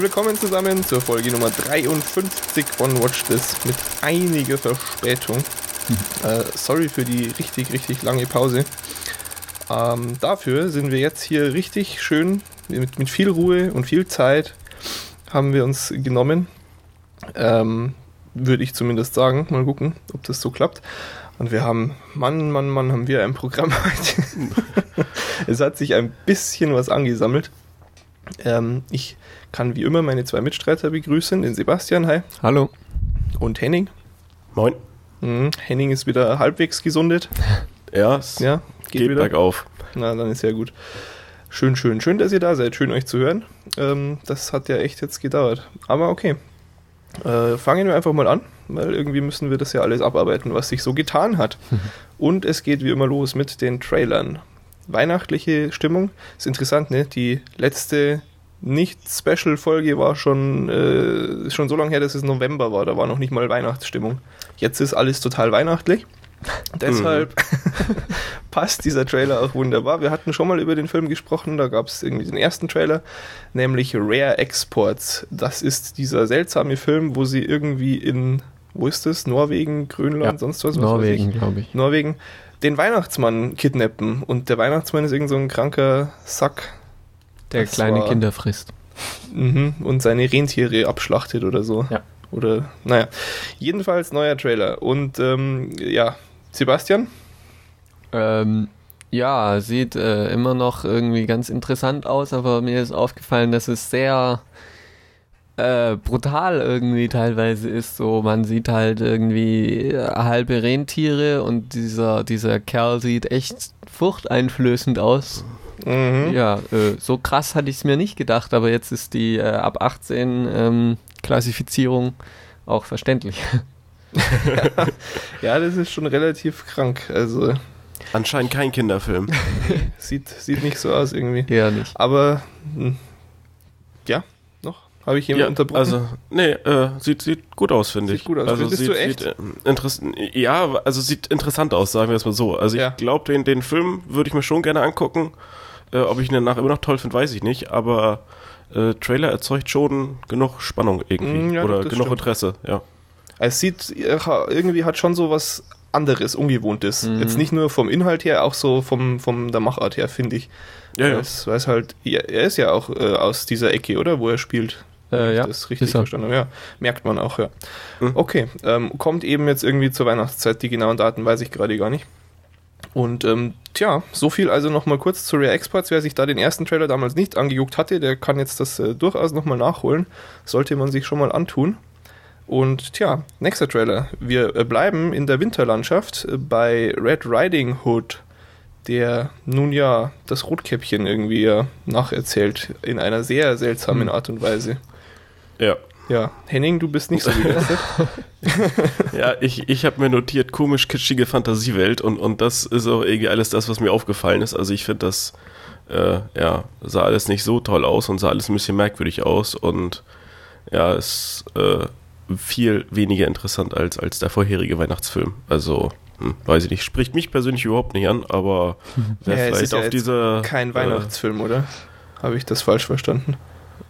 Willkommen zusammen zur Folge Nummer 53 von Watch This mit einiger Verspätung. Äh, sorry für die richtig, richtig lange Pause. Ähm, dafür sind wir jetzt hier richtig schön mit, mit viel Ruhe und viel Zeit haben wir uns genommen. Ähm, Würde ich zumindest sagen. Mal gucken, ob das so klappt. Und wir haben, Mann, Mann, Mann, haben wir ein Programm heute. es hat sich ein bisschen was angesammelt. Ähm, ich kann wie immer meine zwei Mitstreiter begrüßen, den Sebastian, hi. Hallo. Und Henning. Moin. Mhm. Henning ist wieder halbwegs gesundet. Ja, es Ja, geht, wieder. bergauf. Na, dann ist ja gut. Schön, schön, schön, dass ihr da seid. Schön, euch zu hören. Ähm, das hat ja echt jetzt gedauert. Aber okay. Äh, fangen wir einfach mal an, weil irgendwie müssen wir das ja alles abarbeiten, was sich so getan hat. Und es geht wie immer los mit den Trailern. Weihnachtliche Stimmung. Ist interessant, ne? Die letzte Nicht-Special-Folge war schon, äh, schon so lange her, dass es November war. Da war noch nicht mal Weihnachtsstimmung. Jetzt ist alles total weihnachtlich. Deshalb passt dieser Trailer auch wunderbar. Wir hatten schon mal über den Film gesprochen, da gab es irgendwie den ersten Trailer, nämlich Rare Exports. Das ist dieser seltsame Film, wo sie irgendwie in, wo ist das? Norwegen, Grönland, Ja, sonst was? was Norwegen, glaube ich. Norwegen. Den Weihnachtsmann kidnappen und der Weihnachtsmann ist irgend so ein kranker Sack Der Das kleine war- Kinder frisst. mhm. und seine Rentiere abschlachtet oder so. Ja. Oder, naja. Jedenfalls neuer Trailer. Und ähm, ja, Sebastian? Ähm, ja, sieht äh, immer noch irgendwie ganz interessant aus, aber mir ist aufgefallen, dass es sehr äh, brutal irgendwie teilweise ist. So, man sieht halt irgendwie äh, halbe Rentiere und dieser, dieser Kerl sieht echt furchteinflößend aus. Mhm. Ja, äh, so krass hatte ich es mir nicht gedacht, aber jetzt ist die äh, ab 18 ähm, Klassifizierung auch verständlich. Ja, das ist schon relativ krank. Also Anscheinend kein Kinderfilm. sieht, sieht nicht so aus irgendwie. Eher nicht. Aber hm, ja? Habe ich jemanden ja, unterbrochen? also, nee, äh, sieht, sieht gut aus, finde Sieht ich. gut aus. Also, Findest sieht, du echt? Sieht, äh, interess ja, also sieht interessant aus, sagen wir es mal so. Also Ja. ich glaube, den, den Film würde ich mir schon gerne angucken. Äh, ob ich ihn danach immer noch toll finde, weiß ich nicht. Aber äh, Trailer erzeugt schon genug Spannung irgendwie. Mm, ja, Oder genug stimmt. Interesse, ja. es sieht äh, irgendwie hat schon so was anderes, ungewohntes. Mhm. Jetzt nicht nur vom Inhalt her, auch so vom, vom der Machart her, finde ich. Ja, ja. Es weiß halt, ja, er ist ja auch äh, aus dieser Ecke, oder? Wo er spielt. Äh, ja, das richtig ist er. verstanden habe. Ja, merkt man auch, ja. Mhm. Okay, ähm, kommt eben jetzt irgendwie zur Weihnachtszeit. Die genauen Daten weiß ich gerade gar nicht. Und ähm, tja, so viel also nochmal kurz zu Rare Exports. Wer sich da den ersten Trailer damals nicht angeguckt hatte, der kann jetzt das äh, durchaus nochmal nachholen. Sollte man sich schon mal antun. Und tja, nächster Trailer. Wir äh, bleiben in der Winterlandschaft äh, bei Red Riding Hood, der nun ja das Rotkäppchen irgendwie ja nacherzählt in einer sehr seltsamen Hm. Art und Weise. Ja. Ja, Henning, du bist nicht so begeistert. Ja, ich, ich habe mir notiert, komisch kitschige Fantasiewelt und, und das ist auch irgendwie alles das, was mir aufgefallen ist. Also ich finde das, äh, ja, sah alles nicht so toll aus und sah alles ein bisschen merkwürdig aus und ja, ist äh, viel weniger interessant als, als der vorherige Weihnachtsfilm. Also, hm, weiß ich nicht, spricht mich persönlich überhaupt nicht an, aber wer Ja, es vielleicht ja auf jetzt diese... Kein Weihnachtsfilm, oder? Habe ich das falsch verstanden?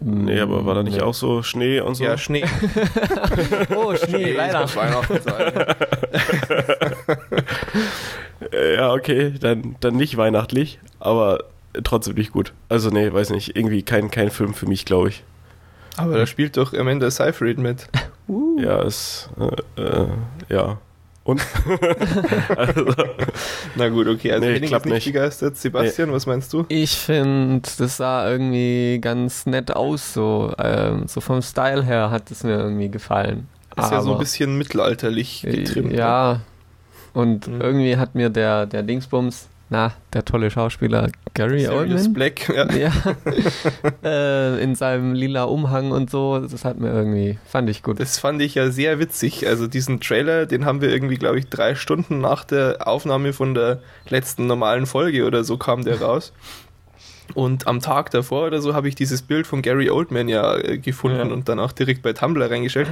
Nee, aber war da nicht Nee. auch so Schnee und so? Ja, Schnee. Oh, Schnee, leider. Ja, okay, dann, dann nicht weihnachtlich, aber trotzdem nicht gut. Also nee, weiß nicht, irgendwie kein, kein Film für mich, glaube ich. Aber da spielt doch Amanda Seyfried mit. Ja, es, äh, äh, ja. Und? also, Na gut, okay. Also Nee, klappt nicht, nicht. begeistert. Sebastian, was meinst du? Ich finde, das sah irgendwie ganz nett aus, so, ähm, so vom Style her hat es mir irgendwie gefallen. Ist ja so ein Aber- bisschen mittelalterlich getrimmt. ne? Ja, und Mhm. irgendwie hat mir der, der Dingsbums, na, der tolle Schauspieler Gary Sirius Oldman, Black. Ja. ja, äh, in seinem lila Umhang und so, das hat mir irgendwie, fand ich gut. Das fand ich ja sehr witzig. Also diesen Trailer, den haben wir irgendwie, glaube ich, drei Stunden nach der Aufnahme von der letzten normalen Folge oder so kam der raus. Und am Tag davor oder so habe ich dieses Bild von Gary Oldman ja äh, gefunden Ja. und dann auch direkt bei Tumblr reingestellt.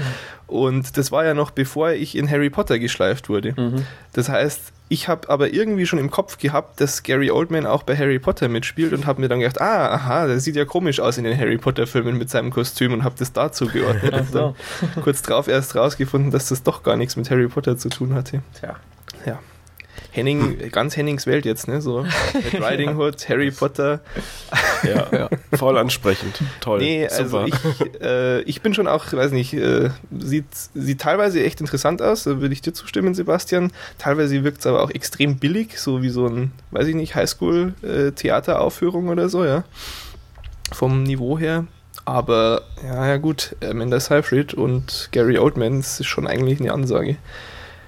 Und das war ja noch bevor ich in Harry Potter geschleift wurde. Mhm. Das heißt, ich habe aber irgendwie schon im Kopf gehabt, dass Gary Oldman auch bei Harry Potter mitspielt und habe mir dann gedacht, ah, aha, der sieht ja komisch aus in den Harry Potter Filmen mit seinem Kostüm und habe das dazu geordnet. Und dann kurz drauf erst rausgefunden, dass das doch gar nichts mit Harry Potter zu tun hatte. Tja. Ja. Henning, ganz Hennings Welt jetzt, ne? So Red Riding Hood, Harry Potter. Ja, Ja. voll ansprechend. Toll. Nee, also Super. ich, äh, ich bin schon auch, weiß nicht, äh, sieht, sieht teilweise echt interessant aus, da würde ich dir zustimmen, Sebastian. Teilweise wirkt es aber auch extrem billig, so wie so ein, weiß ich nicht, Highschool-Theateraufführung oder so, ja. Vom Niveau her. Aber, ja, ja gut, Amanda Seyfried und Gary Oldman, das ist schon eigentlich eine Ansage.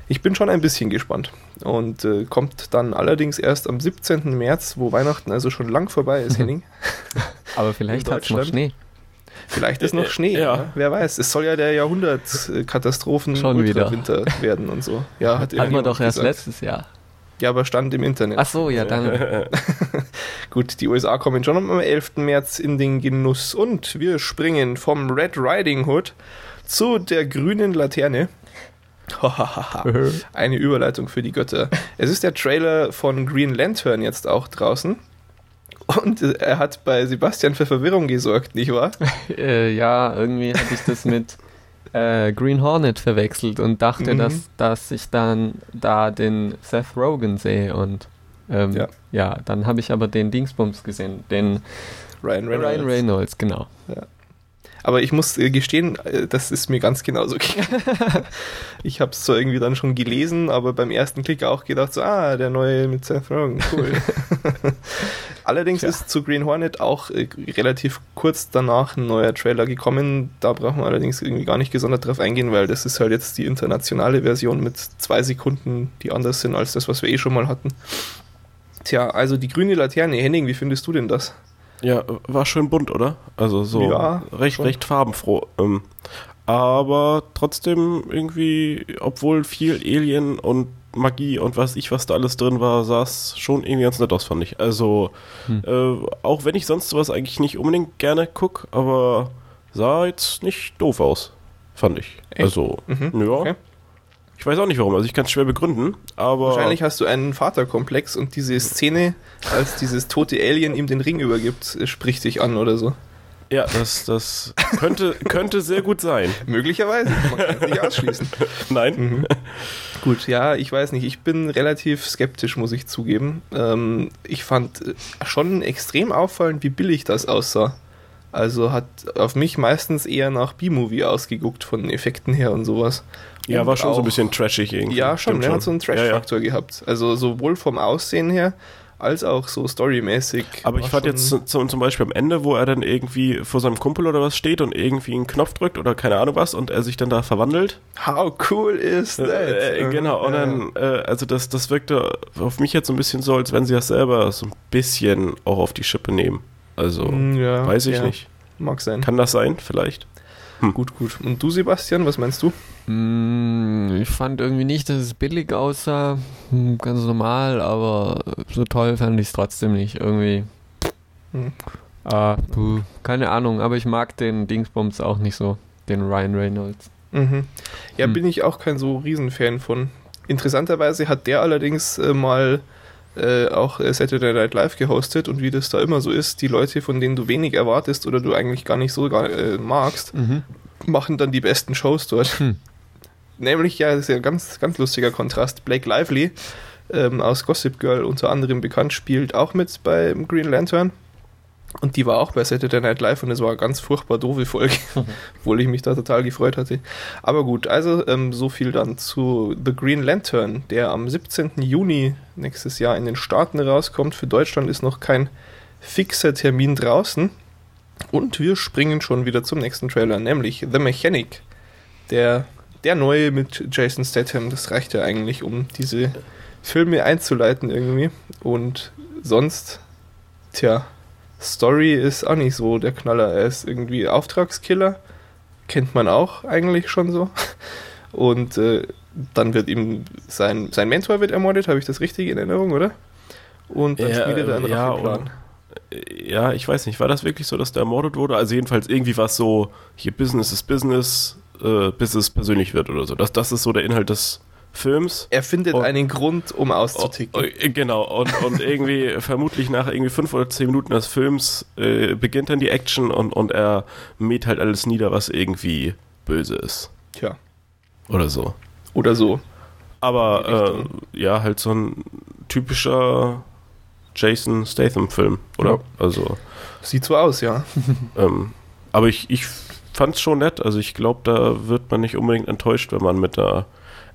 Ich bin schon ein bisschen gespannt. Und äh, kommt dann allerdings erst am 17. März, wo Weihnachten also schon lang vorbei ist, Henning. Aber vielleicht hat es noch? Schnee. Vielleicht ist noch Äh, Schnee, ja. ja. wer weiß. Es soll ja der Jahrhundertkatastrophen Schon wieder. Winter werden und so. Ja, hat Hatten wir doch erst gesagt. letztes Jahr. Ja, aber stand im Internet. Ach so, ja, dann. Gut, die USA kommen schon am 11. März in den Genuss und wir springen vom Red Riding Hood zu der grünen Laterne. Eine Überleitung für die Götter. Es ist der Trailer von Green Lantern jetzt auch draußen. Und er hat bei Sebastian für Verwirrung gesorgt, nicht wahr? äh, ja, irgendwie hatte ich das mit äh, Green Hornet verwechselt und dachte, Mhm. dass, dass ich dann da den Seth Rogen sehe und ähm, Ja. ja. dann habe ich aber den Dingsbums gesehen, den Ryan Reynolds. Ryan Reynolds, genau. Aber ich muss äh, gestehen, äh, das ist mir ganz genauso gegangen. ich habe es zwar irgendwie dann schon gelesen, aber beim ersten Klick auch gedacht, so, ah, der neue mit Seth Rogen, cool. Allerdings Tja. ist zu Green Hornet auch äh, relativ kurz danach ein neuer Trailer gekommen. Da brauchen wir allerdings irgendwie gar nicht gesondert drauf eingehen, weil das ist halt jetzt die internationale Version mit zwei Sekunden, die anders sind als das, was wir eh schon mal hatten. Tja, also die grüne Laterne. Henning, wie findest du denn das? Ja, war schön bunt, oder? Also so Ja, recht, schon. recht farbenfroh. Ähm, aber trotzdem irgendwie, obwohl viel Alien und Magie und was ich, was da alles drin war, sah es schon irgendwie ganz nett aus, fand ich. Also, Hm. äh, auch wenn ich sonst sowas eigentlich nicht unbedingt gerne guck, aber sah jetzt nicht doof aus, fand ich. Echt? Also, Mhm, ja. okay. Ich weiß auch nicht warum, also ich kann es schwer begründen, aber. Wahrscheinlich hast du einen Vaterkomplex und diese Szene, als dieses tote Alien ihm den Ring übergibt, spricht dich an oder so. Ja, das, das könnte, könnte sehr gut sein. Möglicherweise, man kann es nicht ausschließen. Nein? Mhm. Gut, ja, ich weiß nicht. Ich bin relativ skeptisch, muss ich zugeben. Ähm, ich fand äh, schon extrem auffallend, wie billig das aussah. Also hat auf mich meistens eher nach B-Movie ausgeguckt, von Effekten her und sowas. Ja, war schon so auch- ein bisschen trashig irgendwie. Ja, schon, Stimmt der hat so einen Ja, ja. Trash-Faktor gehabt. Also sowohl vom Aussehen her, als auch so storymäßig. Aber ich fand schon- jetzt zum, zum Beispiel am Ende, wo er dann irgendwie vor seinem Kumpel oder was steht und irgendwie einen Knopf drückt oder keine Ahnung was und er sich dann da verwandelt. How cool is that? Äh, genau, und Ja. dann, äh, also das, das wirkte auf mich jetzt so ein bisschen so, als wenn sie das selber so ein bisschen auch auf die Schippe nehmen. Also, Mm, ja, weiß ich ja, nicht. Mag sein. Kann das sein, vielleicht? Gut, gut. Und du, Sebastian, was meinst du? Mm, Ich fand irgendwie nicht, dass es billig aussah. Hm, Ganz normal, aber so toll fand ich es trotzdem nicht. Irgendwie. Hm. Ah, puh, keine Ahnung, aber ich mag den Dingsbums auch nicht so. Den Ryan Reynolds. Mhm. Ja, Hm. bin ich auch kein so Riesenfan von. Interessanterweise hat der allerdings äh, mal äh, auch äh, Saturday Night Live gehostet und wie das da immer so ist, die Leute, von denen du wenig erwartest oder du eigentlich gar nicht so gar, äh, magst, Mhm. machen dann die besten Shows dort. Hm. Nämlich, ja, das ist ja ein ganz, ganz lustiger Kontrast. Blake Lively ähm, aus Gossip Girl unter anderem bekannt, spielt auch mit bei Green Lantern. Und die war auch bei Saturday Night Live und es war eine ganz furchtbar doofe Folge, obwohl ich mich da total gefreut hatte. Aber gut, also ähm, so viel dann zu The Green Lantern, der am 17. Juni nächstes Jahr in den Staaten rauskommt. Für Deutschland ist noch kein fixer Termin draußen. Und wir springen schon wieder zum nächsten Trailer, nämlich The Mechanic. Der, der neue mit Jason Statham. Das reicht ja eigentlich, um diese Filme einzuleiten irgendwie. Und sonst, tja, Story ist auch nicht so der Knaller. Er ist irgendwie Auftragskiller. Kennt man auch eigentlich schon so. Und äh, dann wird ihm sein, sein Mentor wird ermordet, habe ich das richtig in Erinnerung, oder? Und dann Ja, schmiedet er einen ja, Racheplan. ja, ich weiß nicht, war das wirklich so, dass der ermordet wurde? Also jedenfalls irgendwie war es so, hier Business ist Business, äh, bis es persönlich wird oder so. Das, das ist so der Inhalt des Films. Er findet Und- einen Grund, um auszuticken. Oh, genau, und, und irgendwie vermutlich nach irgendwie fünf oder zehn Minuten des Films äh, beginnt dann die Action und, und er mäht halt alles nieder, was irgendwie böse ist. Tja. Oder so. Oder so. Aber äh, ja, halt so ein typischer Jason Statham-Film, oder? Ja. Also, Sieht so aus, ja. ähm, aber ich, ich fand's schon nett. Also ich glaube, da wird man nicht unbedingt enttäuscht, wenn man mit einer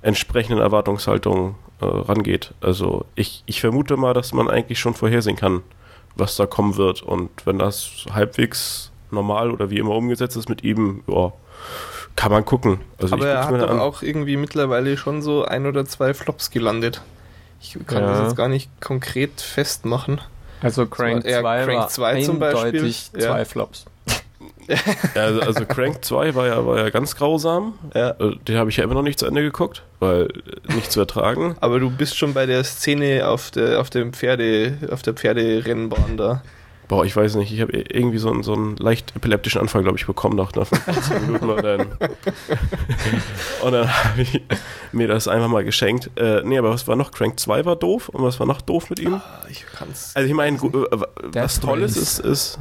entsprechenden Erwartungshaltung äh, rangeht. Also ich, ich vermute mal, dass man eigentlich schon vorhersehen kann, was da kommen wird. Und wenn das halbwegs normal oder wie immer umgesetzt ist mit ihm, ja, kann man gucken. Also Aber ich er hat an. auch irgendwie mittlerweile schon so ein oder zwei Flops gelandet. Ich kann Ja. das jetzt gar nicht konkret festmachen. Also Crank eher 2 Crank war 2 zum Beispiel, eindeutig ja. zwei Flops. Ja, also, also Crank 2 war ja, war ja ganz grausam. Ja. Äh, Den habe ich ja immer noch nicht zu Ende geguckt, weil äh, nicht zu ertragen. Aber du bist schon bei der Szene auf der, auf dem Pferde, auf der Pferderennbahn da. Boah, ich weiß nicht, ich habe irgendwie so einen, so einen leicht epileptischen Anfall, glaube ich, bekommen nach nach 15 Minuten und dann, und dann habe ich mir das einfach mal geschenkt. Äh, nee, aber was war noch? Crank 2 war doof und was war noch doof mit ihm? Ah, Ich kann's. Also ich meine, äh, was Tolles Race. ist, ist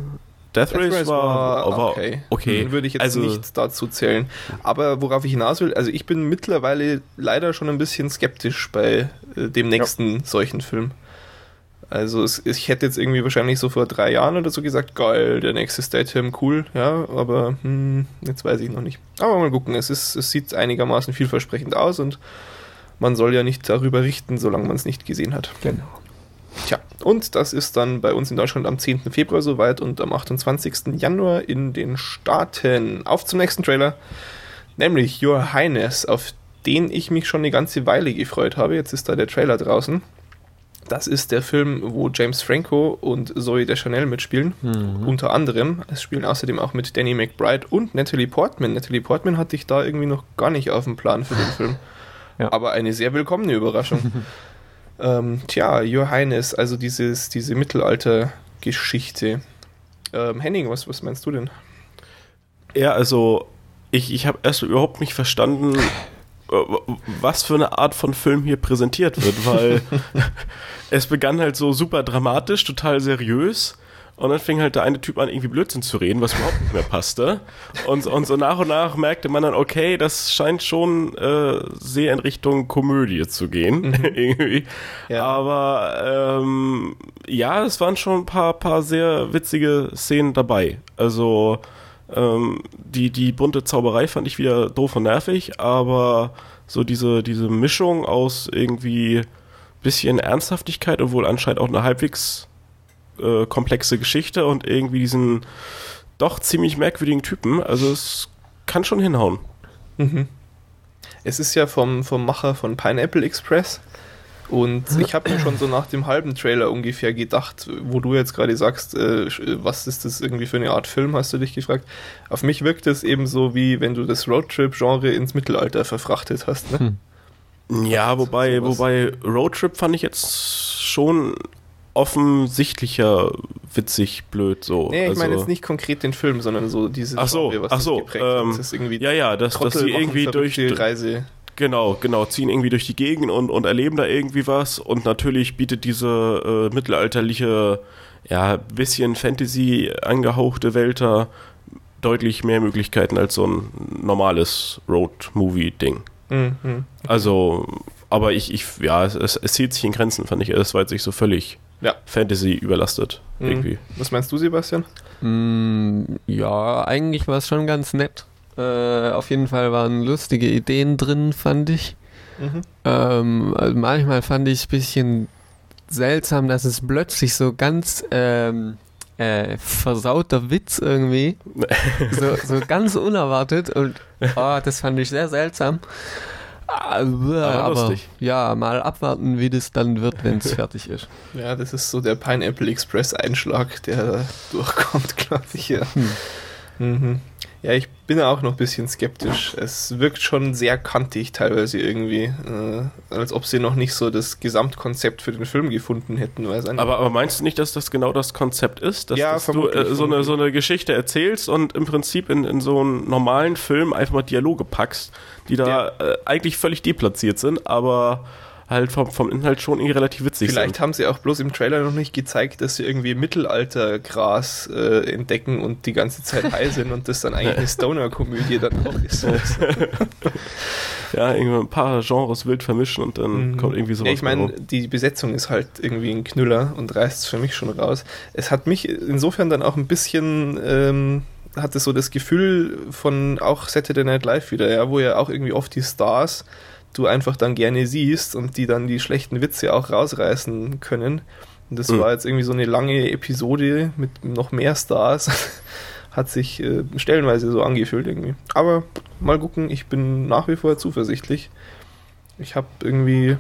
Death, Death Race Race war, war okay. okay. Den würde ich jetzt also, nicht dazu zählen. Aber worauf ich hinaus will, also ich bin mittlerweile leider schon ein bisschen skeptisch bei äh, dem nächsten solchen Film. Also es, ich hätte jetzt irgendwie wahrscheinlich so vor drei Jahren oder so gesagt, geil, der nächste Statham, cool, ja, aber hm, jetzt weiß ich noch nicht. Aber mal gucken, es, ist, es sieht einigermaßen vielversprechend aus und man soll ja nicht darüber richten, solange man es nicht gesehen hat. Genau. Tja, und das ist dann bei uns in Deutschland am 10. Februar soweit und am 28. Januar in den Staaten. Auf zum nächsten Trailer, nämlich Your Highness, auf den ich mich schon eine ganze Weile gefreut habe. Jetzt ist da der Trailer draußen. Das ist der Film, wo James Franco und Zoe Deschanel mitspielen. Mhm. Unter anderem. Es spielen außerdem auch mit Danny McBride und Natalie Portman. Natalie Portman hatte ich da irgendwie noch gar nicht auf dem Plan für den Film. Ja. Aber eine sehr willkommene Überraschung. ähm, tja, Your Highness, also dieses, diese Mittelalter-Geschichte. Ähm, Henning, was, was meinst du denn? Ja, also ich, ich habe erst überhaupt nicht verstanden, äh, was für eine Art von Film hier präsentiert wird, weil es begann halt so super dramatisch, total seriös. Und dann fing halt der eine Typ an, irgendwie Blödsinn zu reden, was überhaupt nicht mehr passte. Und, und so nach und nach merkte man dann, okay, das scheint schon äh, sehr in Richtung Komödie zu gehen. irgendwie. Ja. Aber ähm, ja, es waren schon ein paar, paar sehr witzige Szenen dabei. Also ähm, die, die bunte Zauberei fand ich wieder doof und nervig, aber so diese, diese Mischung aus irgendwie bisschen Ernsthaftigkeit, obwohl anscheinend auch eine halbwegs äh, komplexe Geschichte und irgendwie diesen doch ziemlich merkwürdigen Typen. Also es kann schon hinhauen. Mhm. Es ist ja vom, vom Macher von Pineapple Express. Und ich habe mir schon so nach dem halben Trailer ungefähr gedacht, wo du jetzt gerade sagst, äh, was ist das irgendwie für eine Art Film, hast du dich gefragt. Auf mich wirkt es eben so, wie wenn du das Roadtrip-Genre ins Mittelalter verfrachtet hast. Ne? Hm. Ja, wobei, wobei Roadtrip fand ich jetzt schon offensichtlicher witzig blöd so. Nee, ich also, meine jetzt nicht konkret den Film, sondern so dieses Ach so, Genre, was ach so, geprägt ähm, Das ist irgendwie ja, ja, dass, dass sie irgendwie durch, verrückte Reise. Genau, genau, ziehen irgendwie durch die Gegend und, und erleben da irgendwie was. Und natürlich bietet diese äh, mittelalterliche, ja, bisschen Fantasy angehauchte Welt da deutlich mehr Möglichkeiten als so ein normales Road-Movie-Ding. Mhm. Also, aber ich, ich ja, es, es, es zieht sich in Grenzen, fand ich. Es war jetzt nicht so völlig Ja. Fantasy überlastet, Mhm. irgendwie. Was meinst du, Sebastian? Mm, ja, eigentlich war es schon ganz nett. Äh, auf jeden Fall waren lustige Ideen drin, fand ich. Mhm. Ähm, also manchmal fand ich es ein bisschen seltsam, dass es plötzlich so ganz ähm, äh, versauter Witz irgendwie, so, so ganz unerwartet und oh, das fand ich sehr seltsam. Aber, aber lustig. ja, mal abwarten, wie das dann wird, wenn es fertig ist. Ja, das ist so der Pineapple Express Einschlag, der durchkommt, glaube ich. Ja. Hm. Mhm. Ja, ich bin auch noch ein bisschen skeptisch. Es wirkt schon sehr kantig teilweise irgendwie, äh, als ob sie noch nicht so das Gesamtkonzept für den Film gefunden hätten. Weiß aber, aber meinst du nicht, dass das genau das Konzept ist? Dass, ja, dass du äh, so, eine, so eine Geschichte erzählst und im Prinzip in, in so einen normalen Film einfach mal Dialoge packst, die da ja. äh, eigentlich völlig deplatziert sind, aber halt vom, vom Inhalt schon irgendwie relativ witzig Vielleicht sind. haben sie auch bloß im Trailer noch nicht gezeigt, dass sie irgendwie Mittelaltergras äh, entdecken und die ganze Zeit high sind und das dann eigentlich eine Stoner-Komödie dann auch ist. ja, irgendwie ein paar Genres wild vermischen und dann mhm. kommt irgendwie sowas. Ja, ich meine, die Besetzung ist halt irgendwie ein Knüller und reißt es für mich schon raus. Es hat mich insofern dann auch ein bisschen ähm, hatte so das Gefühl von auch Saturday Night Live wieder, ja, wo ja auch irgendwie oft die Stars du einfach dann gerne siehst und die dann die schlechten Witze auch rausreißen können. Und das mhm. war jetzt irgendwie so eine lange Episode mit noch mehr Stars. Hat sich äh, stellenweise so angefühlt irgendwie. Aber mal gucken, ich bin nach wie vor zuversichtlich. Ich habe irgendwie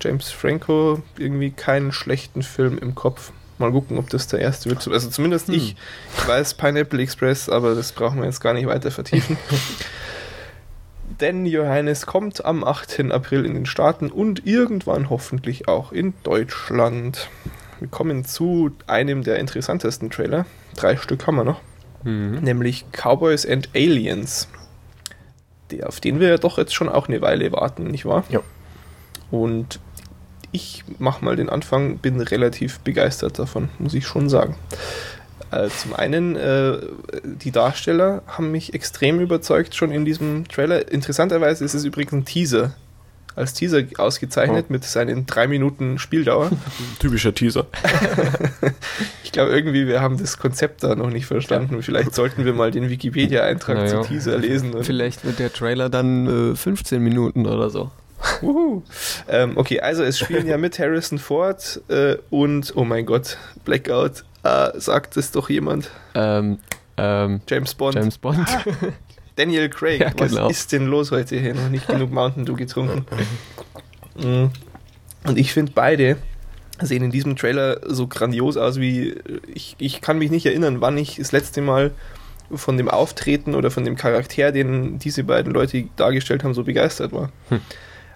James Franco irgendwie keinen schlechten Film im Kopf. Mal gucken, ob das der erste wird. Also zumindest hm. ich. Ich weiß Pineapple Express, aber das brauchen wir jetzt gar nicht weiter vertiefen. denn Johannes kommt am 8. April in den Staaten und irgendwann hoffentlich auch in Deutschland. Wir kommen zu einem der interessantesten Trailer. Drei Stück haben wir noch. Mhm. Nämlich Cowboys and Aliens. Der, auf den wir ja doch jetzt schon auch eine Weile warten, nicht wahr? Ja. Und ich mache mal den Anfang, bin relativ begeistert davon, muss ich schon sagen. Äh, zum einen, äh, die Darsteller haben mich extrem überzeugt schon in diesem Trailer. Interessanterweise ist es übrigens ein Teaser. Als Teaser ausgezeichnet oh. mit seinen drei Minuten Spieldauer. Typischer Teaser. ich glaube irgendwie, wir haben das Konzept da noch nicht verstanden. Vielleicht sollten wir mal den Wikipedia-Eintrag naja. zu Teaser lesen. Vielleicht wird der Trailer dann äh, 15 Minuten oder so. Ähm, okay, also es spielen ja mit Harrison Ford äh, und, oh mein Gott, Blackout, äh, sagt es doch jemand. Ähm, ähm, James Bond. James Bond. Ah, Daniel Craig. Ja, Was genau. ist denn los heute hier? Noch nicht genug Mountain Dew getrunken. Mm. Und ich finde beide sehen in diesem Trailer so grandios aus wie ich, ich kann mich nicht erinnern, wann ich das letzte Mal von dem Auftreten oder von dem Charakter, den diese beiden Leute dargestellt haben, so begeistert war. Hm.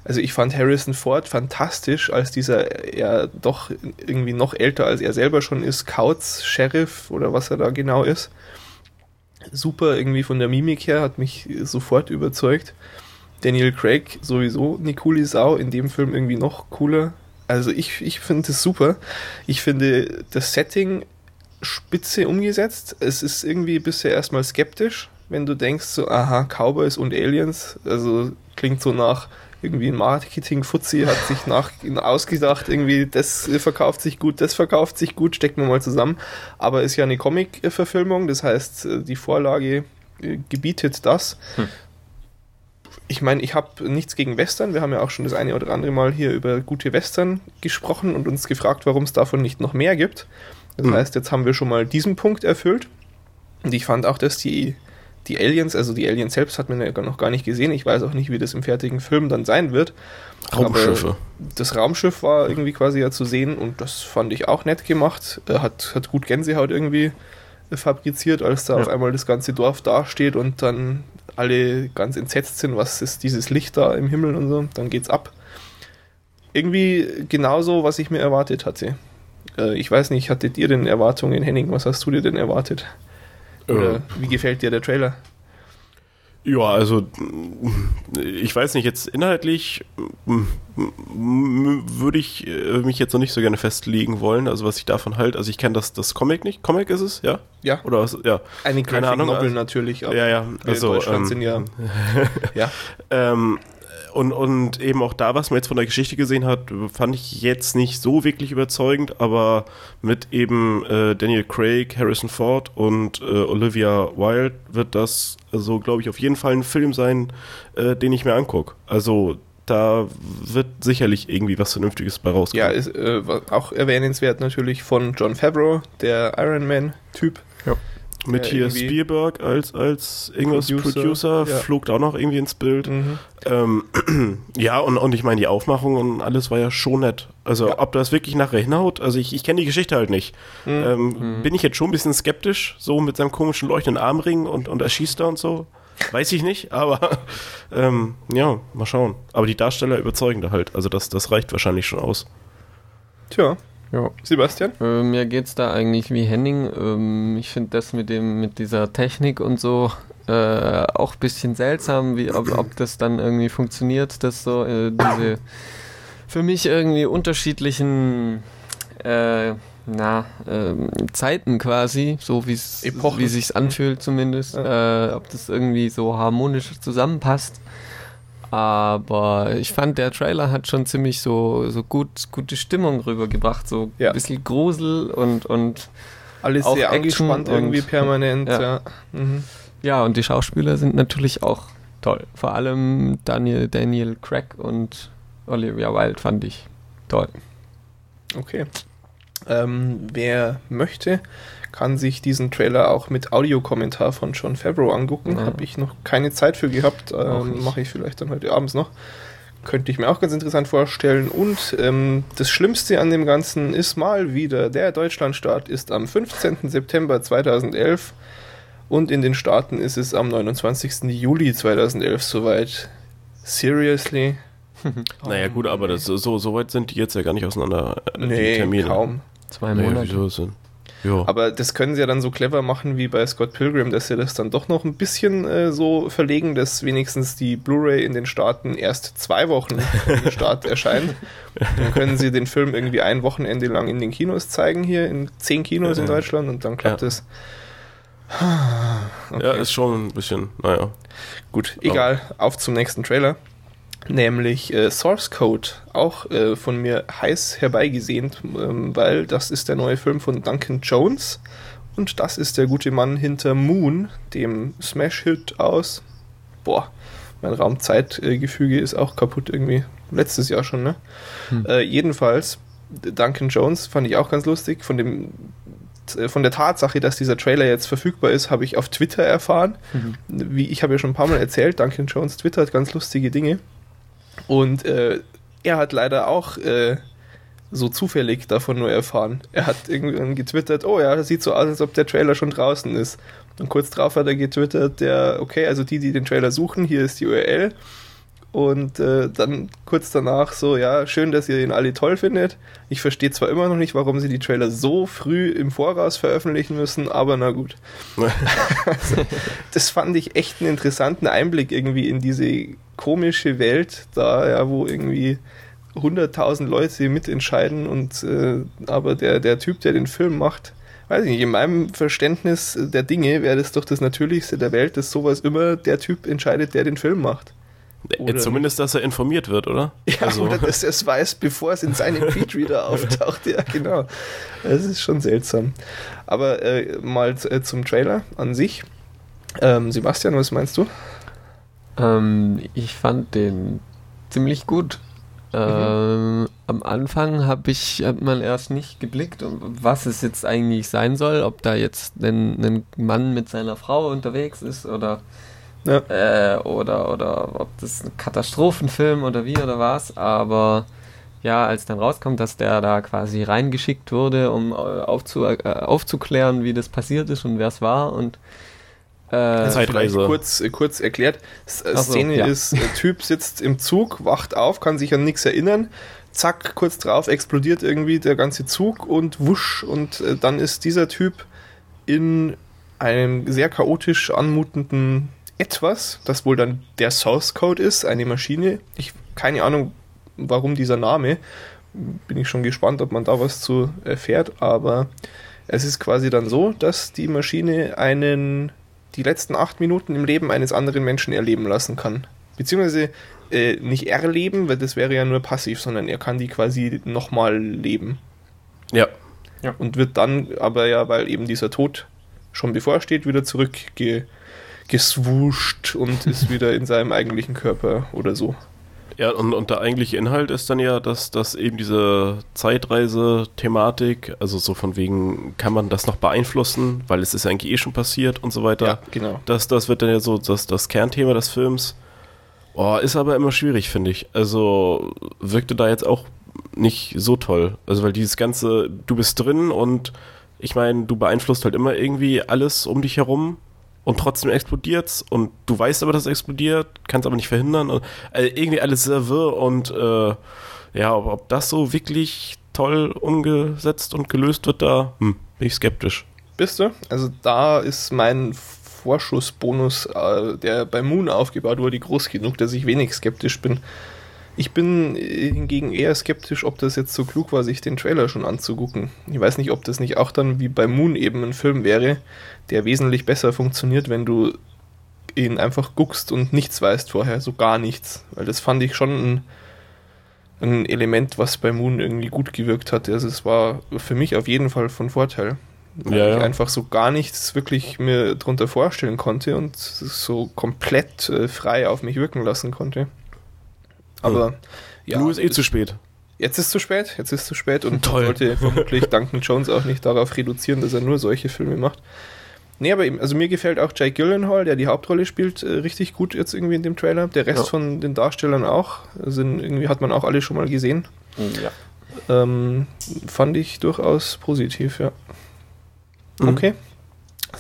Also ich fand Harrison Ford fantastisch, als dieser ja doch irgendwie noch älter als er selber schon ist, Kautz Sheriff oder was er da genau ist. Super irgendwie von der Mimik her, hat mich sofort überzeugt. Daniel Craig sowieso eine coole Sau, in dem Film irgendwie noch cooler. Also ich, ich finde es super. Ich finde das Setting spitze umgesetzt. Es ist irgendwie bisher erstmal skeptisch, wenn du denkst so, aha, Cowboys und Aliens. Also klingt so nach irgendwie ein Marketing-Fuzzi hat sich nach ausgedacht, irgendwie das verkauft sich gut, das verkauft sich gut, stecken wir mal zusammen. Aber ist ja eine Comic-Verfilmung, das heißt, die Vorlage äh, gebietet das. Hm. Ich meine, ich habe nichts gegen Western. Wir haben ja auch schon das eine oder andere Mal hier über gute Western gesprochen und uns gefragt, warum es davon nicht noch mehr gibt. Das hm. heißt, jetzt haben wir schon mal diesen Punkt erfüllt. Und ich fand auch, dass die die Aliens, also die Aliens selbst hat man ja noch gar nicht gesehen. Ich weiß auch nicht, wie das im fertigen Film dann sein wird. Raumschiffe. Aber das Raumschiff war irgendwie quasi ja zu sehen und das fand ich auch nett gemacht. Hat, hat gut Gänsehaut irgendwie fabriziert, als da ja. auf einmal das ganze Dorf dasteht und dann alle ganz entsetzt sind, was ist dieses Licht da im Himmel und so. Dann geht's ab. Irgendwie genauso, was ich mir erwartet hatte. Äh, ich weiß nicht, hattet ihr denn Erwartungen, Henning? Was hast du dir denn erwartet? Oder wie gefällt dir der Trailer? Ja, also ich weiß nicht, jetzt inhaltlich würde ich äh, mich jetzt noch nicht so gerne festlegen wollen, also was ich davon halt, also ich kenne das, das Comic nicht. Comic ist es, ja? Ja. Oder was, ja. Eine Keine Ahnung. Novel natürlich. Ja, ja. Also, in Deutschland ähm, sind ja. ja. ähm, und, und eben auch da, was man jetzt von der Geschichte gesehen hat, fand ich jetzt nicht so wirklich überzeugend, aber mit eben äh, Daniel Craig, Harrison Ford und äh, Olivia Wilde wird das, also glaube ich, auf jeden Fall ein Film sein, äh, den ich mir angucke. Also da wird sicherlich irgendwie was Vernünftiges bei rauskommen. Ja, ist äh, auch erwähnenswert natürlich von John Favreau, der Iron Man-Typ. Ja. Mit hier irgendwie Spielberg als, als irgendwas Producer, Producer, ja. flog da auch noch irgendwie ins Bild. Mhm. Ähm, ja, und, und ich meine, die Aufmachung und alles war ja schon nett. Also, Ja. ob das wirklich nachher hinhaut, also ich, ich kenne die Geschichte halt nicht. Mhm. Ähm, Bin ich jetzt schon ein bisschen skeptisch, so mit seinem komischen leuchtenden Armring und, und er schießt da und so. Weiß ich nicht, aber ähm, ja, mal schauen. Aber die Darsteller überzeugen da halt. Also, das, das reicht wahrscheinlich schon aus. Tja, Ja. Sebastian? Äh, mir geht's da eigentlich wie Henning. Ähm, ich finde das mit dem mit dieser Technik und so äh, auch ein bisschen seltsam, wie ob, ob das dann irgendwie funktioniert, dass so äh, diese für mich irgendwie unterschiedlichen äh, na, ähm, Zeiten quasi, so wie es wie sich's anfühlt zumindest, äh, ob das irgendwie so harmonisch zusammenpasst. Aber ich fand, der Trailer hat schon ziemlich so, so gut, gute Stimmung rübergebracht. So Ja. ein bisschen Grusel und, und Alles sehr Action angespannt irgendwie und- permanent. Ja. Ja. Mhm. ja, und die Schauspieler sind natürlich auch toll. Vor allem Daniel, Daniel Craig und Olivia Wilde fand ich toll. Okay. Ähm, wer möchte, kann sich diesen Trailer auch mit Audiokommentar von John Favreau angucken. Ja. Habe ich noch keine Zeit für gehabt. Ähm. Mache ich vielleicht dann heute abends noch. Könnte ich mir auch ganz interessant vorstellen. Und ähm, das Schlimmste an dem Ganzen ist mal wieder, der Deutschlandstart ist am 15. September 2011 und in den Staaten ist es am 29. Juli 2011 soweit. Seriously? Naja, gut, aber das, so, so weit sind die jetzt ja gar nicht auseinander. äh, die Nee, Termine. kaum. Zwei Nee, Monate. wieso Ja. Aber das können sie ja dann so clever machen wie bei Scott Pilgrim, dass sie das dann doch noch ein bisschen äh, so verlegen, dass wenigstens die Blu-ray in den Staaten erst zwei Wochen dem Start erscheint. Dann können sie den Film irgendwie ein Wochenende lang in den Kinos zeigen, hier in zehn Kinos in. Deutschland und dann klappt Ja. es. Ja, ist schon ein bisschen, naja. Gut, egal, auf zum nächsten Trailer. Nämlich äh, Source Code, auch äh, von mir heiß herbeigesehnt, ähm, weil das ist der neue Film von Duncan Jones und das ist der gute Mann hinter Moon, dem Smash-Hit aus. Boah, mein Raumzeitgefüge ist auch kaputt irgendwie. Letztes Jahr schon, ne? Hm. Äh, jedenfalls, Duncan Jones fand ich auch ganz lustig. Von dem äh, von der Tatsache, dass dieser Trailer jetzt verfügbar ist, habe ich auf Twitter erfahren. Mhm. Wie ich habe ja schon ein paar Mal erzählt, Duncan Jones twittert ganz lustige Dinge. Und äh, er hat leider auch äh, so zufällig davon nur erfahren. Er hat irgendwann getwittert, oh ja, das sieht so aus, als ob der Trailer schon draußen ist. Und kurz drauf hat er getwittert, der, okay, also die, die den Trailer suchen, hier ist die URL. Und äh, dann kurz danach so, ja, schön, dass ihr ihn alle toll findet. Ich verstehe zwar immer noch nicht, warum sie die Trailer so früh im Voraus veröffentlichen müssen, aber na gut. also, das fand ich echt einen interessanten Einblick irgendwie in diese komische Welt da, ja, wo irgendwie 100.000 Leute mitentscheiden und äh, aber der, der Typ, der den Film macht, weiß ich nicht, in meinem Verständnis der Dinge wäre das doch das Natürlichste der Welt, dass sowas immer der Typ entscheidet, der den Film macht. Oder Äh, Zumindest, dass er informiert wird, oder? Ja, also, oder dass er es weiß, bevor es in seinem Feedreader auftaucht. Ja, genau. Das ist schon seltsam. Aber äh, mal äh, zum Trailer an sich. Ähm, Sebastian, was meinst du? Ähm, ich fand den ziemlich gut. Ähm, am Anfang habe ich hat man erst nicht geblickt, was es jetzt eigentlich sein soll, ob da jetzt ein, ein Mann mit seiner Frau unterwegs ist oder Ja. äh, oder oder ob das ein Katastrophenfilm oder wie oder was. Aber ja, als dann rauskommt, dass der da quasi reingeschickt wurde, um äh, aufzu, äh, aufzuklären, wie das passiert ist und wer es war und äh, Zeitreise. Vielleicht Kurz, kurz erklärt. S äh, so, Szene ja. ist, äh, Typ sitzt im Zug, wacht auf, kann sich an nichts erinnern. Zack, kurz drauf explodiert irgendwie der ganze Zug und wusch. Und äh, dann ist dieser Typ in einem sehr chaotisch anmutenden etwas, das wohl dann der Source Code ist, eine Maschine. Ich keine Ahnung, warum dieser Name. Bin ich schon gespannt, ob man da was zu erfährt, aber es ist quasi dann so, dass die Maschine einen die letzten acht Minuten im Leben eines anderen Menschen erleben lassen kann. Beziehungsweise äh, nicht erleben, weil das wäre ja nur passiv, sondern er kann die quasi nochmal leben. ja. Und wird dann aber ja, weil eben dieser Tod schon bevorsteht, wieder zurückgeswuscht und ist wieder in seinem eigentlichen Körper oder so. Ja, und, und der eigentliche Inhalt ist dann ja, dass, dass eben diese Zeitreise-Thematik, also so von wegen, kann man das noch beeinflussen, weil es ist ja eigentlich eh schon passiert und so weiter. Ja, genau. Das, das wird dann ja so das, das Kernthema des Films. Oh, ist aber immer schwierig, finde ich. Also wirkte da jetzt auch nicht so toll. Also weil dieses ganze, du bist drin und ich meine, du beeinflusst halt immer irgendwie alles um dich herum und trotzdem explodiert's und du weißt aber, dass es explodiert, kannst aber nicht verhindern. Und, also irgendwie alles sehr wirr und äh, ja, ob, ob, das so wirklich toll umgesetzt und gelöst wird, da hm, bin ich skeptisch. Bist du? Also da ist mein Vorschussbonus, äh, der bei Moon aufgebaut wurde, groß genug, dass ich wenig skeptisch bin. Ich bin hingegen eher skeptisch, ob das jetzt so klug war, sich den Trailer schon anzugucken. Ich weiß nicht, ob das nicht auch dann wie bei Moon eben ein Film wäre, der wesentlich besser funktioniert, wenn du ihn einfach guckst und nichts weißt vorher, so gar nichts. Weil das fand ich schon ein, ein Element, was bei Moon irgendwie gut gewirkt hat. Also es war für mich auf jeden Fall von Vorteil. Weil ja, ich ja. einfach so gar nichts wirklich mir drunter vorstellen konnte und so komplett äh, frei auf mich wirken lassen konnte. Aber hm. ja. Nur ist eh zu spät. Jetzt ist zu spät, jetzt ist zu spät und Toll. sollte vermutlich Duncan Jones auch nicht darauf reduzieren, dass er nur solche Filme macht. Nee, aber eben, also mir gefällt auch Jake Gyllenhaal, der die Hauptrolle spielt, äh, richtig gut jetzt irgendwie in dem Trailer. Der Rest ja. von den Darstellern auch, sind irgendwie hat man auch alle schon mal gesehen. Ja. Ähm, fand ich durchaus positiv, ja. Mhm. Okay.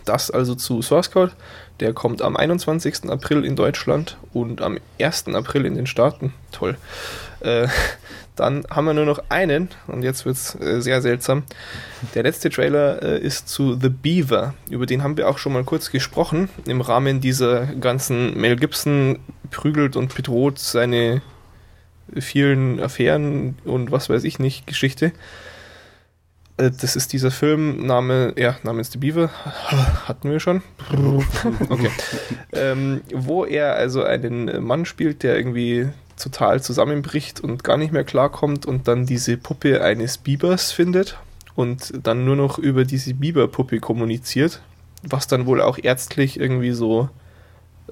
Das also zu Source Code. Der kommt am 21. April in Deutschland und am 1. April in den Staaten. Toll. Äh, dann haben wir nur noch einen und jetzt wird es äh, sehr seltsam. Der letzte Trailer äh, ist zu The Beaver. Über den haben wir auch schon mal kurz gesprochen im Rahmen dieser ganzen Mel Gibson prügelt und bedroht seine vielen Affären und was weiß ich nicht Geschichte. Äh, das ist dieser Film Name, ja, namens The Beaver. Hatten wir schon. Okay. ähm, wo er also einen Mann spielt, der irgendwie total zusammenbricht und gar nicht mehr klarkommt und dann diese Puppe eines Bibers findet und dann nur noch über diese Biberpuppe kommuniziert, was dann wohl auch ärztlich irgendwie so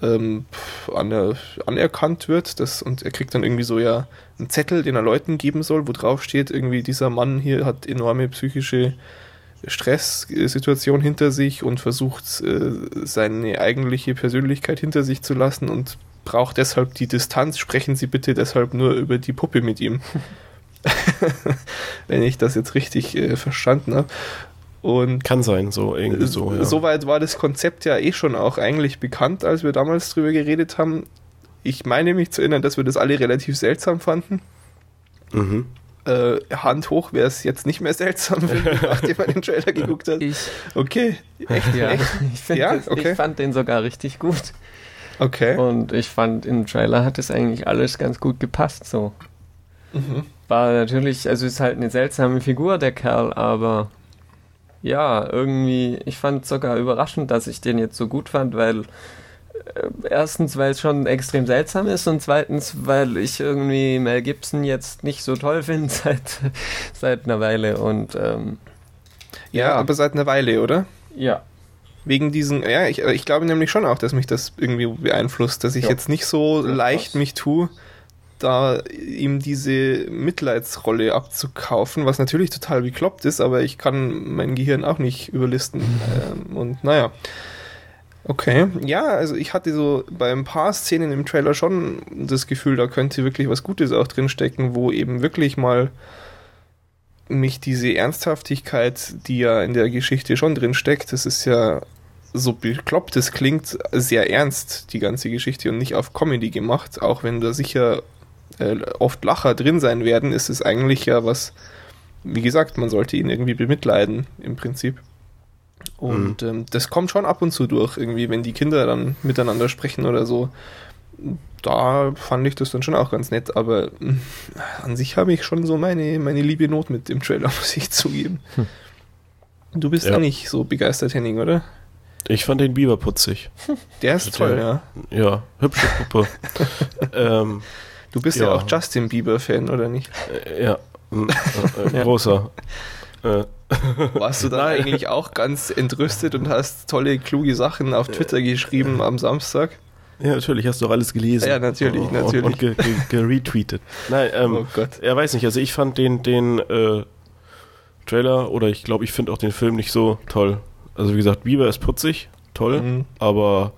ähm, aner anerkannt wird. Das, und er kriegt dann irgendwie so ja einen Zettel, den er Leuten geben soll, wo drauf steht, irgendwie dieser Mann hier hat enorme psychische Stresssituation hinter sich und versucht äh, seine eigentliche Persönlichkeit hinter sich zu lassen und braucht deshalb die Distanz. Sprechen Sie bitte deshalb nur über die Puppe mit ihm. Wenn ich das jetzt richtig äh, verstanden habe. Und Kann sein, so irgendwie so. Ja. Soweit war das Konzept ja eh schon auch eigentlich bekannt, als wir damals drüber geredet haben. Ich meine mich zu erinnern, dass wir das alle relativ seltsam fanden. Mhm. Äh, Hand hoch wäre es jetzt nicht mehr seltsam, nachdem man den Trailer geguckt hat. Ich. Okay. Echt? Ja. Echt? Ich, ja? Das, okay. ich fand den sogar richtig gut. Okay. Und ich fand, im Trailer hat es eigentlich alles ganz gut gepasst so. Mhm. War natürlich, also ist halt eine seltsame Figur, der Kerl, aber ja, irgendwie, ich fand sogar überraschend, dass ich den jetzt so gut fand, weil äh, erstens, weil es schon extrem seltsam ist und zweitens, weil ich irgendwie Mel Gibson jetzt nicht so toll finde seit, seit einer Weile und ähm, ja, ja, aber seit einer Weile, oder? Ja. Wegen diesen, ja, ich, ich glaube nämlich schon auch, dass mich das irgendwie beeinflusst, dass ich ja. jetzt nicht so ja, leicht mich tue, da ihm diese Mitleidsrolle abzukaufen, was natürlich total bekloppt ist, aber ich kann mein Gehirn auch nicht überlisten. Ähm, und naja. Okay, ja, also ich hatte so bei ein paar Szenen im Trailer schon das Gefühl, da könnte wirklich was Gutes auch drinstecken, wo eben wirklich mal mich diese Ernsthaftigkeit, die ja in der Geschichte schon drinsteckt, das ist ja so bekloppt es klingt, sehr ernst, die ganze Geschichte und nicht auf Comedy gemacht, auch wenn da sicher äh, oft Lacher drin sein werden, ist es eigentlich ja was, wie gesagt, man sollte ihn irgendwie bemitleiden im Prinzip. Und mhm. ähm, das kommt schon ab und zu durch, irgendwie, wenn die Kinder dann miteinander sprechen oder so. Da fand ich das dann schon auch ganz nett, aber äh, an sich habe ich schon so meine, meine liebe Not mit dem Trailer, muss ich zugeben. Hm. Du bist ja nicht so begeistert, Henning, oder? Ich fand den Biber putzig. Der ist toll, ja. Ja, hübsche Puppe. ähm, Du bist ja, ja auch Justin Bieber-Fan, oder nicht? Äh, ja, äh, großer. Äh. Warst du Nein. eigentlich auch ganz entrüstet und hast tolle, kluge Sachen auf Twitter geschrieben am Samstag? Ja, natürlich, hast du auch alles gelesen. Ja, natürlich, und, natürlich. Und, ge, ge, geretweetet. Nein, ähm, Oh Gott. er weiß nicht, also ich fand den, den äh, Trailer oder ich glaube, ich finde auch den Film nicht so toll. Also wie gesagt, Bieber ist putzig, toll, Mhm. aber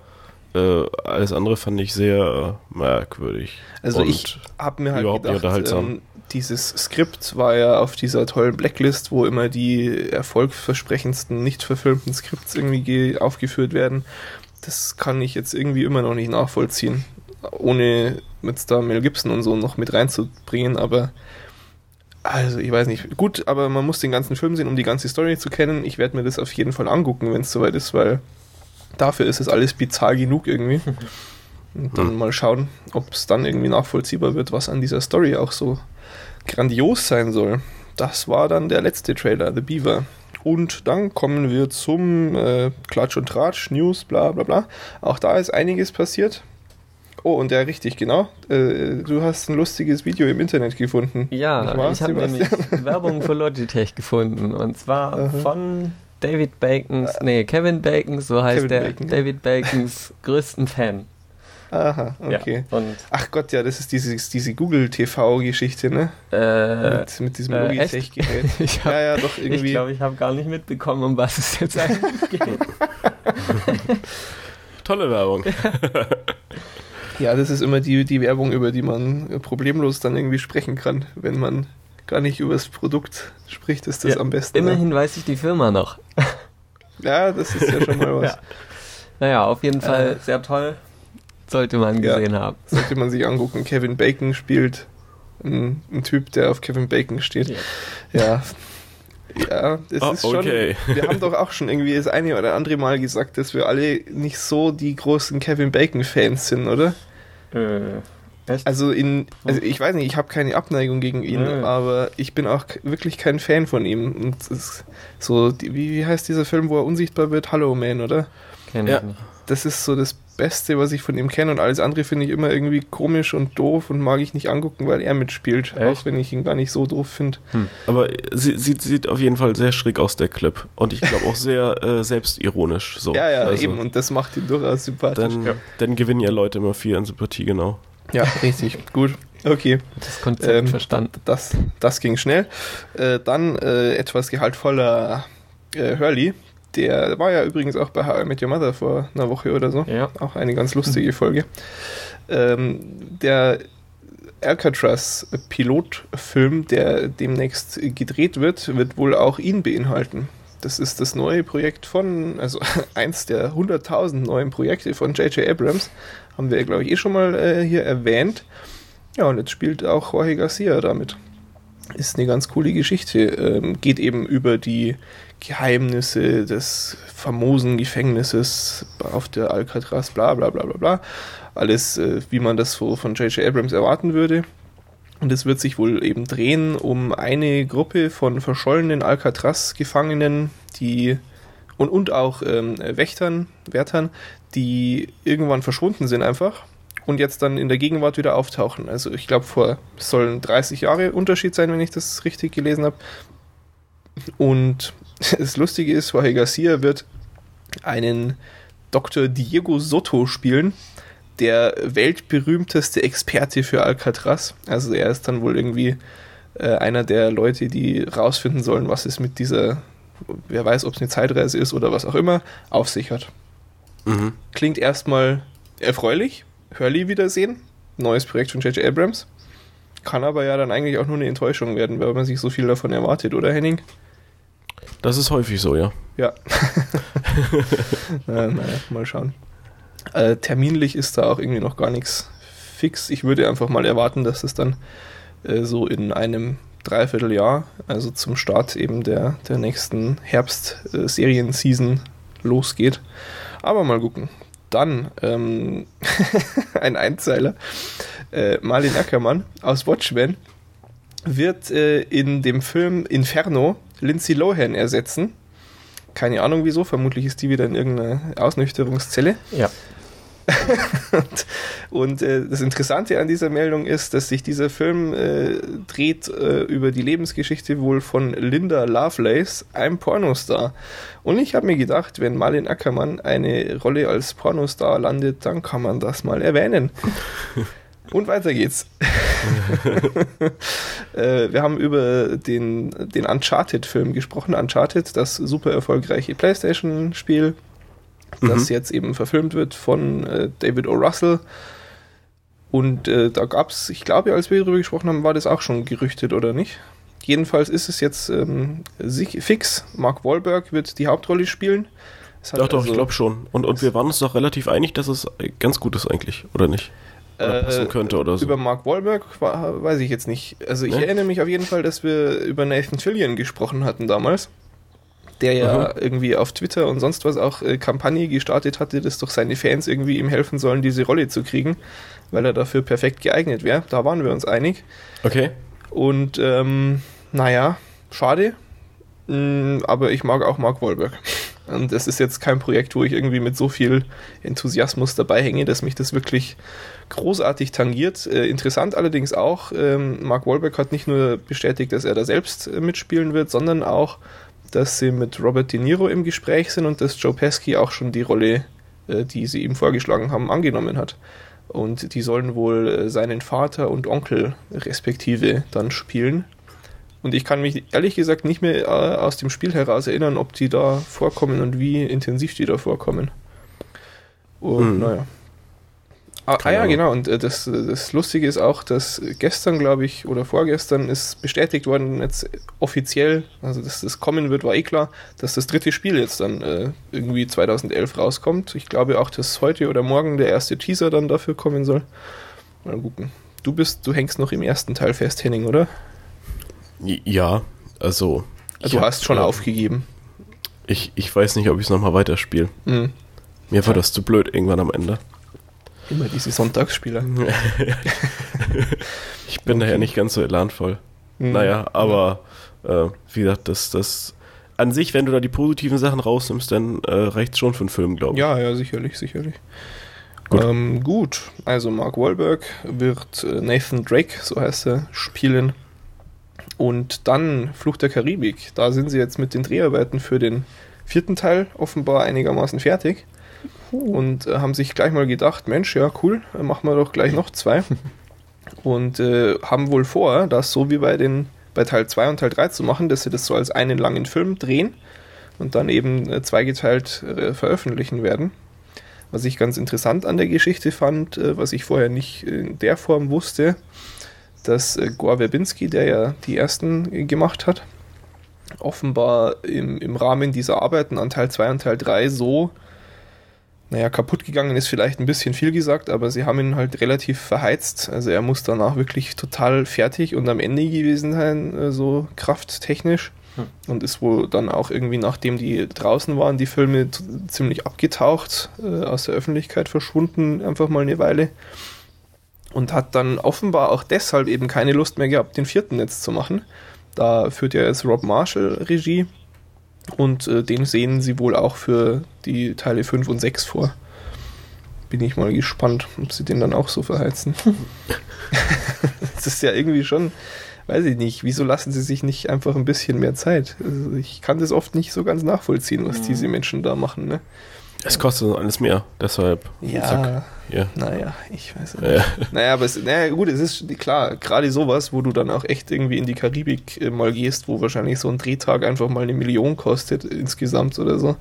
äh, alles andere fand ich sehr äh, merkwürdig. Also ich habe mir halt gedacht, ähm, dieses Skript war ja auf dieser tollen Blacklist, wo immer die erfolgversprechendsten nicht verfilmten Skripts irgendwie ge- aufgeführt werden. Das kann ich jetzt irgendwie immer noch nicht nachvollziehen, ohne jetzt da Mel Gibson und so noch mit reinzubringen, aber also ich weiß nicht. Gut, aber man muss den ganzen Film sehen, um die ganze Story zu kennen. Ich werde mir das auf jeden Fall angucken, wenn es soweit ist, weil dafür ist es alles bizarr genug irgendwie. Und dann Hm. mal schauen, ob es dann irgendwie nachvollziehbar wird, was an dieser Story auch so grandios sein soll. Das war dann der letzte Trailer, The Beaver. Und dann kommen wir zum äh, Klatsch und Tratsch, News, bla bla bla. Auch da ist einiges passiert. Oh, und ja, richtig, genau. Äh, du hast ein lustiges Video im Internet gefunden. Ja, ich habe nämlich? Werbung für Logitech gefunden. Und zwar Aha. von David Bacons, nee, Kevin Bacons, so heißt Kevin der, Bacon. David Bacons größten Fan. Aha, okay. Ja, und Ach Gott, ja, das ist diese Google TV-Geschichte, ne? äh, mit, mit diesem äh, Logitech-Gerät. ich Ja, ja, doch ich irgendwie. glaube, ich habe gar nicht mitbekommen, um was es jetzt eigentlich geht. Tolle Werbung. Ja, das ist immer die, die Werbung, über die man problemlos dann irgendwie sprechen kann. Wenn man gar nicht über das Produkt spricht, ist das Ja, am besten. ne? Immerhin weiß ich die Firma noch. Ja, das ist ja schon mal was. Ja. Naja, auf jeden Fall sehr toll. Sollte man Ja. gesehen haben. Sollte man sich angucken. Kevin Bacon spielt ein, ein Typ, der auf Kevin Bacon steht. Ja. Ja. Ja, das Oh, ist schon. okay. Wir haben doch auch schon irgendwie das eine oder andere Mal gesagt, dass wir alle nicht so die großen Kevin Bacon-Fans sind, oder? Äh, echt? Also in, also ich weiß nicht, ich habe keine Abneigung gegen ihn, Nö. aber ich bin auch wirklich kein Fan von ihm. Und es ist so, die, wie, wie heißt dieser Film, wo er unsichtbar wird? Hello Man, oder? Kenn Ja. ich nicht. Das ist so das Beste, was ich von ihm kenne und alles andere finde ich immer irgendwie komisch und doof und mag ich nicht angucken, weil er mitspielt, Echt? auch wenn ich ihn gar nicht so doof finde. Aber sie, sieht, sieht auf jeden Fall sehr schräg aus, der Clip. Und ich glaube auch sehr äh, selbstironisch. So. Ja, ja, Also, eben und das macht ihn durchaus sympathisch. Dann, ja. dann gewinnen ja Leute immer viel an Sympathie, genau. Ja, richtig, gut. Okay. Das Konzept Ähm, verstanden. Das, das ging schnell. Äh, dann äh, etwas gehaltvoller äh, Hurley. Der war ja übrigens auch bei How I Met Your Mother vor einer Woche oder so. Ja. Auch eine ganz lustige Folge. Ähm, der Alcatraz-Pilotfilm, der demnächst gedreht wird, wird wohl auch ihn beinhalten. Das ist das neue Projekt von, also eins der 100.000 neuen Projekte von J.J. Abrams. Haben wir, glaube ich, eh schon mal äh, hier erwähnt. Ja, und jetzt spielt auch Jorge Garcia damit. Ist eine ganz coole Geschichte. Ähm, geht eben über die Geheimnisse des famosen Gefängnisses auf der Alcatraz, bla bla bla bla bla. Alles, äh, wie man das so von J.J. Abrams erwarten würde. Und es wird sich wohl eben drehen um eine Gruppe von verschollenen Alcatraz-Gefangenen, die und, und auch ähm, Wächtern, Wärtern, die irgendwann verschwunden sind einfach und jetzt dann in der Gegenwart wieder auftauchen. Also ich glaube, vor es sollen 30 Jahre Unterschied sein, wenn ich das richtig gelesen habe. Und das Lustige ist, Jorge Garcia wird einen Dr. Diego Soto spielen, der weltberühmteste Experte für Alcatraz. Also er ist dann wohl irgendwie äh, einer der Leute, die rausfinden sollen, was es mit dieser, wer weiß, ob es eine Zeitreise ist oder was auch immer, auf sich hat. Mhm. Klingt erstmal erfreulich. Hurley wiedersehen. Neues Projekt von J.J. Abrams. Kann aber ja dann eigentlich auch nur eine Enttäuschung werden, weil man sich so viel davon erwartet, oder Henning? Das ist häufig so, ja. Ja. äh, naja, mal schauen. Äh, terminlich ist da auch irgendwie noch gar nichts fix. Ich würde einfach mal erwarten, dass es dann äh, so in einem Dreivierteljahr, also zum Start eben der, der nächsten Herbst-Serien-Season losgeht. Aber mal gucken. Dann ähm, ein Einzeiler. Äh, Marlin Ackermann aus Watchmen wird äh, in dem Film Inferno Lindsay Lohan ersetzen. Keine Ahnung wieso, vermutlich ist die wieder in irgendeiner Ausnüchterungszelle. Ja. und, Und äh, das Interessante an dieser Meldung ist, dass sich dieser Film äh, dreht äh, über die Lebensgeschichte wohl von Linda Lovelace, einem Pornostar. Und ich habe mir gedacht, wenn Marlin Ackermann eine Rolle als Pornostar landet, dann kann man das mal erwähnen. Und weiter geht's. äh, wir haben über den, den Uncharted-Film gesprochen. Uncharted, das super erfolgreiche PlayStation-Spiel, das mhm. jetzt eben verfilmt wird von äh, David O. Russell. Und äh, da gab es, ich glaube, als wir darüber gesprochen haben, war das auch schon gerüchtet, oder nicht? Jedenfalls ist es jetzt ähm, fix. Mark Wahlberg wird die Hauptrolle spielen. Doch, doch, also, ich glaube schon. Und, und wir waren uns doch relativ einig, dass es ganz gut ist eigentlich, oder nicht? Oder passen äh, könnte oder so. Über Mark Wahlberg weiß ich jetzt nicht. Also ich nee? erinnere mich auf jeden Fall, dass wir über Nathan Fillion gesprochen hatten damals der ja Aha. irgendwie auf Twitter und sonst was auch äh, Kampagne gestartet hatte, dass doch seine Fans irgendwie ihm helfen sollen, diese Rolle zu kriegen, weil er dafür perfekt geeignet wäre. Da waren wir uns einig. Okay. Und ähm, naja, schade. Mm, aber ich mag auch Mark Wahlberg. Und es ist jetzt kein Projekt, wo ich irgendwie mit so viel Enthusiasmus dabei hänge, dass mich das wirklich großartig tangiert. Äh, interessant allerdings auch, ähm, Mark Wahlberg hat nicht nur bestätigt, dass er da selbst äh, mitspielen wird, sondern auch, dass sie mit Robert De Niro im Gespräch sind und dass Joe Pesci auch schon die Rolle, äh, die sie ihm vorgeschlagen haben, angenommen hat. Und die sollen wohl äh, seinen Vater und Onkel respektive dann spielen. Und ich kann mich ehrlich gesagt nicht mehr äh, aus dem Spiel heraus erinnern, ob die da vorkommen und wie intensiv die da vorkommen. Und hm. naja. Ah, ah ja, genau. Und äh, das, das Lustige ist auch, dass gestern, glaube ich, oder vorgestern ist bestätigt worden, jetzt offiziell, also dass das kommen wird, war eh klar, dass das dritte Spiel jetzt dann äh, irgendwie 2011 rauskommt. Ich glaube auch, dass heute oder morgen der erste Teaser dann dafür kommen soll. Mal gucken. Du bist, du hängst noch im ersten Teil fest, Henning, oder? Ja, also. also du hast schon ja, aufgegeben. Ich, ich weiß nicht, ob ich es nochmal weiterspiele. Mhm. Mir war das zu blöd irgendwann am Ende. Immer diese Sonntagsspieler. ich bin okay. daher nicht ganz so elanvoll. Mhm. Naja, aber äh, wie gesagt, das, das an sich, wenn du da die positiven Sachen rausnimmst, dann äh, reicht es schon für einen Film, glaube ich. Ja, ja, sicherlich, sicherlich. Gut. Ähm, gut, also Mark Wahlberg wird äh, Nathan Drake, so heißt er, spielen. Und dann Flucht der Karibik. Da sind sie jetzt mit den Dreharbeiten für den vierten Teil offenbar einigermaßen fertig und äh, haben sich gleich mal gedacht, Mensch, ja cool, machen wir doch gleich noch zwei. und äh, haben wohl vor, das so wie bei den bei Teil 2 und Teil 3 zu machen, dass sie das so als einen langen Film drehen und dann eben äh, zweigeteilt äh, veröffentlichen werden. Was ich ganz interessant an der Geschichte fand, äh, was ich vorher nicht in der Form wusste, dass äh, Gore Verbinski, der ja die ersten gemacht hat, offenbar im, im Rahmen dieser Arbeiten an Teil 2 und Teil 3 so naja, kaputt gegangen ist vielleicht ein bisschen viel gesagt, aber sie haben ihn halt relativ verheizt. Also er muss danach wirklich total fertig und am Ende gewesen sein, äh, so krafttechnisch. Hm. Und ist wohl dann auch irgendwie, nachdem die draußen waren, die Filme ziemlich abgetaucht, äh, aus der Öffentlichkeit verschwunden, einfach mal eine Weile. Und hat dann offenbar auch deshalb eben keine Lust mehr gehabt, den vierten jetzt zu machen. Da führt ja jetzt Rob Marshall Regie und äh, den sehen sie wohl auch für die Teile 5 und 6 vor. Bin ich mal gespannt, ob sie den dann auch so verheizen. das ist ja irgendwie schon, weiß ich nicht, wieso lassen sie sich nicht einfach ein bisschen mehr Zeit? Also ich kann das oft nicht so ganz nachvollziehen, was diese Menschen da machen. Ne? Es kostet alles mehr, deshalb. Ja, zack, ja. naja, ich weiß nicht. Ja. Naja, aber es, naja, gut, es ist klar, gerade sowas, wo du dann auch echt irgendwie in die Karibik äh, mal gehst, wo wahrscheinlich so ein Drehtag einfach mal eine Million kostet insgesamt oder so,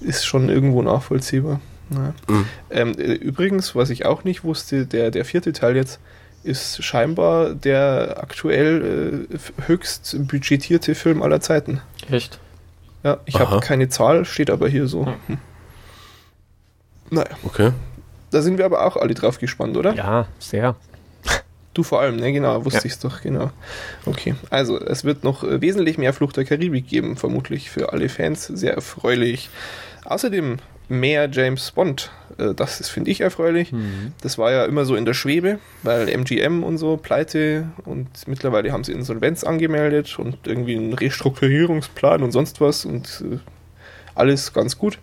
ist schon irgendwo nachvollziehbar. Naja. Mhm. Ähm, äh, übrigens, was ich auch nicht wusste, der, der vierte Teil jetzt ist scheinbar der aktuell äh, höchst budgetierte Film aller Zeiten. Echt? Ja, ich habe keine Zahl, steht aber hier so. Hm. Naja. Okay. Da sind wir aber auch alle drauf gespannt, oder? Ja, sehr. Du vor allem, ne? Genau, wusste ja. ich es doch, genau. Okay, also es wird noch äh, wesentlich mehr Flucht der Karibik geben, vermutlich für alle Fans. Sehr erfreulich. Außerdem mehr James Bond. Äh, das finde ich erfreulich. Mhm. Das war ja immer so in der Schwebe, weil MGM und so pleite und mittlerweile haben sie Insolvenz angemeldet und irgendwie einen Restrukturierungsplan und sonst was und äh, alles ganz gut.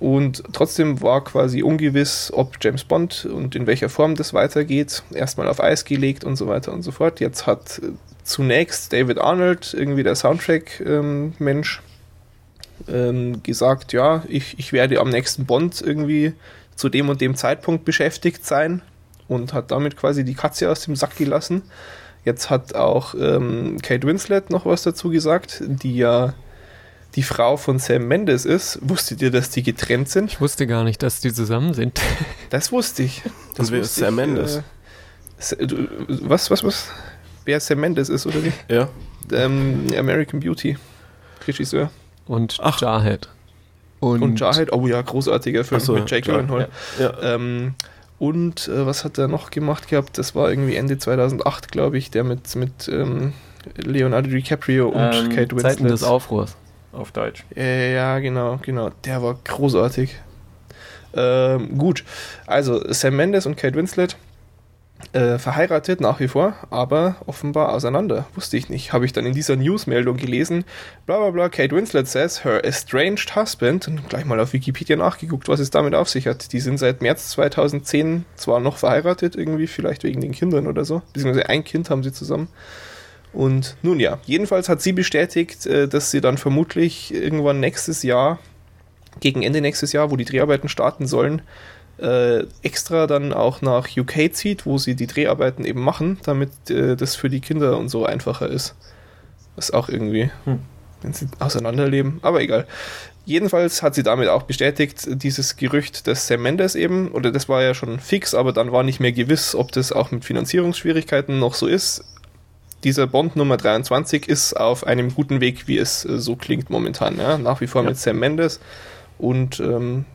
Und trotzdem war quasi ungewiss, ob James Bond und in welcher Form das weitergeht. Erstmal auf Eis gelegt und so weiter und so fort. Jetzt hat zunächst David Arnold, irgendwie der Soundtrack-Mensch, ähm, gesagt, ja, ich, ich werde am nächsten Bond irgendwie zu dem und dem Zeitpunkt beschäftigt sein und hat damit quasi die Katze aus dem Sack gelassen. Jetzt hat auch ähm, Kate Winslet noch was dazu gesagt, die ja die Frau von Sam Mendes ist. Wusstet ihr, dass die getrennt sind? Ich wusste gar nicht, dass die zusammen sind. Das wusste ich. Das Und wer ist Sam Mendes? Äh, was, was, was? Wer Sam Mendes ist, oder wie? Ja. Ähm, American Beauty. Regisseur. Und Ach. Jarhead. Und, und Jarhead, oh ja, großartiger Film so, mit Jake. Gyllenhaal. Ja. Ähm, und äh, was hat er noch gemacht gehabt? Das war irgendwie Ende 2008, glaube ich, der mit, mit ähm, Leonardo DiCaprio und ähm, Kate Winslet. Zeiten des Aufruhrs. Auf Deutsch. Ja, genau, genau. Der war großartig. Ähm, gut, also Sam Mendes und Kate Winslet äh, verheiratet nach wie vor, aber offenbar auseinander. Wusste ich nicht. Habe ich dann in dieser Newsmeldung gelesen. Bla bla bla. Kate Winslet says her estranged husband und gleich mal auf Wikipedia nachgeguckt, was es damit auf sich hat. Die sind seit März 2010 zwar noch verheiratet, irgendwie, vielleicht wegen den Kindern oder so. Beziehungsweise ein Kind haben sie zusammen. Und nun ja, jedenfalls hat sie bestätigt, äh, dass sie dann vermutlich irgendwann nächstes Jahr, gegen Ende nächstes Jahr, wo die Dreharbeiten starten sollen, äh, extra dann auch nach UK zieht, wo sie die Dreharbeiten eben machen, damit äh, das für die Kinder und so einfacher ist. Was auch irgendwie, Hm. wenn sie auseinanderleben, aber egal. Jedenfalls hat sie damit auch bestätigt, dieses Gerücht, dass Sam Mendes eben, oder das war ja schon fix, aber dann war nicht mehr gewiss, ob das auch mit Finanzierungsschwierigkeiten noch so ist. Dieser Bond Nummer 23 ist auf einem guten Weg, wie es äh, so klingt momentan. Ja? Nach wie vor Ja. mit Sam Mendes. Und ähm,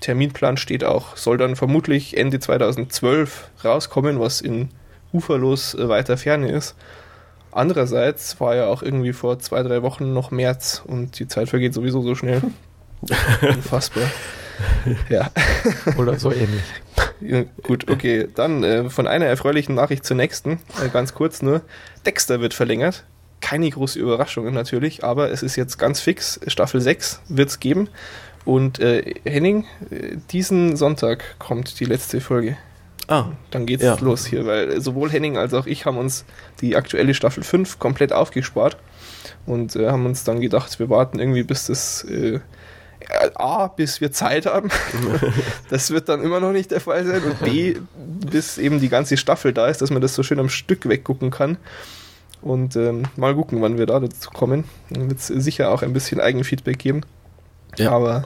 Terminplan steht auch, soll dann vermutlich Ende 2012 rauskommen, was in uferlos äh, weiter Ferne ist. Andererseits war ja auch irgendwie vor zwei, drei Wochen noch März und die Zeit vergeht sowieso so schnell. Unfassbar. Ja. Oder so ähnlich. Ja, gut, okay. Dann äh, von einer erfreulichen Nachricht zur nächsten. Äh, ganz kurz nur. Dexter wird verlängert. Keine große Überraschung natürlich, aber es ist jetzt ganz fix. Staffel 6 wird es geben. Und äh, Henning, äh, diesen Sonntag kommt die letzte Folge. Ah, Dann geht's Ja. los hier, weil sowohl Henning als auch ich haben uns die aktuelle Staffel 5 komplett aufgespart und äh, haben uns dann gedacht, wir warten irgendwie bis das äh, A, bis wir Zeit haben. das wird dann immer noch nicht der Fall sein. Und B, bis eben die ganze Staffel da ist, dass man das so schön am Stück weggucken kann. Und ähm, mal gucken, wann wir da dazu kommen. Dann wird es sicher auch ein bisschen Eigenfeedback geben. Ja. Aber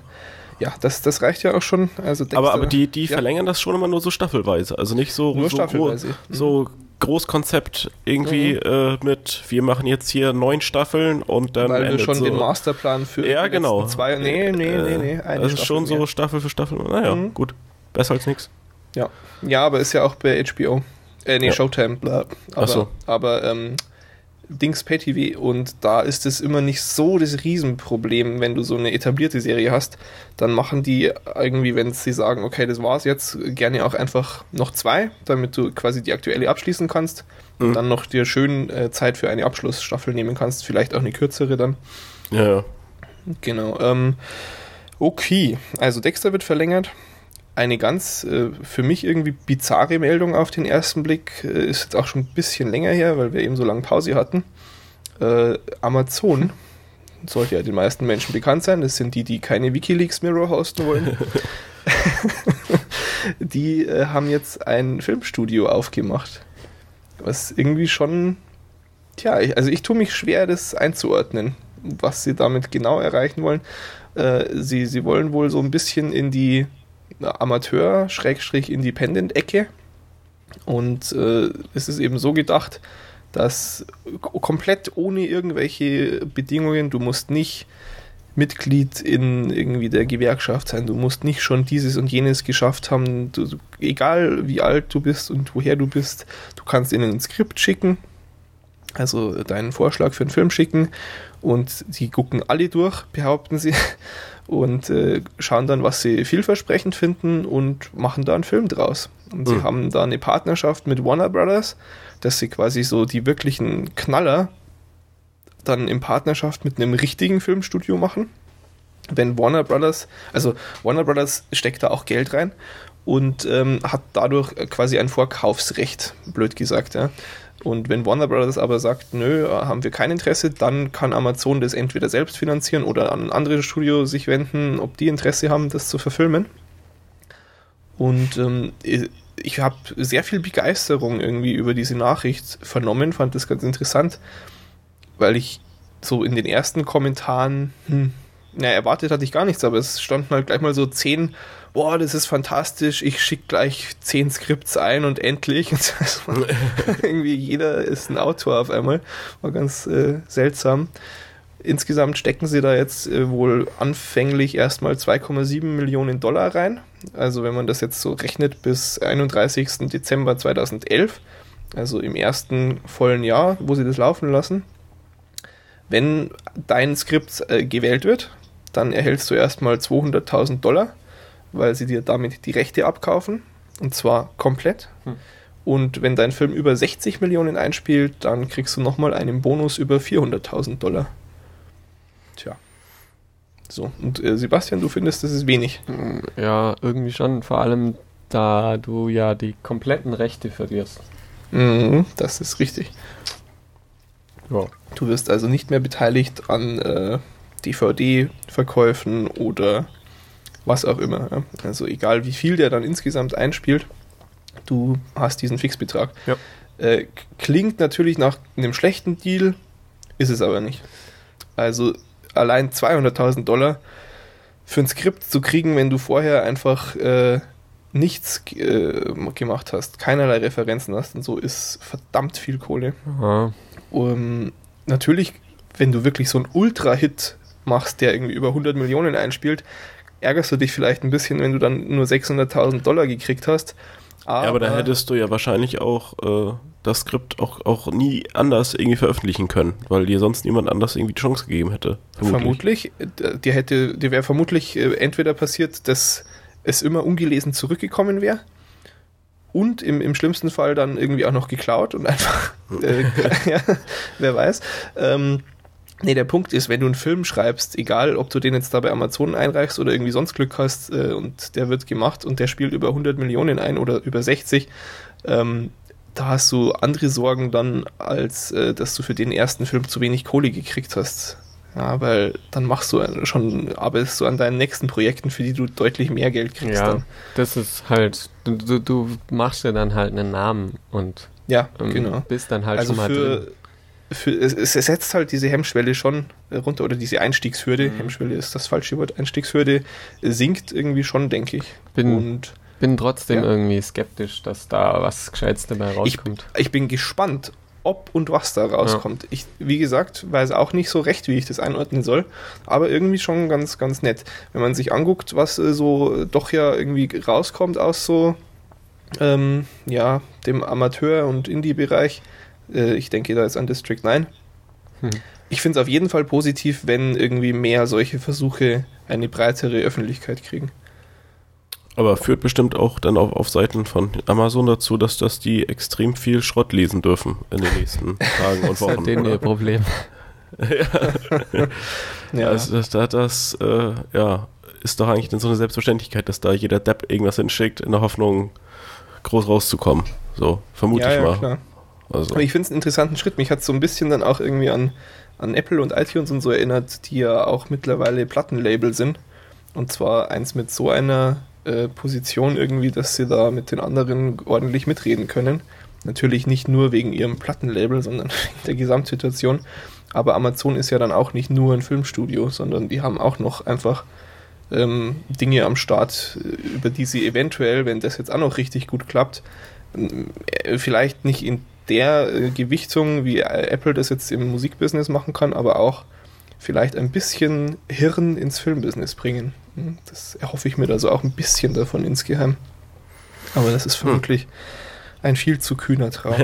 ja, das, das reicht ja auch schon. Also aber, Dexter- aber die, die ja, verlängern das schon immer nur so staffelweise. Also nicht so, Nur so, staffelweise. gro- so Großkonzept irgendwie äh, mit, wir machen jetzt hier neun Staffeln und dann weil wir schon so. den Masterplan für Ja, genau. zwei. Nee, nee, nee, nee. Eine das ist schon Staffel so mehr. Staffel für Staffel. Naja, Mhm. gut. Besser als nichts. Ja. ja, aber ist ja auch bei HBO. Äh, nee, Ja. Showtime. Bla. Aber, Ach so. aber ähm, Dings Pay TV und da ist es immer nicht so das Riesenproblem, wenn du so eine etablierte Serie hast, dann machen die irgendwie, wenn sie sagen, okay, das war's jetzt, gerne auch einfach noch zwei, damit du quasi die aktuelle abschließen kannst und Mhm. dann noch dir schön äh, Zeit für eine Abschlussstaffel nehmen kannst, vielleicht auch eine kürzere dann. Ja, ja. Genau. Ähm, okay, also Dexter wird verlängert. Eine ganz äh, für mich irgendwie bizarre Meldung auf den ersten Blick äh, ist jetzt auch schon ein bisschen länger her, weil wir eben so lange Pause hatten. Äh, Amazon sollte ja den meisten Menschen bekannt sein. Das sind die, die keine WikiLeaks Mirror hosten wollen. die äh, haben jetzt ein Filmstudio aufgemacht. Was irgendwie schon, tja, ich, also ich tue mich schwer, das einzuordnen, was sie damit genau erreichen wollen. Äh, sie, sie wollen wohl so ein bisschen in die Amateur-Independent-Ecke. Und äh, es ist eben so gedacht, dass komplett ohne irgendwelche Bedingungen, du musst nicht Mitglied in irgendwie der Gewerkschaft sein, du musst nicht schon dieses und jenes geschafft haben, du- egal wie alt du bist und woher du bist, du kannst ihnen ein Skript schicken, also deinen Vorschlag für einen Film schicken und die gucken alle durch, behaupten sie, und äh, schauen dann, was sie vielversprechend finden und machen da einen Film draus. Und sie Mhm. haben da eine Partnerschaft mit Warner Brothers, dass sie quasi so die wirklichen Knaller dann in Partnerschaft mit einem richtigen Filmstudio machen. wenn Warner Brothers, also Warner Brothers steckt da auch Geld rein und ähm, hat dadurch quasi ein Vorkaufsrecht, blöd gesagt, ja. Und wenn Warner Brothers aber sagt, nö, haben wir kein Interesse, dann kann Amazon das entweder selbst finanzieren oder an ein anderes Studio sich wenden, ob die Interesse haben, das zu verfilmen. Und ähm, ich habe sehr viel Begeisterung irgendwie über diese Nachricht vernommen, fand das ganz interessant, weil ich so in den ersten Kommentaren, hm, naja, erwartet hatte ich gar nichts, aber es standen halt gleich mal so zehn, boah, das ist fantastisch, ich schicke gleich zehn Skripts ein und endlich. Und irgendwie jeder ist ein Autor auf einmal. War ganz äh, seltsam. Insgesamt stecken sie da jetzt äh, wohl anfänglich erstmal 2,7 Millionen Dollar rein. Also wenn man das jetzt so rechnet bis 31. Dezember 2011, also im ersten vollen Jahr, wo sie das laufen lassen. Wenn dein Skript äh, gewählt wird, dann erhältst du erstmal 200.000 Dollar, weil sie dir damit die Rechte abkaufen. Und zwar komplett. Hm. Und wenn dein Film über 60 Millionen einspielt, dann kriegst du nochmal einen Bonus über 400.000 Dollar. Tja. So, und äh, Sebastian, du findest, das ist wenig. Hm, ja, irgendwie schon. Vor allem, da du ja die kompletten Rechte verlierst. Mhm, das ist richtig. Ja. Du wirst also nicht mehr beteiligt an äh, DVD-Verkäufen oder was auch immer. Ja. Also egal wie viel der dann insgesamt einspielt, du hast diesen Fixbetrag. Ja. Äh, klingt natürlich nach einem schlechten Deal, ist es aber nicht. Also allein 200.000 Dollar für ein Skript zu kriegen, wenn du vorher einfach äh, nichts äh, gemacht hast, keinerlei Referenzen hast und so, ist verdammt viel Kohle. Um, natürlich, wenn du wirklich so einen Ultra-Hit machst, der irgendwie über 100 Millionen einspielt, ärgerst du dich vielleicht ein bisschen, wenn du dann nur 600.000 Dollar gekriegt hast. Aber, ja, aber da hättest du ja wahrscheinlich auch äh, das Skript auch, auch nie anders irgendwie veröffentlichen können, weil dir sonst niemand anders irgendwie die Chance gegeben hätte. Vermutlich. vermutlich dir hätte, dir wäre vermutlich äh, entweder passiert, dass es immer ungelesen zurückgekommen wäre und im, im schlimmsten Fall dann irgendwie auch noch geklaut und einfach, äh, ja, wer weiß. Ähm, Nee, der Punkt ist, wenn du einen Film schreibst, egal ob du den jetzt da bei Amazon einreichst oder irgendwie sonst Glück hast äh, und der wird gemacht und der spielt über 100 Millionen ein oder über 60, ähm, da hast du andere Sorgen dann, als äh, dass du für den ersten Film zu wenig Kohle gekriegt hast. Ja, weil dann machst du schon, arbeitest du an deinen nächsten Projekten, für die du deutlich mehr Geld kriegst. Ja, dann. das ist halt, du, du machst dir dann halt einen Namen und ja, ähm, genau. bist dann halt also schon mal für, drin für, es, es setzt halt diese Hemmschwelle schon äh, runter oder diese Einstiegshürde, mhm. Hemmschwelle ist das falsche Wort, Einstiegshürde sinkt irgendwie schon, denke ich. Bin, Und bin trotzdem ja. irgendwie skeptisch, dass da was Gescheites dabei rauskommt. Ich, ich bin gespannt, ob und was da rauskommt. Ja. Ich, wie gesagt, weiß auch nicht so recht, wie ich das einordnen soll, aber irgendwie schon ganz, ganz nett. Wenn man sich anguckt, was äh, so doch ja irgendwie rauskommt aus so, ähm, ja, dem Amateur- und Indie-Bereich, äh, ich denke da jetzt an District 9. Hm. Ich finde es auf jeden Fall positiv, wenn irgendwie mehr solche Versuche eine breitere Öffentlichkeit kriegen. Aber führt bestimmt auch dann auf, auf Seiten von Amazon dazu, dass das die extrem viel Schrott lesen dürfen in den nächsten Tagen und Wochen. Das ist halt ihr Problem. ja. ja. Also das, das, das äh, ja, ist doch eigentlich so eine Selbstverständlichkeit, dass da jeder Depp irgendwas hinschickt, in der Hoffnung, groß rauszukommen. So, vermute ja, ich mal. Klar. Also. Aber ich finde es einen interessanten Schritt. Mich hat es so ein bisschen dann auch irgendwie an, an Apple und iTunes und so erinnert, die ja auch mittlerweile Plattenlabel sind. Und zwar eins mit so einer äh, Position irgendwie, dass sie da mit den anderen ordentlich mitreden können. Natürlich nicht nur wegen ihrem Plattenlabel, sondern wegen der Gesamtsituation. Aber Amazon ist ja dann auch nicht nur ein Filmstudio, sondern die haben auch noch einfach ähm, Dinge am Start, äh, über die sie eventuell, wenn das jetzt auch noch richtig gut klappt, äh, vielleicht nicht in der äh, Gewichtung, wie Apple das jetzt im Musikbusiness machen kann, aber auch vielleicht ein bisschen Hirn ins Filmbusiness bringen. Hm, das erhoffe ich mir also auch ein bisschen davon insgeheim. Aber das ist hm. vermutlich hm. ein viel zu kühner Traum.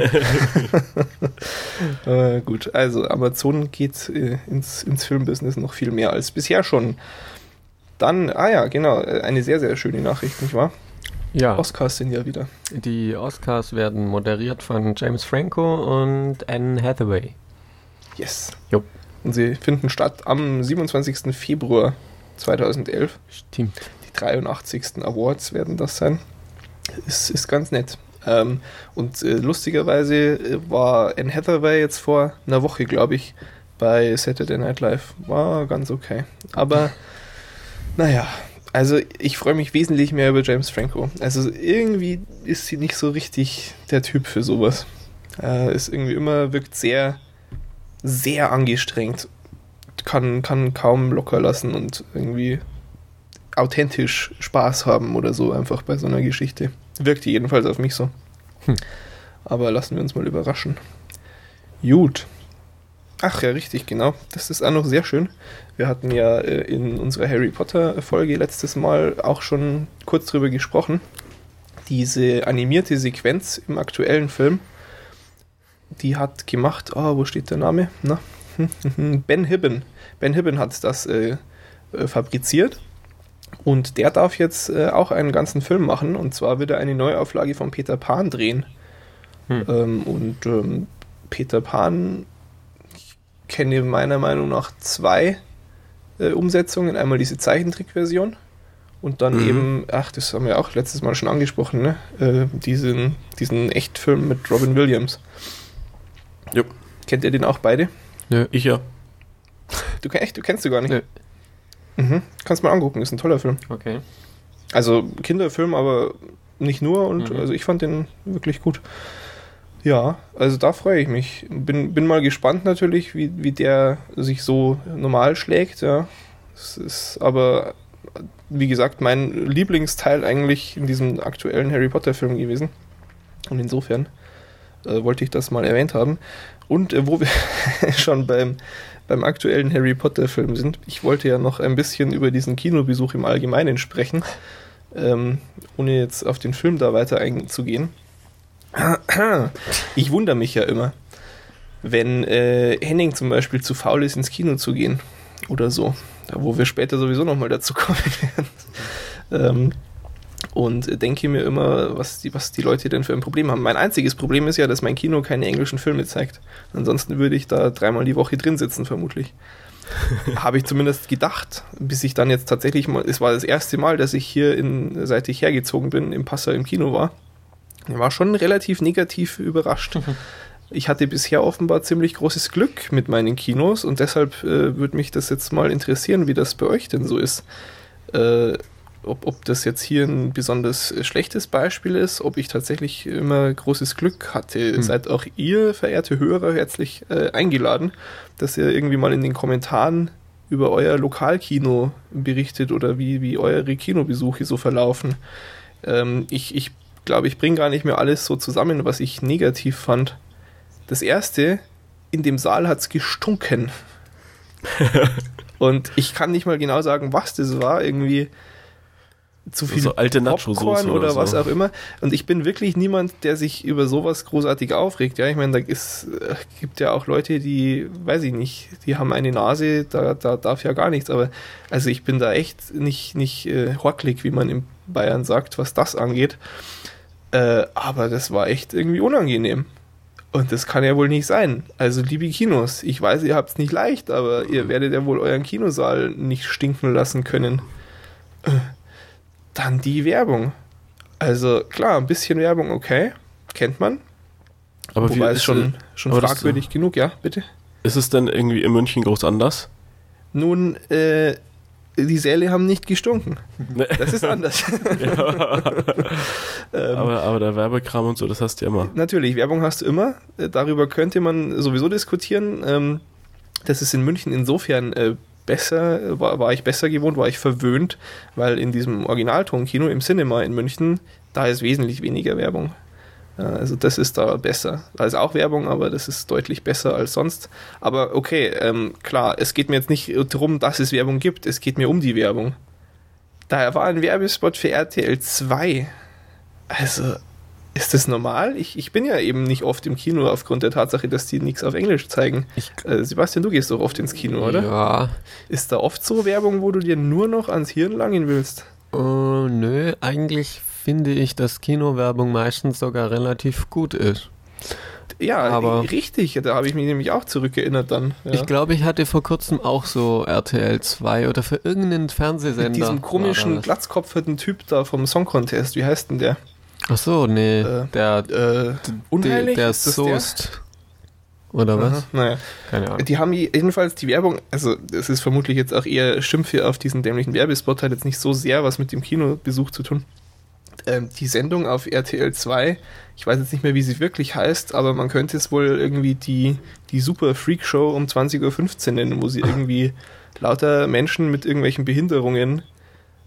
äh, gut, also Amazon geht äh, ins, ins Filmbusiness noch viel mehr als bisher schon. Dann, ah ja, genau, äh, eine sehr, sehr schöne Nachricht, nicht wahr? Ja. Oscars sind ja wieder. Die Oscars werden moderiert von James Franco und Anne Hathaway. Yes. Jo. Und sie finden statt am 27. Februar 2011. Stimmt. Die 83. Awards werden das sein. Ist, ist ganz nett. Ähm, und äh, lustigerweise äh, war Anne Hathaway jetzt vor einer Woche, glaube ich, bei Saturday Night Live. War ganz okay. Aber naja, also ich freue mich wesentlich mehr über James Franco. Also irgendwie ist sie nicht so richtig der Typ für sowas. Äh, ist irgendwie immer, wirkt sehr, sehr angestrengt. Kann, kann kaum locker lassen und irgendwie authentisch Spaß haben oder so einfach bei so einer Geschichte. Wirkt jedenfalls auf mich so. Hm. Aber lassen wir uns mal überraschen. Gut. Ach ja, richtig, genau. Das ist auch noch sehr schön. Wir hatten ja äh, in unserer Harry Potter Folge letztes Mal auch schon kurz drüber gesprochen. Diese animierte Sequenz im aktuellen Film, die hat gemacht, oh, wo steht der Name? Na? Ben Hibben. Ben Hibben hat das äh, äh, fabriziert. Und der darf jetzt äh, auch einen ganzen Film machen. Und zwar wird er eine Neuauflage von Peter Pan drehen. Hm. Ähm, und ähm, Peter Pan, ich kenne meiner Meinung nach zwei äh, Umsetzungen. Einmal diese Zeichentrickversion und dann Mhm. eben, ach, das haben wir auch letztes Mal schon angesprochen, ne? Äh, diesen, diesen Echtfilm mit Robin Williams. Jupp. Kennt ihr den auch beide? Nö. Ich ja. Du, echt, du kennst du gar nicht? Nö. Mhm. Kannst mal angucken, ist ein toller Film. Okay. Also Kinderfilm, aber nicht nur und Mhm. also ich fand den wirklich gut. Ja, also da freue ich mich. Bin, bin mal gespannt natürlich, wie, wie der sich so normal schlägt, ja. Es ist aber, wie gesagt, mein Lieblingsteil eigentlich in diesem aktuellen Harry Potter Film gewesen. Und insofern äh, wollte ich das mal erwähnt haben. Und äh, wo wir schon beim, beim aktuellen Harry Potter Film sind, ich wollte ja noch ein bisschen über diesen Kinobesuch im Allgemeinen sprechen, ähm, ohne jetzt auf den Film da weiter einzugehen. Ich wundere mich ja immer, wenn äh, Henning zum Beispiel zu faul ist, ins Kino zu gehen oder so, da wo wir später sowieso nochmal dazu kommen werden. Ähm, und denke mir immer, was die, was die Leute denn für ein Problem haben. Mein einziges Problem ist ja, dass mein Kino keine englischen Filme zeigt. Ansonsten würde ich da dreimal die Woche drin sitzen, vermutlich. Habe ich zumindest gedacht, bis ich dann jetzt tatsächlich mal, es war das erste Mal, dass ich hier, in, seit ich hergezogen bin, im Passau im Kino war. Ich war schon relativ negativ überrascht. Ich hatte bisher offenbar ziemlich großes Glück mit meinen Kinos und deshalb äh, würde mich das jetzt mal interessieren, wie das bei euch denn so ist. Äh, ob, ob das jetzt hier ein besonders schlechtes Beispiel ist, ob ich tatsächlich immer großes Glück hatte. Hm. Seid auch ihr, verehrte Hörer, herzlich äh, eingeladen, dass ihr irgendwie mal in den Kommentaren über euer Lokalkino berichtet oder wie, wie eure Kinobesuche so verlaufen. Ähm, ich ich glaube, ich bringe gar nicht mehr alles so zusammen, was ich negativ fand. Das erste, in dem Saal hat es gestunken. Und ich kann nicht mal genau sagen, was das war. Irgendwie zu viel So alte Popcorn oder, oder so. was auch immer. Und ich bin wirklich niemand, der sich über sowas großartig aufregt. Ja, ich meine, da ist, äh, gibt ja auch Leute, die, weiß ich nicht, die haben eine Nase, da, da darf ja gar nichts. Aber also ich bin da echt nicht, nicht äh, horklig, wie man in Bayern sagt, was das angeht. Äh, aber das war echt irgendwie unangenehm. Und das kann ja wohl nicht sein. Also, liebe Kinos, ich weiß, ihr habt es nicht leicht, aber ihr werdet ja wohl euren Kinosaal nicht stinken lassen können. Äh, Dann die Werbung. Also, klar, ein bisschen Werbung, okay. Kennt man. Aber wie Wobei es schon, schon aber das- fragwürdig genug, ja, bitte. ist es denn irgendwie in München groß anders? Nun, äh, die Säle haben nicht gestunken. Das ist anders. ähm, aber, aber der Werbekram und so, das hast du ja immer. Natürlich, Werbung hast du immer. Darüber könnte man sowieso diskutieren. Ähm, das ist in München insofern äh, besser, war, war ich besser gewohnt, war ich verwöhnt, weil in diesem Originaltonkino im Cinema in München, da ist wesentlich weniger Werbung. Also das ist da besser. Da ist auch Werbung, aber das ist deutlich besser als sonst. Aber okay, ähm, klar, es geht mir jetzt nicht darum, dass es Werbung gibt, es geht mir um die Werbung. Da war ein Werbespot für RTL 2. Also, ist das normal? Ich, ich bin ja eben nicht oft im Kino aufgrund der Tatsache, dass die nichts auf Englisch zeigen. Ich, Äh, Sebastian, du gehst doch oft ins Kino, oder? Ja. Ist da oft so Werbung, wo du dir nur noch ans Hirn langen willst? Oh, nö, eigentlich finde ich, dass Kinowerbung meistens sogar relativ gut ist. Ja, Aber- richtig. Da habe ich mich nämlich auch zurückerinnert dann. Ja. Ich glaube, ich hatte vor kurzem auch so RTL 2 oder für irgendeinen Fernsehsender. Mit diesem komischen, glatzkopferten Typ da vom Song Contest. Wie heißt denn der? Ach so, nee, Äh, der, Äh, unheilig? der, der Soest. Oder Aha, was? Naja. Keine Ahnung. Die haben jedenfalls die Werbung, also es ist vermutlich jetzt auch eher Schimpfe auf diesen dämlichen Werbespot, hat jetzt nicht so sehr was mit dem Kinobesuch zu tun. Ähm, die Sendung auf RTL 2, ich weiß jetzt nicht mehr, wie sie wirklich heißt, aber man könnte es wohl irgendwie die, die Super Freak Show um 20.15 Uhr nennen, wo sie irgendwie lauter Menschen mit irgendwelchen Behinderungen,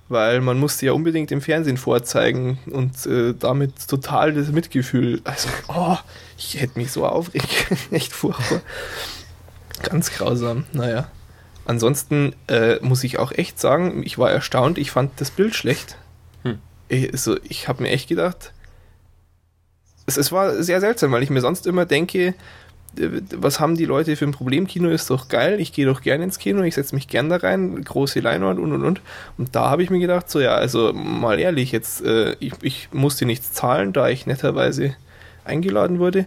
weil man musste ja unbedingt im Fernsehen vorzeigen und äh, damit total das Mitgefühl. Also, oh, ich hätte mich so aufregt. Echt furchtbar. Ganz grausam, naja. Ansonsten äh, muss ich auch echt sagen, ich war erstaunt, ich fand das Bild schlecht. Ich, also, ich habe mir echt gedacht, es, es war sehr seltsam, weil ich mir sonst immer denke, äh, was haben die Leute für ein Problem? Kino ist doch geil, ich gehe doch gerne ins Kino, ich setze mich gern da rein, große Leinwand und und und. Und da habe ich mir gedacht, so ja, also mal ehrlich, jetzt, äh, ich, ich musste nichts zahlen, da ich netterweise eingeladen wurde.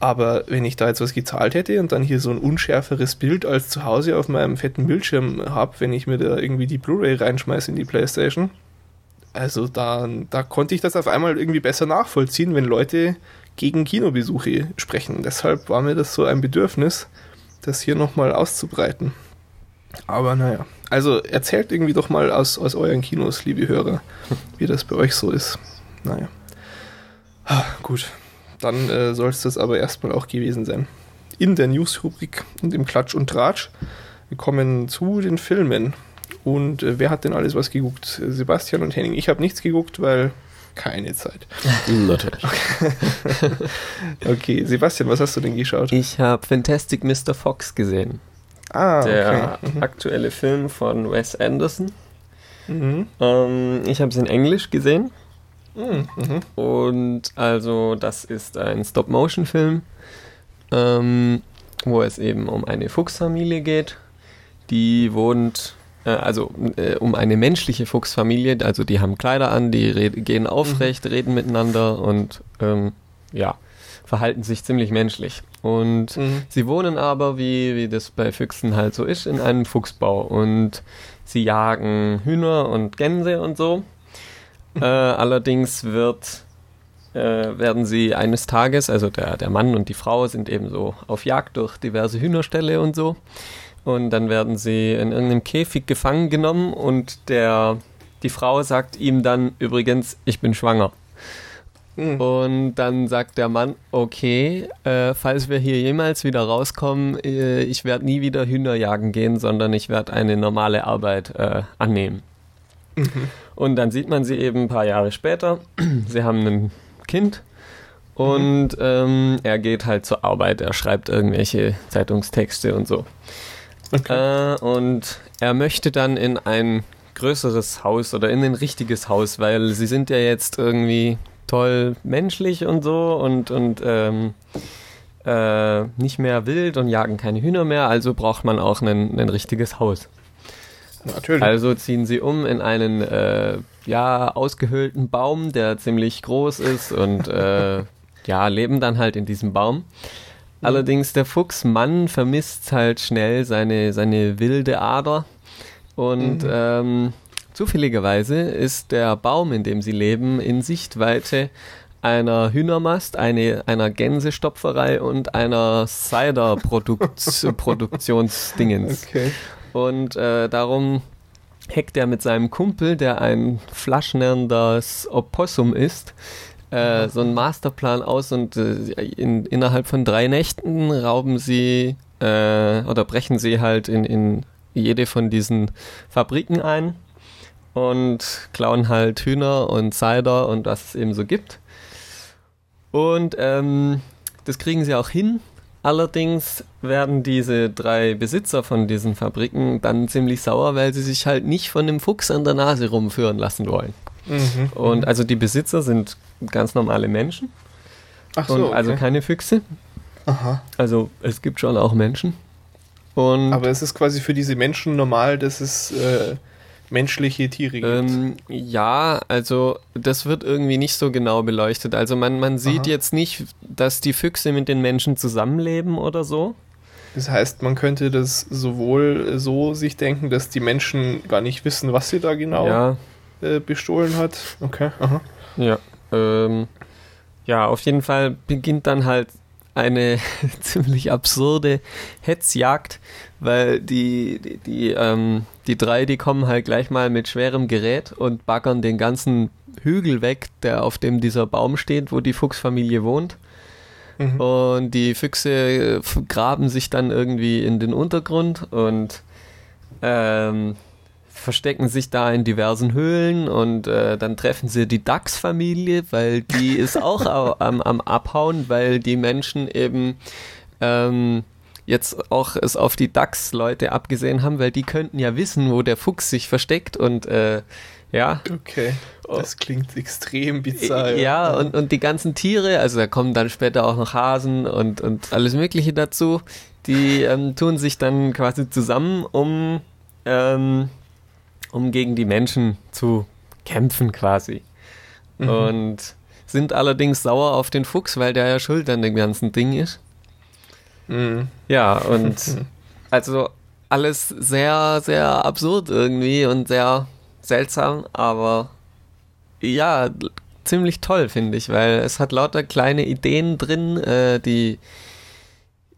Aber wenn ich da jetzt was gezahlt hätte und dann hier so ein unschärferes Bild als zu Hause auf meinem fetten Bildschirm habe, wenn ich mir da irgendwie die Blu-ray reinschmeiße in die Playstation, also da, da konnte ich das auf einmal irgendwie besser nachvollziehen, wenn Leute gegen Kinobesuche sprechen. Deshalb war mir das so ein Bedürfnis, das hier nochmal auszubreiten. Aber naja, also erzählt irgendwie doch mal aus, aus euren Kinos, liebe Hörer, wie das bei euch so ist. Naja. Gut, dann äh, soll es das aber erstmal auch gewesen sein. In der News-Rubrik und im Klatsch und Tratsch. Wir kommen zu den Filmen. Und äh, wer hat denn alles was geguckt? Sebastian und Henning. Ich habe nichts geguckt, weil keine Zeit. Natürlich. Okay, Sebastian, was hast du denn geschaut? Ich habe Fantastic Mr. Fox gesehen. Ah, Der okay. aktuelle Film von Wes Anderson. Mhm. Ähm, ich habe es in Englisch gesehen. Mhm. Mhm. Und also das ist ein Stop-Motion-Film, ähm, wo es eben um eine Fuchsfamilie geht. Die wohnt, also äh, um eine menschliche Fuchsfamilie. Also die haben Kleider an, die gehen aufrecht, reden miteinander und ähm, ja, verhalten sich ziemlich menschlich. Und Mhm. Sie wohnen aber, wie, wie das bei Füchsen halt so ist, in einem Fuchsbau und sie jagen Hühner und Gänse und so. Äh, allerdings wird, äh, werden sie eines Tages, also der, der Mann und die Frau sind eben so auf Jagd durch diverse Hühnerställe und so. Und dann werden sie in irgendeinem Käfig gefangen genommen und der, die Frau sagt ihm dann übrigens, ich bin schwanger. Mhm. Und dann sagt der Mann, okay, äh, falls wir hier jemals wieder rauskommen, äh, ich werde nie wieder Hühner jagen gehen, sondern ich werde eine normale Arbeit äh, annehmen. Und dann sieht man sie eben ein paar Jahre später. sie haben ein Kind und ähm, er geht halt zur Arbeit. Er schreibt irgendwelche Zeitungstexte und so. Okay. Äh, und er möchte dann in ein größeres Haus oder in ein richtiges Haus, weil sie sind ja jetzt irgendwie toll menschlich und so und, und ähm, äh, nicht mehr wild und jagen keine Hühner mehr, also braucht man auch ein, ein richtiges Haus. Natürlich. Also ziehen sie um in einen äh, ja ausgehöhlten Baum, der ziemlich groß ist und äh, ja leben dann halt in diesem Baum. Allerdings der Fuchsmann vermisst halt schnell seine seine wilde Ader und Mhm. ähm, zufälligerweise ist der Baum, in dem sie leben, in Sichtweite einer Hühnermast, eine, einer Gänsestopferei und einer Cider-Produktionsdingens. okay. Und äh, darum hackt er mit seinem Kumpel, der ein flaschnerndes Opossum ist, äh, so einen Masterplan aus und äh, in, innerhalb von drei Nächten rauben sie äh, oder brechen sie halt in, in jede von diesen Fabriken ein und klauen halt Hühner und Cider und was es eben so gibt. Und ähm, das kriegen sie auch hin. Allerdings werden diese drei Besitzer von diesen Fabriken dann ziemlich sauer, weil sie sich halt nicht von dem Fuchs an der Nase rumführen lassen wollen. Mhm. Und also die Besitzer sind ganz normale Menschen Ach so, und okay. also keine Füchse. Aha. Also es gibt schon auch Menschen. Und Aber es ist quasi für diese Menschen normal, dass es äh, menschliche Tiere gibt. Ähm, ja, also das wird irgendwie nicht so genau beleuchtet. Also man, man sieht Aha. jetzt nicht, dass die Füchse mit den Menschen zusammenleben oder so. Das heißt, man könnte das sowohl so sich denken, dass die Menschen gar nicht wissen, was sie da genau Ja, äh, bestohlen hat. Okay, aha. ja. Ähm, ja, auf jeden Fall beginnt dann halt eine ziemlich absurde Hetzjagd, weil die, die, die, ähm, die drei, die kommen halt gleich mal mit schwerem Gerät und baggern den ganzen Hügel weg, der auf dem dieser Baum steht, wo die Fuchsfamilie wohnt. Mhm. Und die Füchse äh, graben sich dann irgendwie in den Untergrund und ähm, verstecken sich da in diversen Höhlen und äh, dann treffen sie die Dachsfamilie, weil die ist auch au- am, am Abhauen, weil die Menschen eben ähm, jetzt auch es auf die Dachsleute abgesehen haben, weil die könnten ja wissen, wo der Fuchs sich versteckt und äh, ja, Okay, das klingt extrem bizarr. ja, und, und die ganzen Tiere, also da kommen dann später auch noch Hasen und, und alles Mögliche dazu, die ähm, tun sich dann quasi zusammen, um, ähm, um gegen die Menschen zu kämpfen quasi. Mhm. Und sind allerdings sauer auf den Fuchs, weil der ja schuld an dem ganzen Ding ist. Mhm. Ja, und also alles sehr, sehr absurd irgendwie und sehr seltsam, aber ja, ziemlich toll, finde ich, weil es hat lauter kleine Ideen drin, äh, die,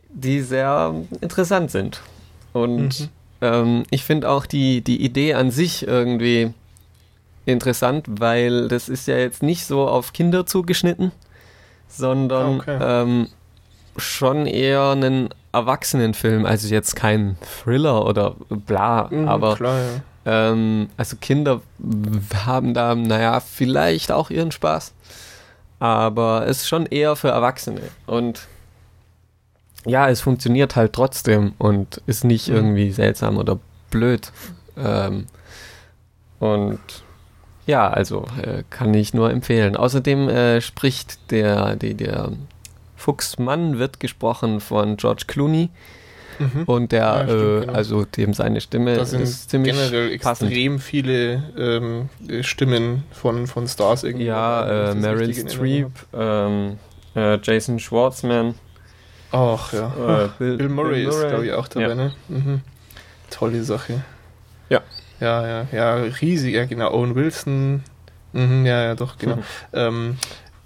die sehr interessant sind. Und Mhm. Ähm, ich finde auch die, die Idee an sich irgendwie interessant, weil das ist ja jetzt nicht so auf Kinder zugeschnitten, sondern Okay. ähm, schon eher einen Erwachsenenfilm, also jetzt kein Thriller oder bla, Mhm, aber klar, ja. ähm, also Kinder haben da, naja, vielleicht auch ihren Spaß, aber es ist schon eher für Erwachsene und ja, es funktioniert halt trotzdem und ist nicht Mhm. irgendwie seltsam oder blöd. Ähm, und ja, also äh, kann ich nur empfehlen. Außerdem äh, spricht der, die, der Fuchsmann wird gesprochen von George Clooney Mhm. und der, Ja, stimmt, äh, genau. also dem seine Stimme Da sind ist ziemlich generell passend. extrem viele ähm, äh, Stimmen von, von Stars irgendwie. Ja, äh, das Meryl Streep, ähm, äh, Jason Schwartzman. Ach ja. äh, Bill, Bill Murray ist, glaube ich, auch dabei, Ja. ne? Mhm. Tolle Sache. Ja. Ja, ja, ja, riesig, ja, genau. Owen Wilson. Mhm, ja, ja, doch, genau. Mhm. Ähm,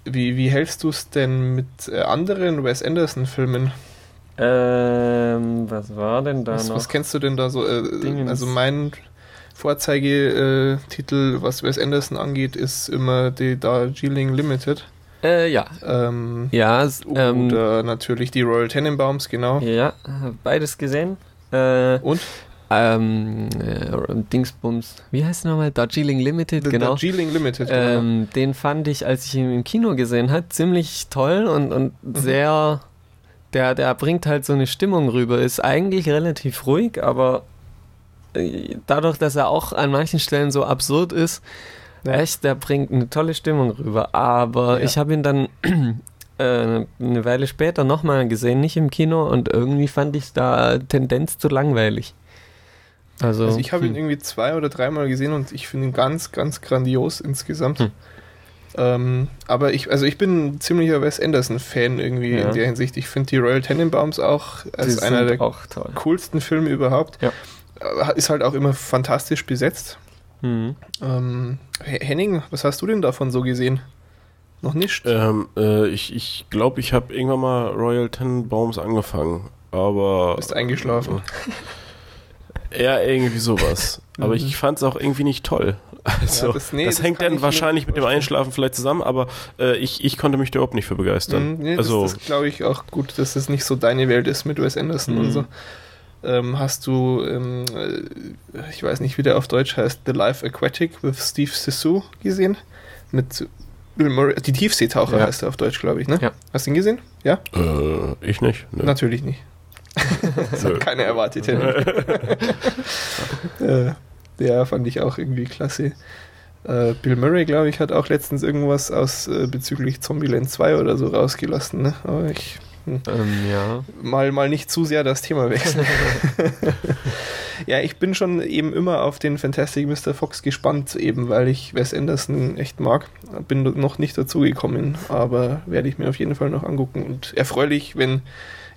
wie, wie hältst du es denn mit äh, anderen Wes Anderson-Filmen? Ähm, was war denn da Was, noch? was kennst du denn da so? Äh, also mein Vorzeigetitel, was Wes Anderson angeht, ist immer die Darjeeling Limited. Äh, ja. Ähm, Ja, s- ähm, oder natürlich die Royal Tenenbaums, genau. ja, beides gesehen. Äh, Und ähm, äh, Dingsbums, wie heißt der nochmal? Darjeeling Limited, The genau. Darjeeling Limited, genau. Ähm, den fand ich, als ich ihn im Kino gesehen habe, ziemlich toll und, und Mhm. sehr. Der, der bringt halt so eine Stimmung rüber. Ist eigentlich relativ ruhig, aber äh, dadurch, dass er auch an manchen Stellen so absurd ist, Ja. echt, der bringt eine tolle Stimmung rüber. Aber Ja. ich habe ihn dann äh, eine Weile später nochmal gesehen, nicht im Kino, und irgendwie fand ich da Tendenz zu langweilig. Also, Also ich habe ihn hm. irgendwie zwei oder dreimal gesehen und ich finde ihn ganz, ganz grandios insgesamt. Hm. Ähm, aber ich, also ich bin ein ziemlicher Wes Anderson-Fan irgendwie Ja. in der Hinsicht. Ich finde die Royal Tenenbaums auch als einer der auch coolsten Filme überhaupt. Ja. Äh, Ist halt auch immer fantastisch besetzt. Mhm. Ähm, Henning, was hast du denn davon so gesehen? Noch nicht? Ähm, äh, ich ich glaube, ich habe irgendwann mal Royal Tenenbaums angefangen, aber. Bist eingeschlafen. Ja, irgendwie sowas. aber ich fand es auch irgendwie nicht toll. Also, Ja, das, das- nee, das hängt kann dann wahrscheinlich mit dem. Einschlafen vielleicht zusammen, aber äh, ich, ich konnte mich da überhaupt nicht für begeistern. Mhm, nee, also, das, das glaube ich auch gut, dass das nicht so deine Welt ist mit Wes Anderson Mhm. und so. Ähm, hast du, ähm, äh, ich weiß nicht, wie der auf Deutsch heißt, The Life Aquatic with Steve Zissou gesehen? Mit Bill Murray, die Tiefseetaucher Ja. heißt er auf Deutsch, glaube ich, ne? Ja. Hast du ihn gesehen? Ja? äh, ich nicht. Nö. Natürlich nicht. Das hat Nö. keiner erwartet. Äh, ja, fand ich auch irgendwie klasse. Äh, Bill Murray, glaube ich, hat auch letztens irgendwas aus äh, bezüglich Zombieland 2 oder so rausgelassen, ne? Aber ich Ähm, ja. mal, mal nicht zu sehr das Thema wechseln. Ja, ich bin schon eben immer auf den Fantastic Mr. Fox gespannt, eben weil ich Wes Anderson echt mag. Bin noch nicht dazugekommen, aber werde ich mir auf jeden Fall noch angucken. Und erfreulich, wenn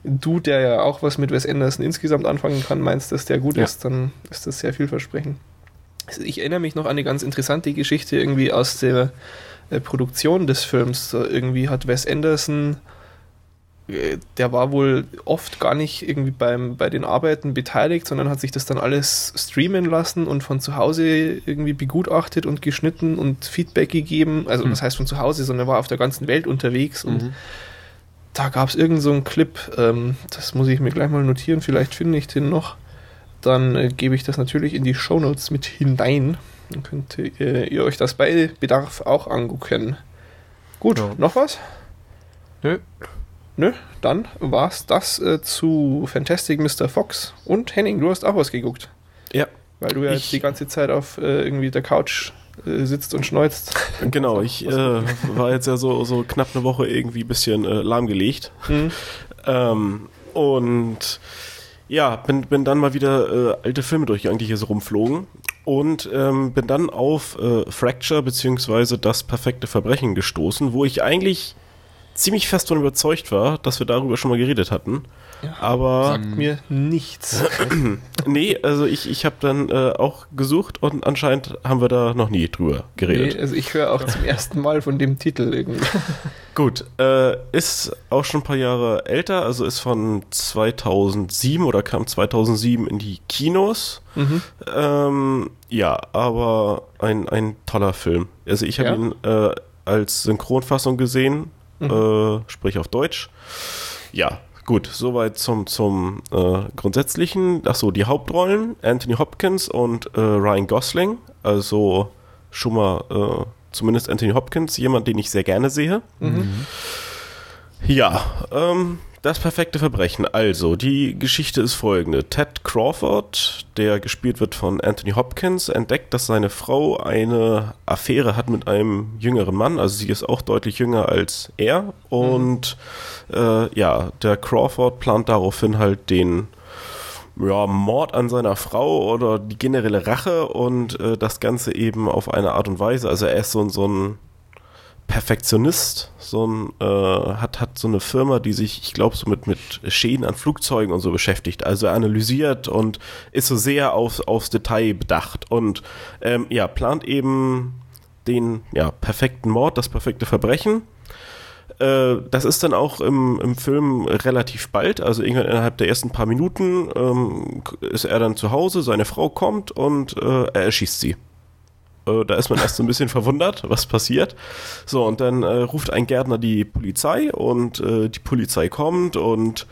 du, der ja auch was mit Wes Anderson insgesamt anfangen kann, meinst, dass der gut ja. ist, dann ist das sehr vielversprechend. Also ich erinnere mich noch an eine ganz interessante Geschichte irgendwie aus der äh, Produktion des Films. irgendwie hat Wes Anderson der war wohl oft gar nicht irgendwie beim, bei den Arbeiten beteiligt, sondern hat sich das dann alles streamen lassen und von zu Hause irgendwie begutachtet und geschnitten und Feedback gegeben. Also, mhm. das heißt von zu Hause, sondern war auf der ganzen Welt unterwegs und mhm. da gab es irgend so einen Clip, ähm, das muss ich mir gleich mal notieren, vielleicht finde ich den noch. Dann äh, gebe ich das natürlich in die Shownotes mit hinein. Dann könnt äh, ihr euch das bei Bedarf auch angucken. Gut, ja. noch was? Nö. Nö, dann war's das äh, zu Fantastic Mr. Fox. Und Henning, du hast auch was geguckt. Ja. Weil du ja jetzt die ganze Zeit auf äh, irgendwie der Couch äh, sitzt und schneuzt. Genau, ich äh, war jetzt ja so, so knapp eine Woche irgendwie ein bisschen äh, lahmgelegt. Mhm. Ähm, und ja, bin, bin dann mal wieder äh, alte Filme durchgegangen, die hier so rumflogen. Und ähm, bin dann auf Fracture beziehungsweise das perfekte Verbrechen gestoßen, wo ich eigentlich ziemlich fest davon überzeugt war, dass wir darüber schon mal geredet hatten. Ja, aber sagt mir nichts. nee, also ich, ich habe dann äh, auch gesucht und anscheinend haben wir da noch nie drüber geredet. Nee, also ich höre auch zum ersten Mal von dem Titel irgendwie. Gut, äh, ist auch schon ein paar Jahre älter, also ist von 2007 oder kam 2007 in die Kinos. Mhm. Ähm, ja, aber ein, ein toller Film. Also ich habe ja. ihn äh, als Synchronfassung gesehen mhm. äh, sprich auf Deutsch. Ja, gut, soweit zum, zum äh, Grundsätzlichen. Achso, die Hauptrollen, Anthony Hopkins und äh, Ryan Gosling. Also schon mal äh, zumindest Anthony Hopkins, jemand, den ich sehr gerne sehe. Mhm. Ja, ähm, das perfekte Verbrechen. Also, die Geschichte ist folgende. Ted Crawford, der gespielt wird von Anthony Hopkins, entdeckt, dass seine Frau eine Affäre hat mit einem jüngeren Mann. Also sie ist auch deutlich jünger als er. Und mhm. äh, ja, der Crawford plant daraufhin halt den ja, Mord an seiner Frau oder die generelle Rache und äh, das Ganze eben auf eine Art und Weise. Also er ist so, so ein Perfektionist, so ein, äh, hat, hat so eine Firma, die sich, ich glaube, so mit, mit Schäden an Flugzeugen und so beschäftigt. Also er analysiert und ist so sehr auf, aufs Detail bedacht und ähm, ja, plant eben den ja, perfekten Mord, das perfekte Verbrechen. Äh, das ist dann auch im, im Film relativ bald, also irgendwann innerhalb der ersten paar Minuten ähm, ist er dann zu Hause, seine Frau kommt und äh, er erschießt sie. Äh, da ist man erst so ein bisschen verwundert, was passiert. So, und dann äh, ruft ein Gärtner die Polizei und äh, die Polizei kommt und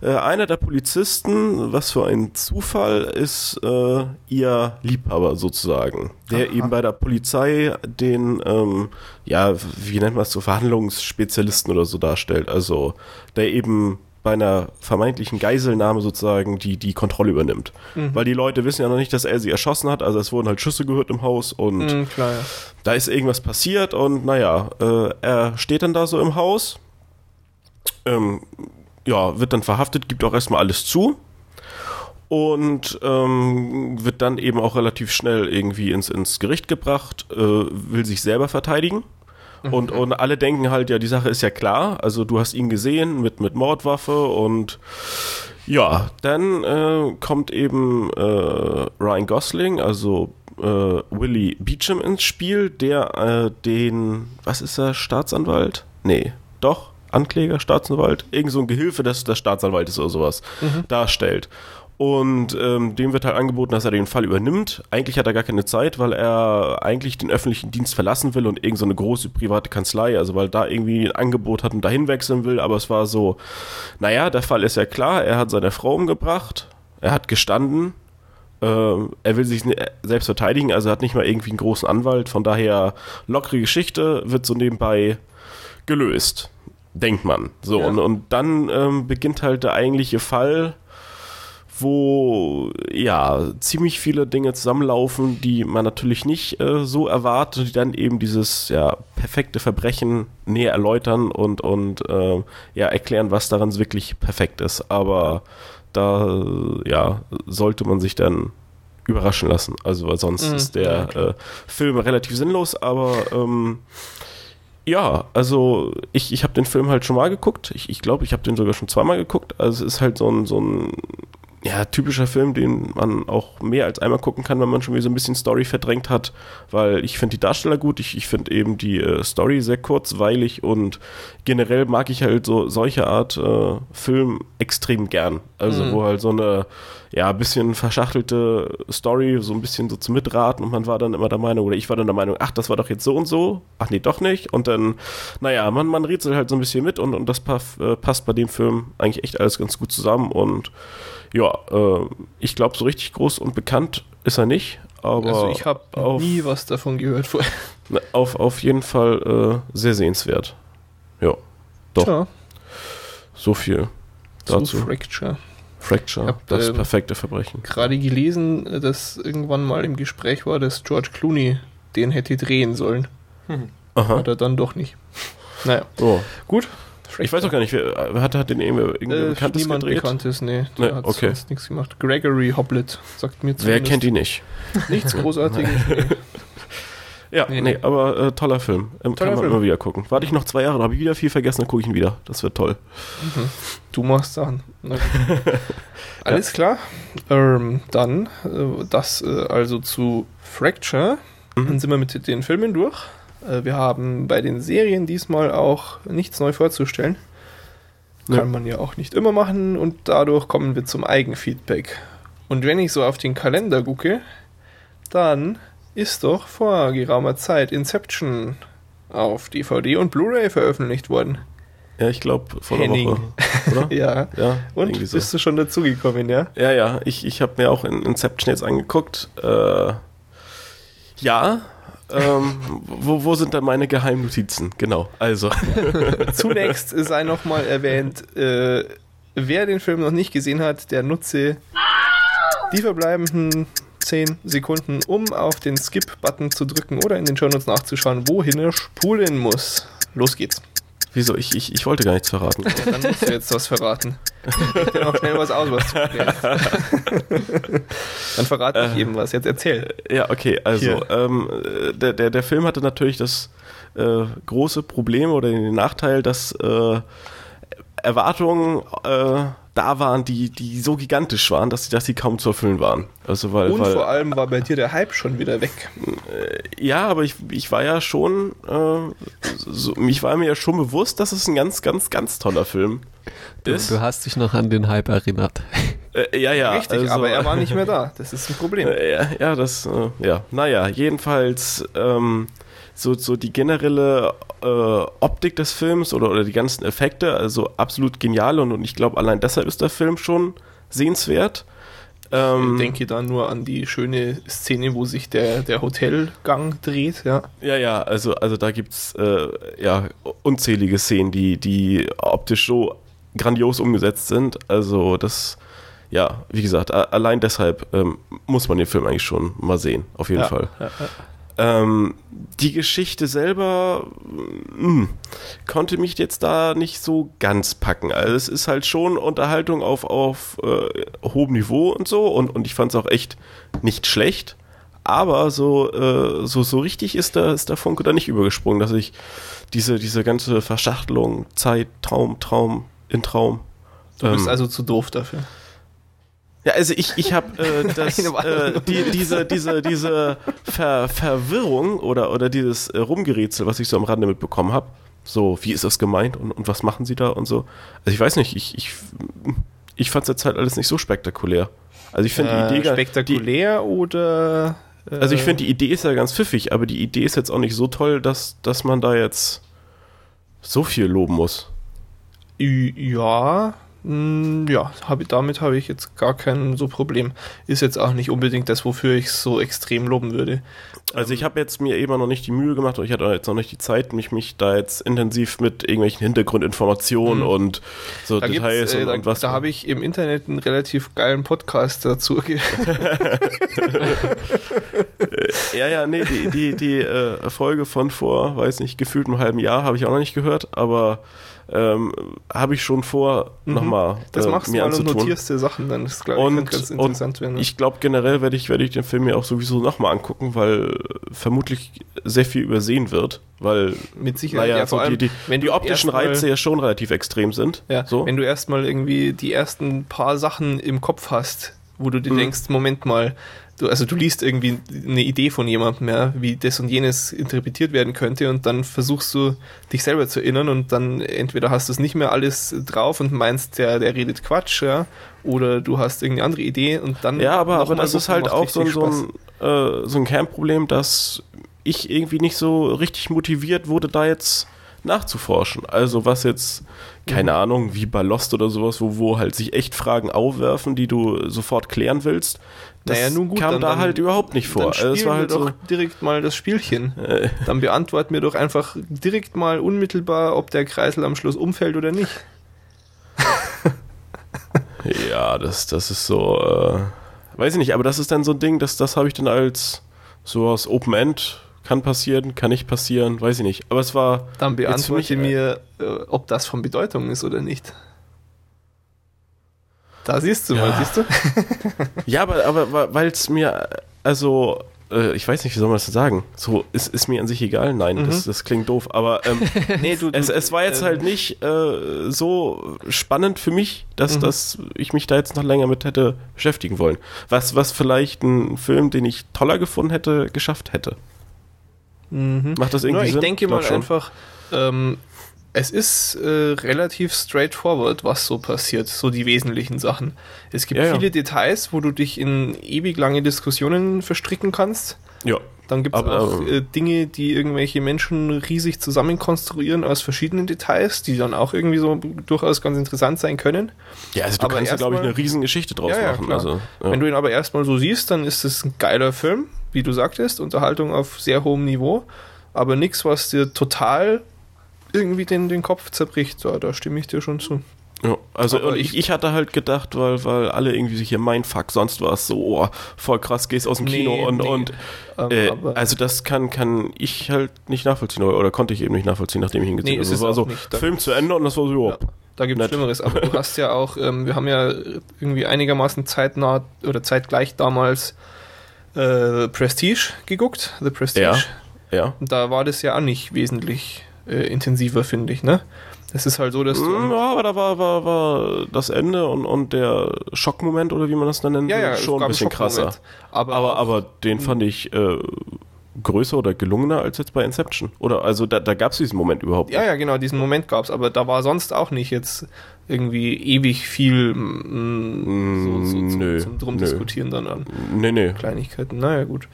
äh, einer der Polizisten, was für ein Zufall, ist äh, ihr Liebhaber sozusagen, der Aha. eben bei der Polizei den, ähm, ja, wie nennt man es so, Verhandlungsspezialisten oder so darstellt. Also, der eben bei einer vermeintlichen Geiselnahme sozusagen die, die Kontrolle übernimmt. Mhm. Weil die Leute wissen ja noch nicht, dass er sie erschossen hat. Also es wurden halt Schüsse gehört im Haus und mhm, klar, ja. da ist irgendwas passiert und naja, äh, er steht dann da so im Haus, ähm, ja, wird dann verhaftet, gibt auch erstmal alles zu und ähm, wird dann eben auch relativ schnell irgendwie ins, ins Gericht gebracht, äh, will sich selber verteidigen und, mhm. und alle denken halt, ja, die Sache ist ja klar. Also du hast ihn gesehen mit, mit Mordwaffe und ja, dann äh, kommt eben äh, Ryan Gosling, also äh, Willie Beecham ins Spiel, der äh, den, was ist er, Staatsanwalt? Nee, doch, Ankläger, Staatsanwalt, irgend so ein Gehilfe des, des Staatsanwaltes oder sowas mhm. darstellt. Und ähm, dem wird halt angeboten, dass er den Fall übernimmt. Eigentlich hat er gar keine Zeit, weil er eigentlich den öffentlichen Dienst verlassen will und irgendeine so eine große private Kanzlei, also weil da irgendwie ein Angebot hat und dahin wechseln will. Aber es war so, naja, der Fall ist ja klar, er hat seine Frau umgebracht, er hat gestanden, ähm, er will sich selbst verteidigen, also er hat nicht mal irgendwie einen großen Anwalt. Von daher lockere Geschichte wird so nebenbei gelöst, denkt man. So, ja. und, und dann ähm, beginnt halt der eigentliche Fall wo ja ziemlich viele Dinge zusammenlaufen, die man natürlich nicht äh, so erwartet, die dann eben dieses ja perfekte Verbrechen näher erläutern und und äh, ja erklären, was daran wirklich perfekt ist. Aber da ja, sollte man sich dann überraschen lassen. Also weil sonst Mhm, ist der äh, Film relativ sinnlos, aber ähm, ja, also ich, ich habe den Film halt schon mal geguckt. Ich glaube, ich, glaub, ich habe den sogar schon zweimal geguckt. Also es ist halt so ein, so ein ja, typischer Film, den man auch mehr als einmal gucken kann, wenn man schon wieder so ein bisschen Story verdrängt hat, weil ich finde die Darsteller gut, ich, ich finde eben die äh, Story sehr kurzweilig und generell mag ich halt so solche Art äh, Film extrem gern. Also Mhm. wo halt so eine ja, ein bisschen verschachtelte Story, so ein bisschen so zum Mitraten und man war dann immer der Meinung, oder ich war dann der Meinung, ach, das war doch jetzt so und so, ach nee, doch nicht. Und dann, naja, man, man rätselt halt so ein bisschen mit und, und das äh, passt bei dem Film eigentlich echt alles ganz gut zusammen und ja, äh, ich glaube, so richtig groß und bekannt ist er nicht, aber also ich habe nie was davon gehört vorher. auf, auf jeden Fall äh, sehr sehenswert. Ja, doch, Tja, so viel zu dazu. Fracture. Fracture, hab, das ähm, perfekte Verbrechen. Gerade gelesen, dass irgendwann mal im Gespräch war, dass George Clooney den hätte drehen sollen. Aha. Hat er dann doch nicht. Naja, Oh. gut. Ich weiß auch gar nicht, wer, wer hat, hat den irgendwer, irgendwer Äh, Bekanntes niemand gedreht? Bekanntes, nee. Nee, Der hat okay. sonst nichts gemacht. Gregory Hoblet sagt mir Wer zumindest kennt ihn nicht? nichts Großartiges. nee. Ja, Nee, nee, nee. aber äh, toller Film. Ähm, Toller kann man Film. immer wieder gucken. Warte ich noch zwei Jahre, dann habe ich wieder viel vergessen, dann gucke ich ihn wieder. Das wird toll. Du machst Sachen. Alles klar. Ähm, dann äh, das äh, also zu Fracture. Mhm. Dann sind wir mit den Filmen durch. Äh, wir haben bei den Serien diesmal auch nichts neu vorzustellen. Kann Ja. man ja auch nicht immer machen und dadurch kommen wir zum Eigenfeedback. Und wenn ich so auf den Kalender gucke, dann ist doch vor geraumer Zeit Inception auf DVD und Blu-ray veröffentlicht worden. Ja, ich glaube vor einer Henning. Woche. Oder? Ja. ja, Und so. bist du schon dazugekommen, ja? Ja, ja, ich, ich habe mir auch in Inception jetzt angeguckt. Äh, ja, ähm, wo, wo sind da meine Geheimnotizen? Genau, also. Zunächst sei nochmal erwähnt, äh, wer den Film noch nicht gesehen hat, der nutze die verbleibenden 10 Sekunden, um auf den Skip-Button zu drücken oder in den Shownotes nachzuschauen, wohin er spulen muss. Los geht's. Wieso? Ich, ich, ich wollte gar nichts verraten. Ja, dann musst du jetzt was verraten. Ich noch schnell was aus, was. Dann verrate ich eben was. Jetzt erzähl. Ja, okay, also ähm, äh, der, der, der Film hatte natürlich das äh, große Problem oder den Nachteil, dass äh, Erwartungen äh, da waren, die, die so gigantisch waren, dass sie, dass sie kaum zu erfüllen waren. Also weil, Und weil vor allem war bei dir der Hype schon wieder weg. ja, aber ich, ich war ja schon, äh, so, ich war mir ja schon bewusst, dass es ein ganz, ganz, ganz toller Film Du, ist. du hast dich noch an den Hype erinnert. Äh, ja, ja. Richtig, also- aber er war nicht mehr da. Das ist ein Problem. Äh, Ja, ja, das, äh, ja. Naja, jedenfalls ähm, so, so die generelle äh, Optik des Films oder, oder die ganzen Effekte, also absolut genial und, und ich glaube, allein deshalb ist der Film schon sehenswert. Ähm, Ich denke da nur an die schöne Szene, wo sich der, der Hotelgang dreht, ja. Ja, ja, also, also da gibt's äh, ja, unzählige Szenen, die, die optisch so grandios umgesetzt sind. Also das, ja, wie gesagt, allein deshalb ähm, muss man den Film eigentlich schon mal sehen, auf jeden ja, Fall. Ja, ja. Ähm, die Geschichte selber mh, konnte mich jetzt da nicht so ganz packen. Also es ist halt schon Unterhaltung auf, auf äh, hohem Niveau und so und, und ich fand es auch echt nicht schlecht. Aber so, äh, so, so richtig ist der, ist der Funke da nicht übergesprungen, dass ich diese, diese ganze Verschachtelung, Zeit, Traum, Traum, in Traum. Du bist ähm, also zu doof dafür. Ja, also ich, ich habe äh, das, äh, die, diese, diese, diese Ver Verwirrung oder, oder dieses äh, Rumgerätsel, was ich so am Rande mitbekommen habe. So, wie ist das gemeint und, und was machen sie da und so. Also ich weiß nicht, ich, ich, ich fand es jetzt halt alles nicht so spektakulär. Also ich finde die Idee gar- Äh, spektakulär oder. Die, äh, also ich finde die Idee ist ja ganz pfiffig, aber die Idee ist jetzt auch nicht so toll, dass, dass man da jetzt so viel loben muss. Ja, ja, hab, damit habe ich jetzt gar kein so Problem. Ist jetzt auch nicht unbedingt das, wofür ich so extrem loben würde. Also ich habe jetzt mir eben noch nicht die Mühe gemacht und ich hatte jetzt noch nicht die Zeit, mich, mich da jetzt intensiv mit irgendwelchen Hintergrundinformationen Mhm. und so Da, Details äh, und, da, und was. da habe ich im Internet einen relativ geilen Podcast dazu. ja, ja, nee, die, die, die äh, Folge von vor, weiß nicht, gefühlt einem halben Jahr habe ich auch noch nicht gehört, aber ähm, habe ich schon vor, Mhm. nochmal mal Das äh, machst du mir mal und anzutun. notierst dir Sachen, dann ist glaube ich Und, ganz interessant und werden. ne? ich glaube generell werde ich, werde ich den Film mir auch sowieso nochmal angucken, weil vermutlich sehr viel übersehen wird, weil Mit Sicherheit, naja, ja, so vor allem, die, die, wenn die du optischen Reize ja schon relativ extrem sind. Ja, so. wenn du erstmal irgendwie die ersten paar Sachen im Kopf hast, wo du dir Mhm. denkst, Moment mal, du, also du liest irgendwie eine Idee von jemandem, ja, wie das und jenes interpretiert werden könnte und dann versuchst du dich selber zu erinnern und dann entweder hast du es nicht mehr alles drauf und meinst, der, der redet Quatsch, ja, oder du hast irgendeine andere Idee und dann Ja, aber, aber das ist halt auch so so ein, äh, so ein Kernproblem, dass ich irgendwie nicht so richtig motiviert wurde, da jetzt nachzuforschen. Also was jetzt, keine Mhm. Ahnung, wie bei Lost oder sowas, wo, wo halt sich echt Fragen aufwerfen, die du sofort klären willst. Das Naja, nun gut, kam dann- da dann- halt überhaupt nicht vor. Dann Also es spielen war halt doch so, direkt mal das Spielchen. äh, Dann beantworten wir doch einfach direkt mal unmittelbar, ob der Kreisel am Schluss umfällt oder nicht. ja, das, das ist so, äh, weiß ich nicht, aber das ist dann so ein Ding, das, das habe ich dann als so aus Open End kann passieren, kann nicht passieren, weiß ich nicht. Aber es war Dann für mich, beantworte mir, äh, ob das von Bedeutung ist oder nicht. Da siehst du mal, Ja. siehst du? Ja, aber, aber weil es mir, also, äh, ich weiß nicht, wie soll man das sagen? So, ist, ist mir an sich egal? Nein, Mhm. das, das klingt doof, aber ähm, Nee, du, es, es war jetzt ähm, halt nicht äh, so spannend für mich, dass, Mhm. dass ich mich da jetzt noch länger mit hätte beschäftigen wollen. Was, was vielleicht ein Film, den ich toller gefunden hätte, geschafft hätte. Mhm. Macht das irgendwie Nur ich Sinn? denke Glaub mal einfach, ähm, es ist äh, relativ straightforward, was so passiert, so die wesentlichen Sachen. Es gibt Ja, ja. viele Details, wo du dich in ewig lange Diskussionen verstricken kannst. Ja. Dann gibt es Aber, auch ähm, äh, Dinge, die irgendwelche Menschen riesig zusammenkonstruieren aus verschiedenen Details, die dann auch irgendwie so durchaus ganz interessant sein können. Ja, also du Aber kannst da, glaube ich, eine Riesengeschichte draus Ja, ja, machen. klar. Also, ja. Wenn du ihn aber erstmal so siehst, dann ist es ein geiler Film, wie du sagtest, Unterhaltung auf sehr hohem Niveau, aber nichts, was dir total irgendwie den, den Kopf zerbricht. Da, da stimme ich dir schon zu. Ja, also Aber und ich, ich hatte halt gedacht, weil, weil alle irgendwie sich hier Mindfuck, sonst war es so, oh, voll krass, gehst aus dem Nee, Kino und, nee. und Ähm, äh, aber also das kann, kann ich halt nicht nachvollziehen oder, oder konnte ich eben nicht nachvollziehen, nachdem ich ihn gesehen Nee, habe. Also es war so, nicht. Film zu Ende und das war so, Ja. ja. da gibt es. Schlimmeres. Aber du hast ja auch, ähm, wir haben ja irgendwie einigermaßen zeitnah oder zeitgleich damals äh, Prestige geguckt, The Prestige. Ja. Ja. Da war das ja auch nicht wesentlich äh, intensiver, finde ich, ne? Es ist halt so, dass du. Mm, Ja, aber da war, war, war das Ende und, und der Schockmoment oder wie man das dann nennt, ja, ja, es schon gab ein bisschen krasser. Aber, Aber, aber den fand ich äh, größer oder gelungener als jetzt bei Inception. Oder also da, da gab es diesen Moment überhaupt Ja, ja, genau, diesen Moment gab's, aber da war sonst auch nicht jetzt irgendwie ewig viel mm, so, so, zum, Nö, zum drum nö. diskutieren dann an Nee, nee. Kleinigkeiten. Naja, gut.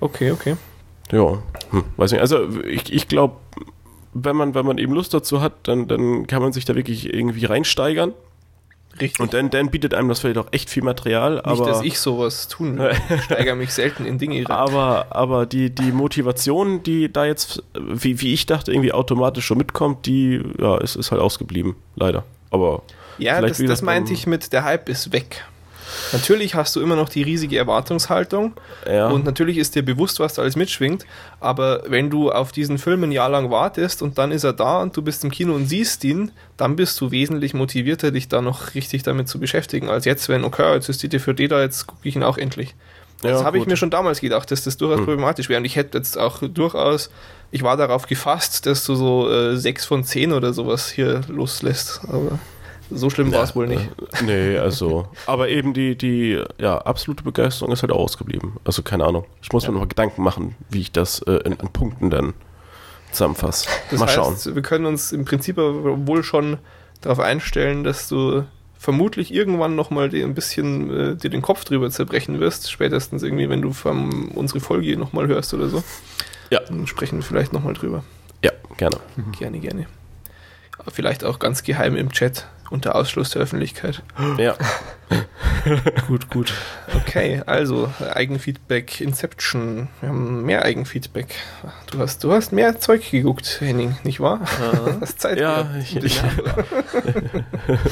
Okay, okay. Ja, hm, weiß nicht. Also ich, ich glaube, wenn man, wenn man eben Lust dazu hat, dann, dann kann man sich da wirklich irgendwie reinsteigern. Richtig. Und dann, dann bietet einem das vielleicht auch echt viel Material. nicht, aber, dass ich sowas tun. Ich steigere mich selten in Dinge rein. aber, aber die, die Motivation, die da jetzt, wie, wie ich dachte, irgendwie automatisch schon mitkommt, die ja, ist, ist halt ausgeblieben. Leider. Aber Ja, das, das meinte ich mit, der Hype ist weg. Natürlich hast du immer noch die riesige Erwartungshaltung ja. und natürlich ist dir bewusst, was da alles mitschwingt, aber wenn du auf diesen Film ein Jahr lang wartest und dann ist er da und du bist im Kino und siehst ihn, dann bist du wesentlich motivierter, dich da noch richtig damit zu beschäftigen, als jetzt, wenn, okay, jetzt ist die DVD da, jetzt gucke ich ihn auch endlich. Das Ja, habe ich mir schon damals gedacht, dass das durchaus Hm. problematisch wäre und ich hätte jetzt auch durchaus, ich war darauf gefasst, dass du so äh, 6 von 10 oder sowas hier loslässt, aber so schlimm war es wohl nicht. Äh, nee, also. Aber eben die, die ja, absolute Begeisterung ist halt auch ausgeblieben. Also keine Ahnung. Ich muss Ja. mir noch mal Gedanken machen, wie ich das äh, in, an Punkten dann zusammenfasse. Das mal heißt, schauen. wir können uns im Prinzip aber wohl schon darauf einstellen, dass du vermutlich irgendwann nochmal dir ein bisschen äh, dir den Kopf drüber zerbrechen wirst. Spätestens irgendwie, wenn du vom, unsere Folge nochmal hörst oder so. Ja. Dann sprechen wir vielleicht nochmal drüber. Ja, gerne. Gerne, gerne. Vielleicht auch ganz geheim im Chat unter Ausschluss der Öffentlichkeit. Ja. gut, gut. Okay, also Eigenfeedback, Inception. Wir haben mehr Eigenfeedback. Du hast, du hast mehr Zeug geguckt, Henning, nicht wahr? Hast Zeit Ja, ich- nachzudenken.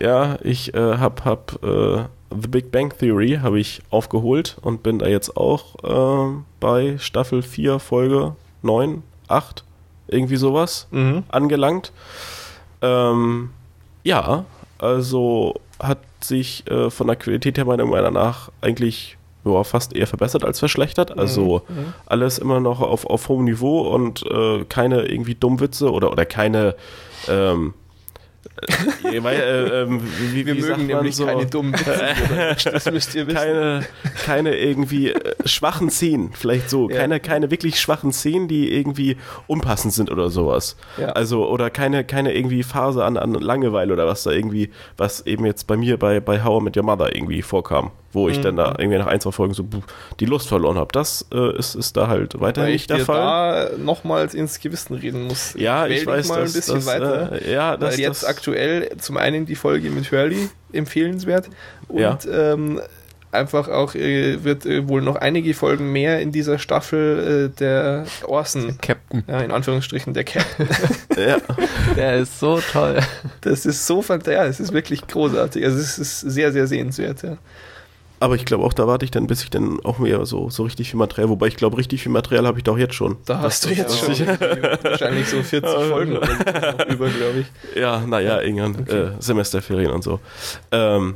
Ja, ich äh, hab, hab äh, The Big Bang Theory habe ich aufgeholt und bin da jetzt auch ähm, bei Staffel 4, Folge 9, 8, irgendwie sowas mhm. angelangt. Ähm, ja, Also hat sich äh, von der Qualität her meiner Meinung nach eigentlich ja, fast eher verbessert als verschlechtert. Also Mhm. alles immer noch auf, auf hohem Niveau und äh, keine irgendwie Dummwitze oder, oder keine ähm, äh, weil, äh, ähm, wie, Wir wie mögen nämlich so, keine dummen Witze. das müsst ihr wissen. keine, keine irgendwie äh, schwachen Szenen, vielleicht so, Ja. keine, keine wirklich schwachen Szenen, die irgendwie unpassend sind oder sowas. Ja. Also, oder keine, keine irgendwie Phase an, an Langeweile oder was da irgendwie, was eben jetzt bei mir bei, bei How I Met Your Mother irgendwie vorkam, wo ich dann Mhm. da irgendwie nach ein, zwei Folgen so die Lust verloren habe. Das äh, ist, ist da halt weiterhin Weil ich nicht der Fall. da nochmals ins Gewissen reden muss. ja, ich dich weiß, mal dass, ein bisschen dass, weiter. Äh, ja, das, weil jetzt das, aktuell zum einen die Folge mit Hurley empfehlenswert und Ja. ähm, einfach auch äh, wird äh, wohl noch einige Folgen mehr in dieser Staffel äh, der Orson, Captain. ja, in Anführungsstrichen der Captain. ja. Der ist so toll. Das ist so fantastisch, ja, es ist wirklich großartig. Also es ist sehr, sehr sehenswert. Ja. Aber ich glaube auch, da warte ich dann, bis ich dann auch mehr so, so richtig viel Material, wobei ich glaube, richtig viel Material habe ich doch jetzt schon. Da hast du jetzt schon wahrscheinlich so 40 Folgen über, glaube ich. Ja, naja, irgendwann Okay. äh, Semesterferien und so. Ähm,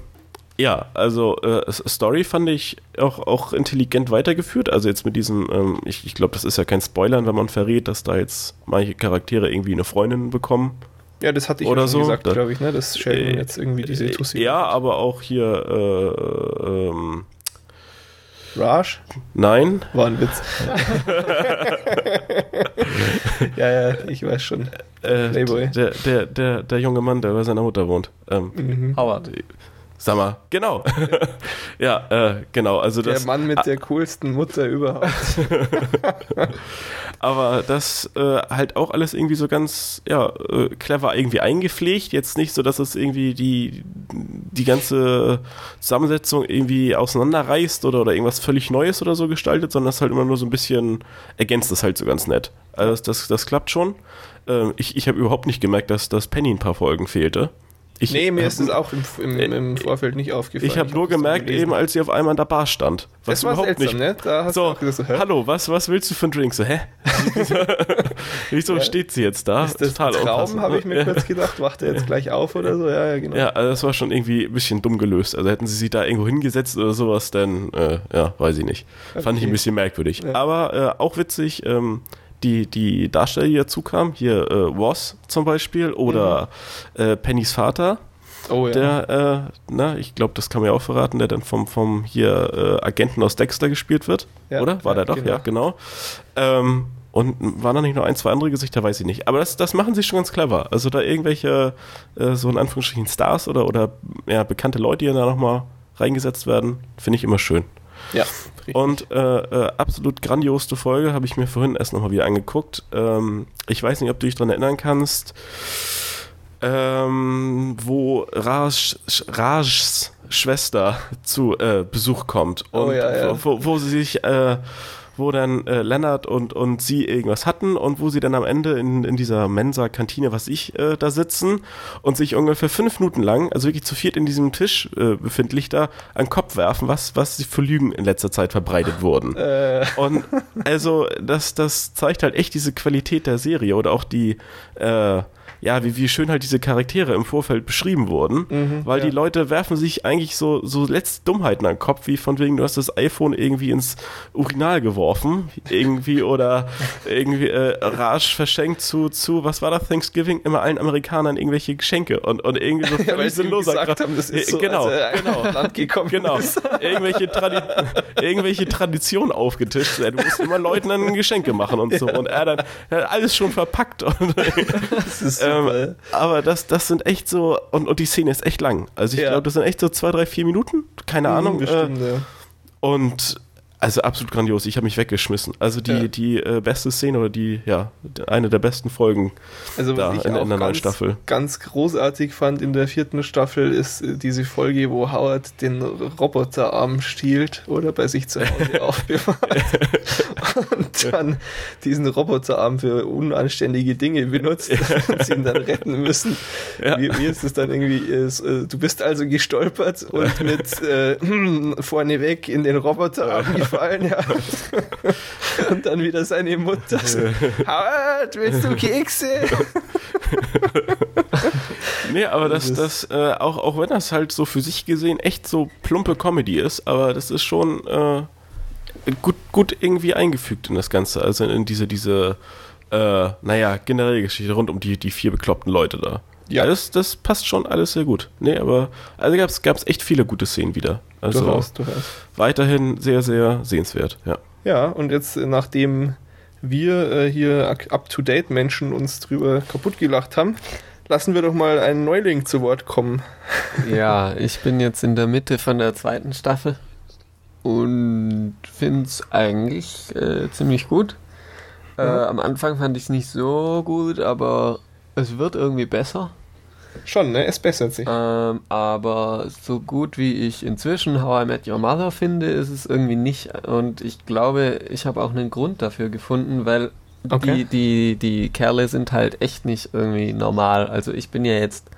ja, also äh, Story fand ich auch, auch intelligent weitergeführt. Also jetzt mit diesem, ähm, ich, ich glaube, das ist ja kein Spoilern, wenn man verrät, dass da jetzt manche Charaktere irgendwie eine Freundin bekommen. Ja, das hatte ich Oder so. gesagt, Da- glaube ich, ne? dass Sheldon Äh, jetzt irgendwie diese Tussi Ja, aber auch hier, äh, ähm, Raj nein, war ein Witz. ja, ja, ich weiß schon. äh, Playboy. der, der, der, der junge Mann, der bei seiner Mutter wohnt. Ähm, Mhm. Howard. Sag mal, genau. ja, äh, genau, also Der das, Mann mit der coolsten Mutter überhaupt. Aber das äh, halt auch alles irgendwie so ganz ja, äh, clever irgendwie eingepflegt. Jetzt nicht so, dass es irgendwie die, die ganze Zusammensetzung irgendwie auseinanderreißt oder, oder irgendwas völlig Neues oder so gestaltet, sondern es halt immer nur so ein bisschen ergänzt das halt so ganz nett. Also das, das klappt schon. Ähm, ich ich habe überhaupt nicht gemerkt, dass, dass Penny ein paar Folgen fehlte. Ich, nee, mir hab- ist es auch im, im, im Vorfeld nicht aufgefallen. ich habe nur das dann gemerkt, gelesen. eben als sie auf einmal an der Bar stand. Was Das war überhaupt seltsam, nicht ne? Da hast so, du gesagt, so, hä? hallo, was, was willst du für einen Drink? So, hä? Wieso Ja. steht sie jetzt da? Ist das ein Traum, habe ich mir Ja. kurz gedacht. Wacht er jetzt gleich auf oder so? Ja, ja, genau. Ja, also das war schon irgendwie ein bisschen dumm gelöst. Also hätten sie sich da irgendwo hingesetzt oder sowas, dann, äh, ja, weiß ich nicht. Fand ich Okay. ein bisschen merkwürdig. Ja. Aber äh, auch witzig, ähm, die, die Darsteller, die dazu kamen, hier äh, Woz zum Beispiel oder äh, Pennys Vater, Oh ja. der, äh, na, ich glaube, das kann man ja auch verraten, der dann vom, vom hier äh, Agenten aus Dexter gespielt wird. Ja, oder? War ja, der doch? genau. Ja, genau. Ähm, und waren da nicht noch ein, zwei andere Gesichter, weiß ich nicht. Aber das, das machen sie schon ganz clever. Also da irgendwelche, äh, so in Anführungsstrichen Stars oder, oder ja, bekannte Leute, die da nochmal reingesetzt werden, finde ich immer schön. Ja. richtig. Und äh, äh, absolut grandioste Folge, habe ich mir vorhin erst nochmal wieder angeguckt. Ähm, ich weiß nicht, ob du dich dran erinnern kannst, ähm, wo Raj, Rajs Schwester zu äh, Besuch kommt und Oh, ja, ja. Wo, wo sie sich, äh, wo dann äh, Lennart und, und sie irgendwas hatten und wo sie dann am Ende in, in dieser Mensa-Kantine, was ich, äh, da sitzen und sich ungefähr fünf Minuten lang, also wirklich zu viert in diesem Tisch äh, befindlich da, an den Kopf werfen, was, was sie für Lügen in letzter Zeit verbreitet wurden. äh, Und also das, das zeigt halt echt diese Qualität der Serie oder auch die, äh, ja, wie, wie schön halt diese Charaktere im Vorfeld beschrieben wurden, Mhm, weil ja. die Leute werfen sich eigentlich so, so letzte Dummheiten an den Kopf, wie von wegen, du hast das iPhone irgendwie ins Urinal geworfen, irgendwie, oder irgendwie äh, Raj verschenkt zu, zu, was war das, Thanksgiving, immer allen Amerikanern irgendwelche Geschenke und, und irgendwie so ja, weil völlig sie ihm sinnloser gesagt haben, das ist so, genau, genau. Land gekommen Genau, ist. irgendwelche, Tradi irgendwelche Traditionen aufgetischt. Du musst immer Leuten dann Geschenke machen und so. Und er dann er hat alles schon verpackt. Und, Das ist super. Ähm, aber das, das sind echt so, und, und die Szene ist echt lang. Also ich Ja. glaube, das sind echt so zwei, drei, vier Minuten. Keine Ahnung. Äh, Bestimmt, ja. und also absolut grandios. Ich habe mich weggeschmissen. Also die, Ja. die äh, beste Szene oder die, ja, eine der besten Folgen Also da in, in der neuen ganz, Staffel. ganz großartig fand in der vierten Staffel ist äh, diese Folge, wo Howard den Roboterarm stiehlt oder bei sich zu Hause aufbewahrt und dann diesen Roboterarm für unanständige Dinge benutzt und sie ihn dann retten müssen. Ja. Wie, wie ist es dann irgendwie? so, äh, Du bist also gestolpert und mit äh, vorneweg in den Roboterarm gefallen, ja. Und dann wieder seine Mutter so, Howard, willst du Kekse? Nee, aber das, das, äh, auch, auch wenn das halt so für sich gesehen echt so plumpe Comedy ist, aber das ist schon äh, gut, gut irgendwie eingefügt in das Ganze. Also in diese, diese, äh, naja, generelle Geschichte rund um die, die vier bekloppten Leute da. Ja. Das, das passt schon alles sehr gut. Nee, aber also gab es echt viele gute Szenen wieder. Also durchaus, durchaus. weiterhin sehr, sehr sehenswert, ja. Ja, und jetzt nachdem wir äh, hier up-to-date-Menschen uns drüber kaputt gelacht haben, lassen wir doch mal einen Neuling zu Wort kommen. Ja, ich bin jetzt in der Mitte von der zweiten Staffel und finde es eigentlich äh, ziemlich gut. Äh, am Anfang fand ich es nicht so gut, aber es wird irgendwie besser. Schon, ne? Es bessert sich. Ähm, aber so gut wie ich inzwischen How I Met Your Mother finde, ist es irgendwie nicht. Und ich glaube, ich habe auch einen Grund dafür gefunden, weil okay. die, die, die Kerle sind halt echt nicht irgendwie normal. Also ich bin ja jetzt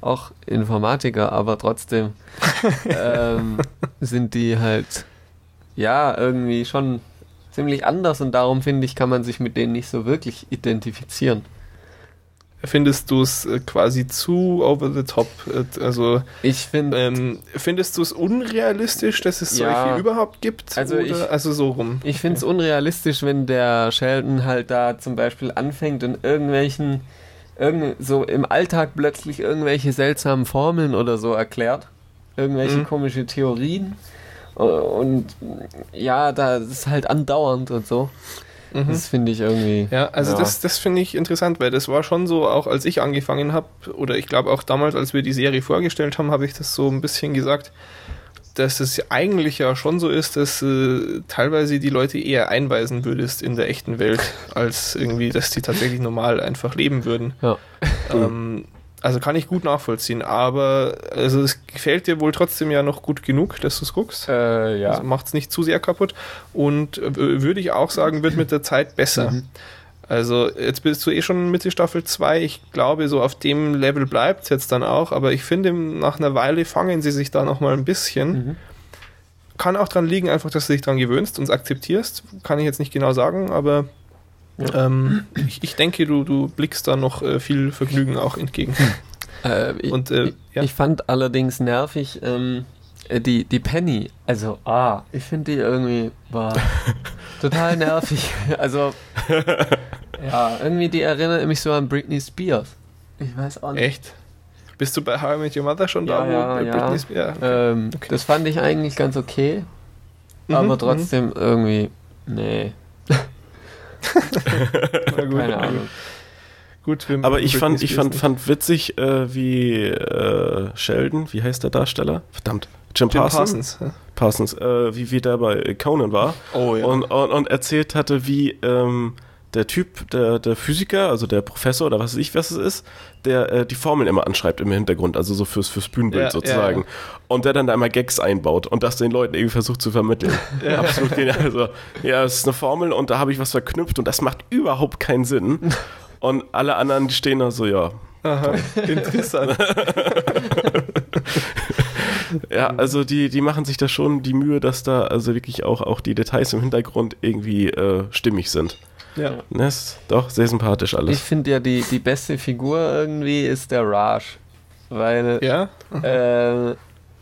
auch Informatiker, aber trotzdem ähm, sind die halt ja irgendwie schon ziemlich anders und darum finde ich, kann man sich mit denen nicht so wirklich identifizieren. Findest du es äh, quasi zu over the top? Äh, also ich finde, ähm, findest du es unrealistisch, dass es ja, solche überhaupt gibt? Also ich, also so rum. Ich finde es unrealistisch, wenn der Sheldon halt da zum Beispiel anfängt und irgendwelchen irgend, so im Alltag plötzlich irgendwelche seltsamen Formeln oder so erklärt, irgendwelche mhm. komische Theorien und ja, da ist halt andauernd und so. Mhm. Das finde ich irgendwie. Ja, also ja. das, das finde ich interessant, weil das war schon so, auch als ich angefangen habe, oder ich glaube auch damals, als wir die Serie vorgestellt haben, habe ich das so ein bisschen gesagt, dass es eigentlich ja schon so ist, dass äh, teilweise die Leute eher einweisen würdest in der echten Welt, als irgendwie, dass die tatsächlich normal einfach leben würden. Ja. Ähm, also kann ich gut nachvollziehen, aber also es gefällt dir wohl trotzdem ja noch gut genug, dass du es guckst. Äh, ja. Also macht es nicht zu sehr kaputt. Und äh, würde ich auch sagen, wird mit der Zeit besser. Mhm. Also jetzt bist du eh schon Mitte Staffel 2. Ich glaube, so auf dem Level bleibt es jetzt dann auch. Aber ich finde, nach einer Weile fangen sie sich da noch mal ein bisschen. Mhm. Kann auch dran liegen, einfach, dass du dich dran gewöhnst und es akzeptierst. Kann ich jetzt nicht genau sagen, aber ähm, ich, ich, denke, du, du blickst da noch äh, viel Vergnügen auch entgegen. Äh, ich, Und, äh, ja. ich fand allerdings nervig ähm, äh, die, die Penny. Also, ah, ich finde die irgendwie war total nervig. Also, ja, irgendwie die erinnert mich so an Britney Spears. Ich weiß auch nicht. Echt? Bist du bei How I Met Your Mother schon ja, da? Ja, ja. Britney Spears? Okay. Ähm, okay. Das fand ich eigentlich ganz okay. Mhm, aber trotzdem mhm. irgendwie, nee. Keine Ahnung. Gut, aber ich fand, ich fand, fand witzig, äh, wie äh, Sheldon, wie heißt der Darsteller? Verdammt. Jim, Jim Parsons. Parsons, Parsons äh, wie, wie der bei Conan war. Oh, ja. und, und, und erzählt hatte, wie ähm, der Typ, der, der Physiker, also der Professor oder was weiß ich, was es ist, der äh, die Formeln immer anschreibt im Hintergrund, also so fürs, fürs Bühnenbild ja, sozusagen. Ja, ja. Und der dann da immer Gags einbaut und das den Leuten irgendwie versucht zu vermitteln. Absolut genial. Also, ja, es ist eine Formel und da habe ich was verknüpft und das macht überhaupt keinen Sinn. Und alle anderen, die stehen da so, ja. Aha, interessant. ja, also die, die machen sich da schon die Mühe, dass da also wirklich auch, auch die Details im Hintergrund irgendwie äh, stimmig sind. Ja. Das ne, ist doch sehr sympathisch alles. Ich finde ja, die, die beste Figur irgendwie ist der Raj. Weil, ja? äh,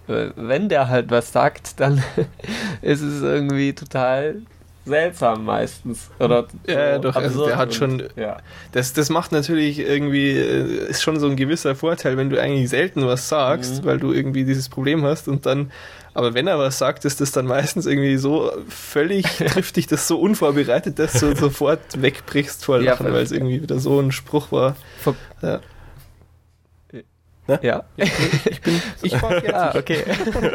wenn der halt was sagt, dann ist es irgendwie total seltsam meistens. Oder ja, so doch, also der hat schon. Ja. Das, das macht natürlich irgendwie, äh, ist schon so ein gewisser Vorteil, wenn du eigentlich selten was sagst, mhm. weil du irgendwie dieses Problem hast und dann aber wenn er was sagt, ist das dann meistens irgendwie so völlig, trifft dich das so unvorbereitet, dass du sofort wegbrichst vor Lachen, ja, weil es irgendwie wieder so ein Spruch war. Ja. Ne? Ja. Ich, ich bin. Ich war jetzt. Ah, okay.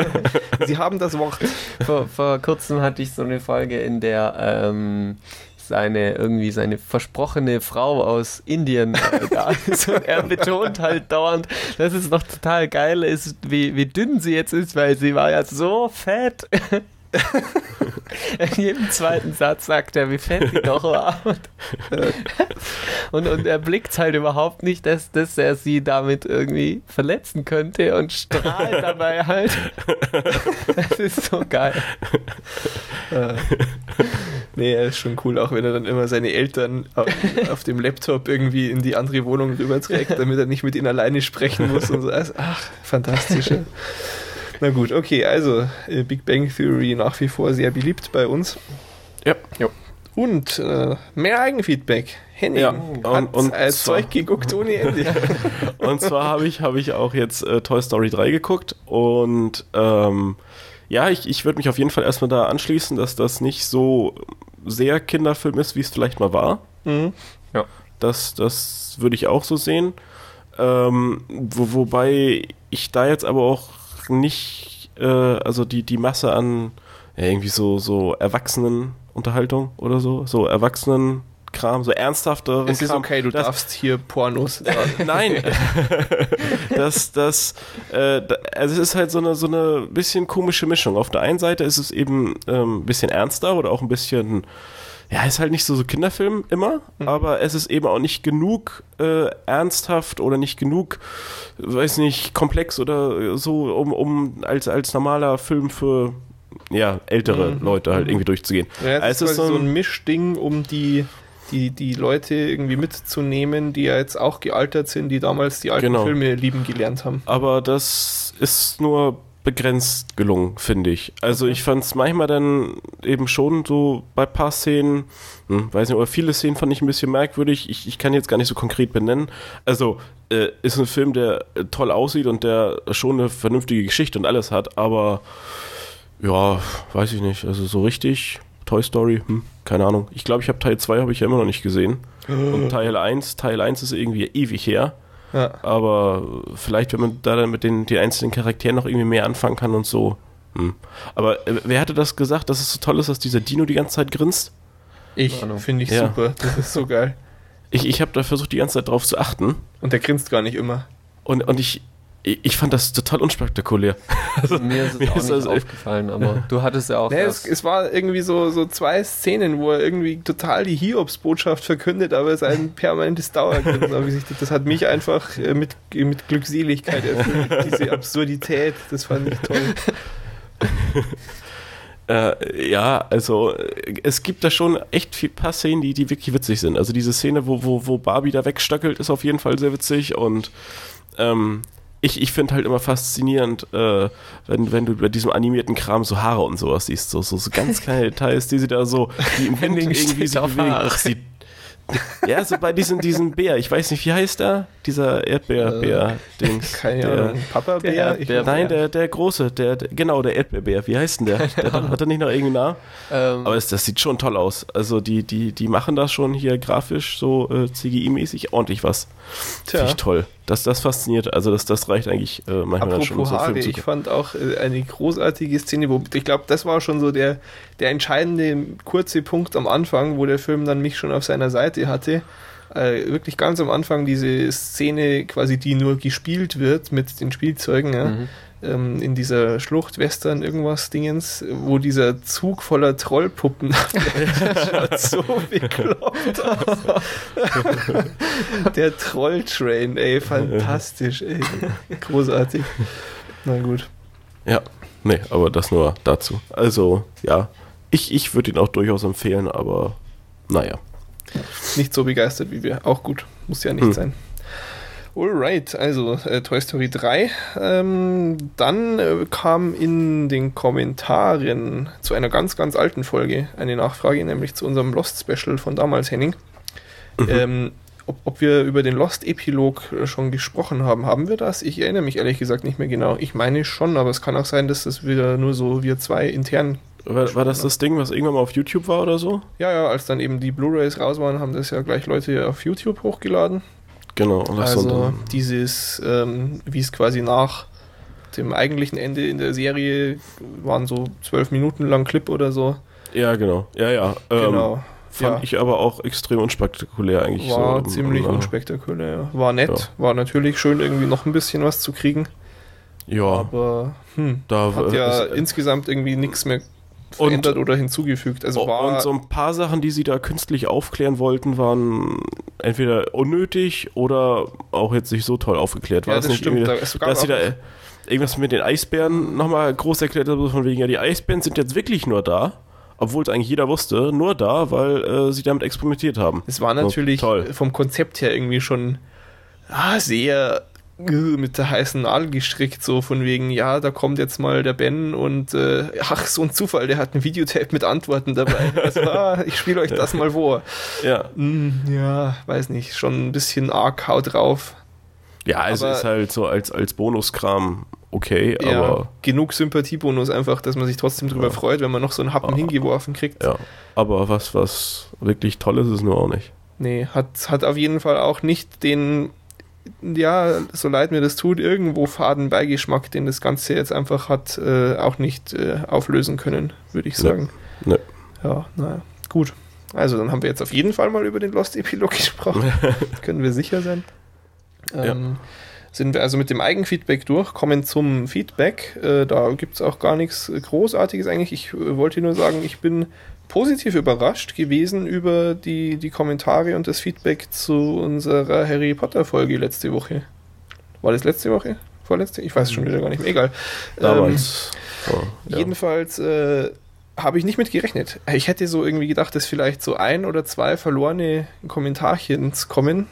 Sie haben das Wort. Vor, vor kurzem hatte ich so eine Folge, in der ähm, seine irgendwie seine versprochene Frau aus Indien äh, da ist und er betont halt dauernd, dass es noch total geil ist, wie, wie dünn sie jetzt ist, weil sie war ja so fett. In jedem zweiten Satz sagt er, wie fett die doch war. Und, und er blickt halt überhaupt nicht, dass, dass er sie damit irgendwie verletzen könnte und strahlt dabei halt. Das ist so geil. Äh, nee, er ist schon cool, auch wenn er dann immer seine Eltern auf, auf dem Laptop irgendwie in die andere Wohnung rüberträgt, damit er nicht mit ihnen alleine sprechen muss und so. Ach, fantastisch. Ja. Na gut, okay, also äh, Big Bang Theory nach wie vor sehr beliebt bei uns. Ja. Und äh, mehr Eigenfeedback. Henning Ja, hat und- und äh, zwar- Zeug geguckt ohne Ende. Und zwar habe ich, habe ich auch jetzt äh, Toy Story 3 geguckt und ähm, ja, ich, ich würde mich auf jeden Fall erstmal da anschließen, dass das nicht so sehr Kinderfilm ist, wie es vielleicht mal war. mhm. Das, das würde ich auch so sehen. Ähm, wo, wobei ich da jetzt aber auch nicht, äh, also die, die Masse an ja, irgendwie so, so Erwachsenenunterhaltung oder so, so Erwachsenenkram, so ernsthafter Es ist Kram, okay, du das, darfst hier Pornos. Nein, das, das, äh, also es ist halt so eine, so eine bisschen komische Mischung. Auf der einen Seite ist es eben ähm, ein bisschen ernster oder auch ein bisschen, ja, ist halt nicht so, so Kinderfilm immer, aber es ist eben auch nicht genug äh, ernsthaft oder nicht genug, weiß nicht, komplex oder so, um, um als, als normaler Film für ja, ältere Mhm. Leute halt irgendwie durchzugehen. Ja, das Also ist es ist so so ein ein- Mischding, um die, die, die Leute irgendwie mitzunehmen, die ja jetzt auch gealtert sind, die damals die alten Genau. Filme lieben gelernt haben. aber das ist nur begrenzt gelungen, finde ich. Also ich fand es manchmal dann eben schon so bei paar Szenen, hm, weiß nicht, aber viele Szenen fand ich ein bisschen merkwürdig. Ich, ich kann jetzt gar nicht so konkret benennen. Also äh, ist ein Film, der äh, toll aussieht und der schon eine vernünftige Geschichte und alles hat, aber ja, weiß ich nicht. Also so richtig Toy Story, hm, keine Ahnung. Ich glaube, ich habe Teil 2 habe ich ja immer noch nicht gesehen. Und Teil 1, Teil 1 ist irgendwie ewig her. Ja. Aber vielleicht, wenn man da dann mit den, den einzelnen Charakteren noch irgendwie mehr anfangen kann und so. Hm. Aber äh, wer hatte das gesagt, dass es so toll ist, dass dieser Dino die ganze Zeit grinst? Ich finde ich Ja. super. Das ist so geil. Ich, ich habe da versucht, die ganze Zeit drauf zu achten. Und der grinst gar nicht immer. Und, und ich, ich fand das total unspektakulär. mir ist es mir auch ist nicht aufgefallen, aber du hattest ja auch Nee, es, es war irgendwie so, so zwei Szenen, wo er irgendwie total die Hiobsbotschaft verkündet, aber es ist ein permanentes sich- Das hat mich einfach äh, mit, mit Glückseligkeit erfüllt. Diese Absurdität, das fand ich toll. Äh, ja, also äh, es gibt da schon echt viel paar Szenen, die, die wirklich witzig sind. Also diese Szene, wo, wo, wo Barbie da wegstöckelt, ist auf jeden Fall sehr witzig und ähm, ich, ich finde halt immer faszinierend, äh, wenn, wenn du bei diesem animierten Kram so Haare und sowas siehst, so, so, so ganz kleine Details, die sie da so, die im Wind irgendwie sich auf. Haare. Ach, sie, ja, so bei diesem, diesem Bär, ich weiß nicht, wie heißt der? Dieser Erdbeer-Bär-Dings. Keine Der- Ahnung. Papa der Bär? Erdbeer- Nein, der, der große, der, der, genau, der Erdbeerbär. Wie heißt denn der? der hat, hat er nicht noch irgendwie Namen? ähm, Aber es, das sieht schon toll aus. Also die, die, die machen das schon hier grafisch so äh, CGI-mäßig ordentlich was. Finde ich toll. Das, das fasziniert. Also das, das reicht eigentlich äh, manchmal dann schon, Apropos so Haare, ich fand auch äh, eine großartige Szene, wo ich glaube, das war schon so der, der entscheidende kurze Punkt am Anfang, wo der Film dann mich schon auf seiner Seite hatte. Äh, wirklich ganz am Anfang diese Szene, quasi die nur gespielt wird mit den Spielzeugen, ja, Mhm. Ähm, in dieser Schlucht, Western, irgendwas Dingens, wo dieser Zug voller Trollpuppen schaut so bekloppt aus. Der Trolltrain, ey, fantastisch, ey. Großartig. Na gut. Ja, nee, aber das nur dazu. Also, ja, ich, ich würde ihn auch durchaus empfehlen, aber naja. Nicht so begeistert wie wir. Auch gut. Muss ja nicht Hm. sein. Alright, also äh, Toy Story 3. Ähm, dann äh, kam in den Kommentaren zu einer ganz, ganz alten Folge eine Nachfrage, nämlich zu unserem Lost Special von damals, Henning. Mhm. Ähm, ob, ob wir über den Lost-Epilog äh, schon gesprochen haben. Haben wir das? Ich erinnere mich ehrlich gesagt nicht mehr genau. Ich meine schon, aber es kann auch sein, dass das wieder nur so wir zwei intern. War, war das das Ding, was irgendwann mal auf YouTube war oder so? Ja, ja, als dann eben die Blu-rays raus waren, haben das ja gleich Leute auf YouTube hochgeladen. Genau. Und das Also dieses, ähm, wie es quasi nach dem eigentlichen Ende in der Serie waren so zwölf Minuten lang Clip oder so. ja, genau. Ja, ja. Ähm, genau. Fand Ja. ich aber auch extrem unspektakulär eigentlich. War so, ziemlich Ja. unspektakulär. War nett, Ja. war natürlich schön, irgendwie noch ein bisschen was zu kriegen. Ja, Aber hm, da hat ja insgesamt irgendwie nichts mehr verändert oder hinzugefügt. Also und so ein paar Sachen, die sie da künstlich aufklären wollten, waren entweder unnötig oder auch jetzt nicht so toll aufgeklärt. War Ja, das nicht stimmt. irgendwie, Da- dass sie da äh, irgendwas mit den Eisbären nochmal groß erklärt haben, so von wegen, ja, die Eisbären sind jetzt wirklich nur da, obwohl es eigentlich jeder wusste, nur da, weil äh, sie damit experimentiert haben. Es war So, natürlich toll. vom Konzept her irgendwie schon ah, sehr mit der heißen Nadel gestrickt, so von wegen, ja, da kommt jetzt mal der Ben und äh, ach, so ein Zufall, der hat ein Videotape mit Antworten dabei. Also, ah, ich spiele euch das mal vor. Ja, Hm, ja, weiß nicht, schon ein bisschen arg haut drauf. ja also Aber- ist halt so als, als Bonuskram okay, Ja, aber genug Sympathiebonus einfach, dass man sich trotzdem drüber Ja. freut, wenn man noch so einen Happen hingeworfen kriegt. ja. Aber was, was wirklich toll ist, ist nur auch nicht. Nee, hat, hat auf jeden Fall auch nicht den, ja, so leid mir das tut, irgendwo faden Beigeschmack, den das Ganze jetzt einfach hat, äh, auch nicht äh, auflösen können, würde ich Nee. sagen. Nee. Ja, naja, gut. Also dann haben wir jetzt auf jeden Fall mal über den Lost Epilog gesprochen. Können wir sicher sein. Ähm, Sind wir also mit dem Eigenfeedback durch, kommen zum Feedback. Äh, da gibt es auch gar nichts Großartiges eigentlich. Ich äh, wollte nur sagen, ich bin positiv überrascht gewesen über die, die Kommentare und das Feedback zu unserer Harry Potter Folge letzte Woche. War das letzte Woche? Vorletzte? Ich weiß es schon wieder gar nicht mehr. Egal. Damals. oh, Ähm, ja. Jedenfalls äh, habe ich nicht mit gerechnet. Ich hätte so irgendwie gedacht, dass vielleicht so ein oder zwei verlorene Kommentarchens kommen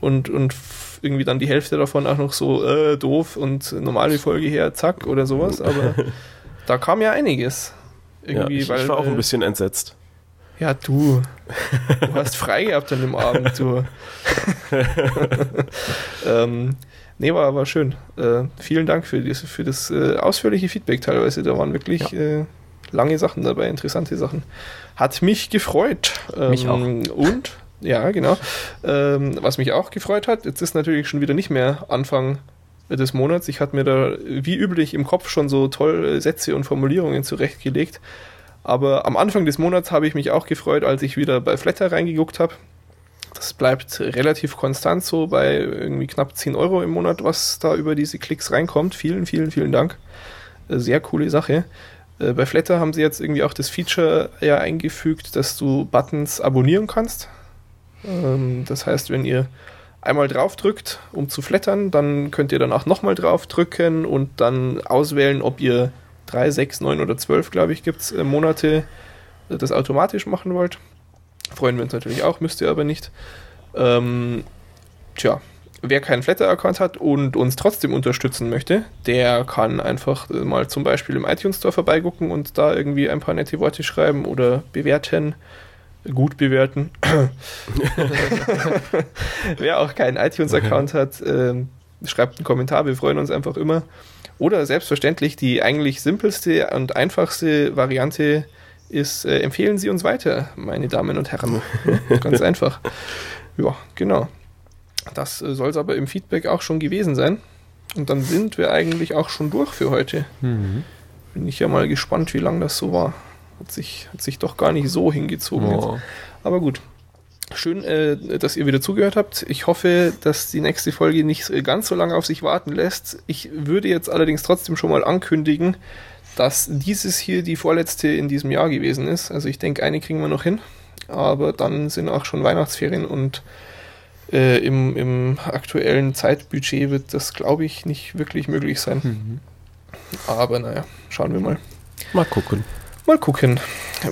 und, und irgendwie dann die Hälfte davon auch noch so äh, doof und normale Folge her, zack oder sowas. Aber da kam ja einiges. Ja, Irgendwie, ich, weil, ich war auch äh, ein bisschen entsetzt. Ja, du. Du hast frei gehabt an dem Abend, du. ähm, nee, war, war schön. Äh, vielen Dank für, das- für das äh, ausführliche Feedback teilweise. Da waren wirklich äh, lange Sachen dabei, interessante Sachen. Hat mich gefreut. Ähm, Mich auch. Und, ja, genau. Ähm, was mich auch gefreut hat, jetzt ist natürlich schon wieder nicht mehr Anfang des Monats. Ich hatte mir da wie üblich im Kopf schon so toll Sätze und Formulierungen zurechtgelegt. Aber am Anfang des Monats habe ich mich auch gefreut, als ich wieder bei Flatter reingeguckt habe. Das bleibt relativ konstant so bei irgendwie knapp 10 Euro im Monat, was da über diese Klicks reinkommt. Vielen, vielen, vielen Dank. Äh, Sehr coole Sache. Äh, Bei Flatter haben sie jetzt irgendwie auch das Feature ja eingefügt, dass du Buttons abonnieren kannst. Ähm, Das heißt, wenn ihr einmal drauf drückt, um zu flattern, dann könnt ihr danach nochmal drauf drücken und dann auswählen, ob ihr 3, 6, 9 oder 12, glaube ich, gibt es Monate äh, das automatisch machen wollt. Freuen wir uns natürlich auch, müsst ihr aber nicht. Ähm, tja, wer keinen Flatter-Account hat und uns trotzdem unterstützen möchte, der kann einfach äh, mal zum Beispiel im iTunes Store vorbeigucken und da irgendwie ein paar nette Worte schreiben oder bewerten. Gut bewerten. wer auch keinen iTunes-Account hat, ähm, schreibt einen Kommentar, wir freuen uns einfach immer. Oder selbstverständlich die eigentlich simpelste und einfachste Variante ist, äh, empfehlen Sie uns weiter, meine Damen und Herren. Ganz einfach. Ja, genau. Das äh, soll es aber im Feedback auch schon gewesen sein. Und dann sind wir eigentlich auch schon durch für heute. Mhm. Bin ich ja mal gespannt, wie lang das so war. Hat sich, hat sich doch gar nicht so hingezogen. Oh. Aber gut. Schön, äh, dass ihr wieder zugehört habt. Ich hoffe, dass die nächste Folge nicht äh, ganz so lange auf sich warten lässt. Ich würde jetzt allerdings trotzdem schon mal ankündigen, dass dieses hier die vorletzte in diesem Jahr gewesen ist. Also ich denke, eine kriegen wir noch hin. Aber dann sind auch schon Weihnachtsferien und äh, im, im aktuellen Zeitbudget wird das, glaube ich, nicht wirklich möglich sein. Mhm. Aber naja, schauen wir mal. Mal gucken. Mal gucken.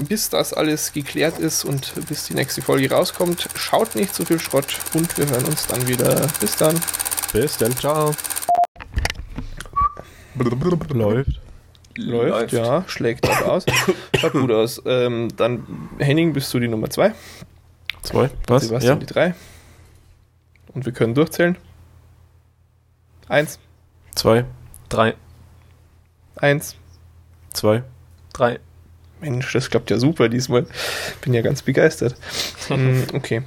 Bis das alles geklärt ist und bis die nächste Folge rauskommt, schaut nicht zu viel Schrott und wir hören uns dann wieder. Bis dann. Bis dann. Ciao. Läuft. Läuft, ja, schlägt auch aus. Schaut gut aus. Ähm, dann, Henning, bist du die Nummer 2. Zwei. Was? Sebastian Ja. die 3. Und wir können durchzählen. 1, Zwei. Drei. 1. Zwei. Drei. Mensch, das klappt ja super diesmal. Bin ja ganz begeistert. Hm, okay.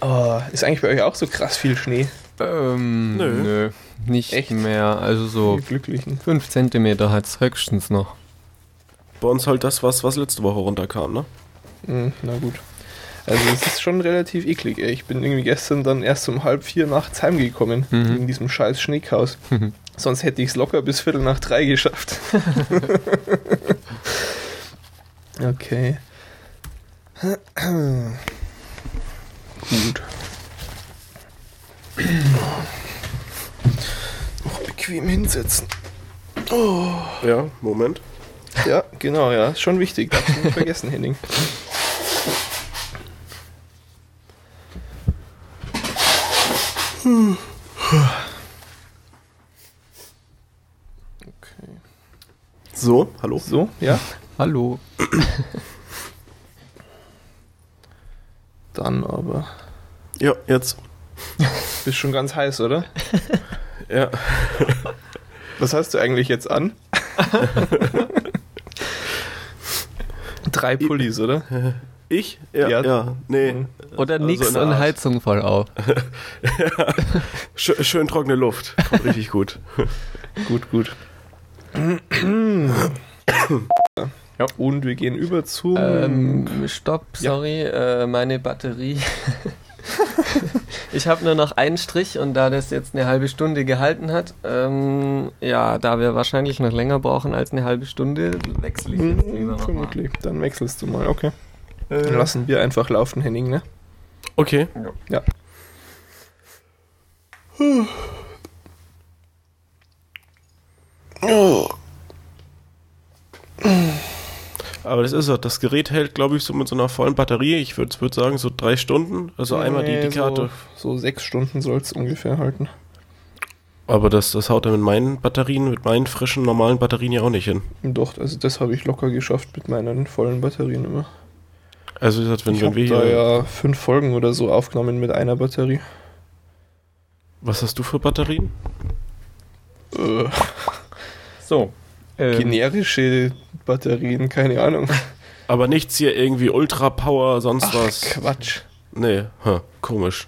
Oh, ist eigentlich bei euch auch so krass viel Schnee? Ähm, Nö. nö. Nicht Echt? mehr. Also so Die Glücklichen. 5 Zentimeter hat es höchstens noch. Bei uns halt das, was, was letzte Woche runterkam, ne? Hm, na gut. Also es ist schon relativ eklig. Ey. Ich bin irgendwie gestern dann erst um halb vier nachts heimgekommen, Mhm. in diesem scheiß Schneechaos. Sonst hätte ich es locker bis Viertel nach drei geschafft. Okay. Gut. Noch bequem hinsetzen. Oh. Ja, Moment. Ja, genau, ja. Ist schon wichtig. Darfst nicht vergessen, Henning. Okay. So, hallo. So, ja. Hallo. Dann aber. Ja, jetzt. Bist schon ganz heiß, oder? Ja. Was hast du eigentlich jetzt an? Drei Pullis, oder? Ich? Ja, Ja. ja. Nee. Mhm. Oder Also nix in der und. Heizung voll auf. Schön, schön trockene Luft. Kommt richtig gut. Gut, gut. ja. Und wir gehen über zum. Ähm, stopp, Ja. sorry, äh, meine Batterie. ich habe nur noch einen Strich und da das jetzt eine halbe Stunde gehalten hat, ähm, ja, da wir wahrscheinlich noch länger brauchen als eine halbe Stunde, wechsle ich jetzt lieber Hm, noch mal. vermutlich. Dann wechselst du mal, okay. Äh, Dann lassen wir einfach laufen, Henning, ne? Okay. Ja. Aber das ist ja, das Gerät hält, glaube ich, so mit so einer vollen Batterie. Ich würde würd sagen, so drei Stunden. Also einmal die, die Nee, Karte. So, so sechs Stunden soll es ungefähr halten. Aber das, das haut er mit meinen Batterien, mit meinen frischen, normalen Batterien ja auch nicht hin. Doch, also das habe ich locker geschafft mit meinen vollen Batterien immer. Also, gesagt, wenn, ich wenn habe wir da ja fünf Folgen oder so aufgenommen mit einer Batterie. Was hast du für Batterien? Äh, So. Ähm, generische Batterien, keine Ahnung. Aber nichts hier irgendwie Ultra Power, sonst Ach, was. Quatsch. Nee, hm, komisch.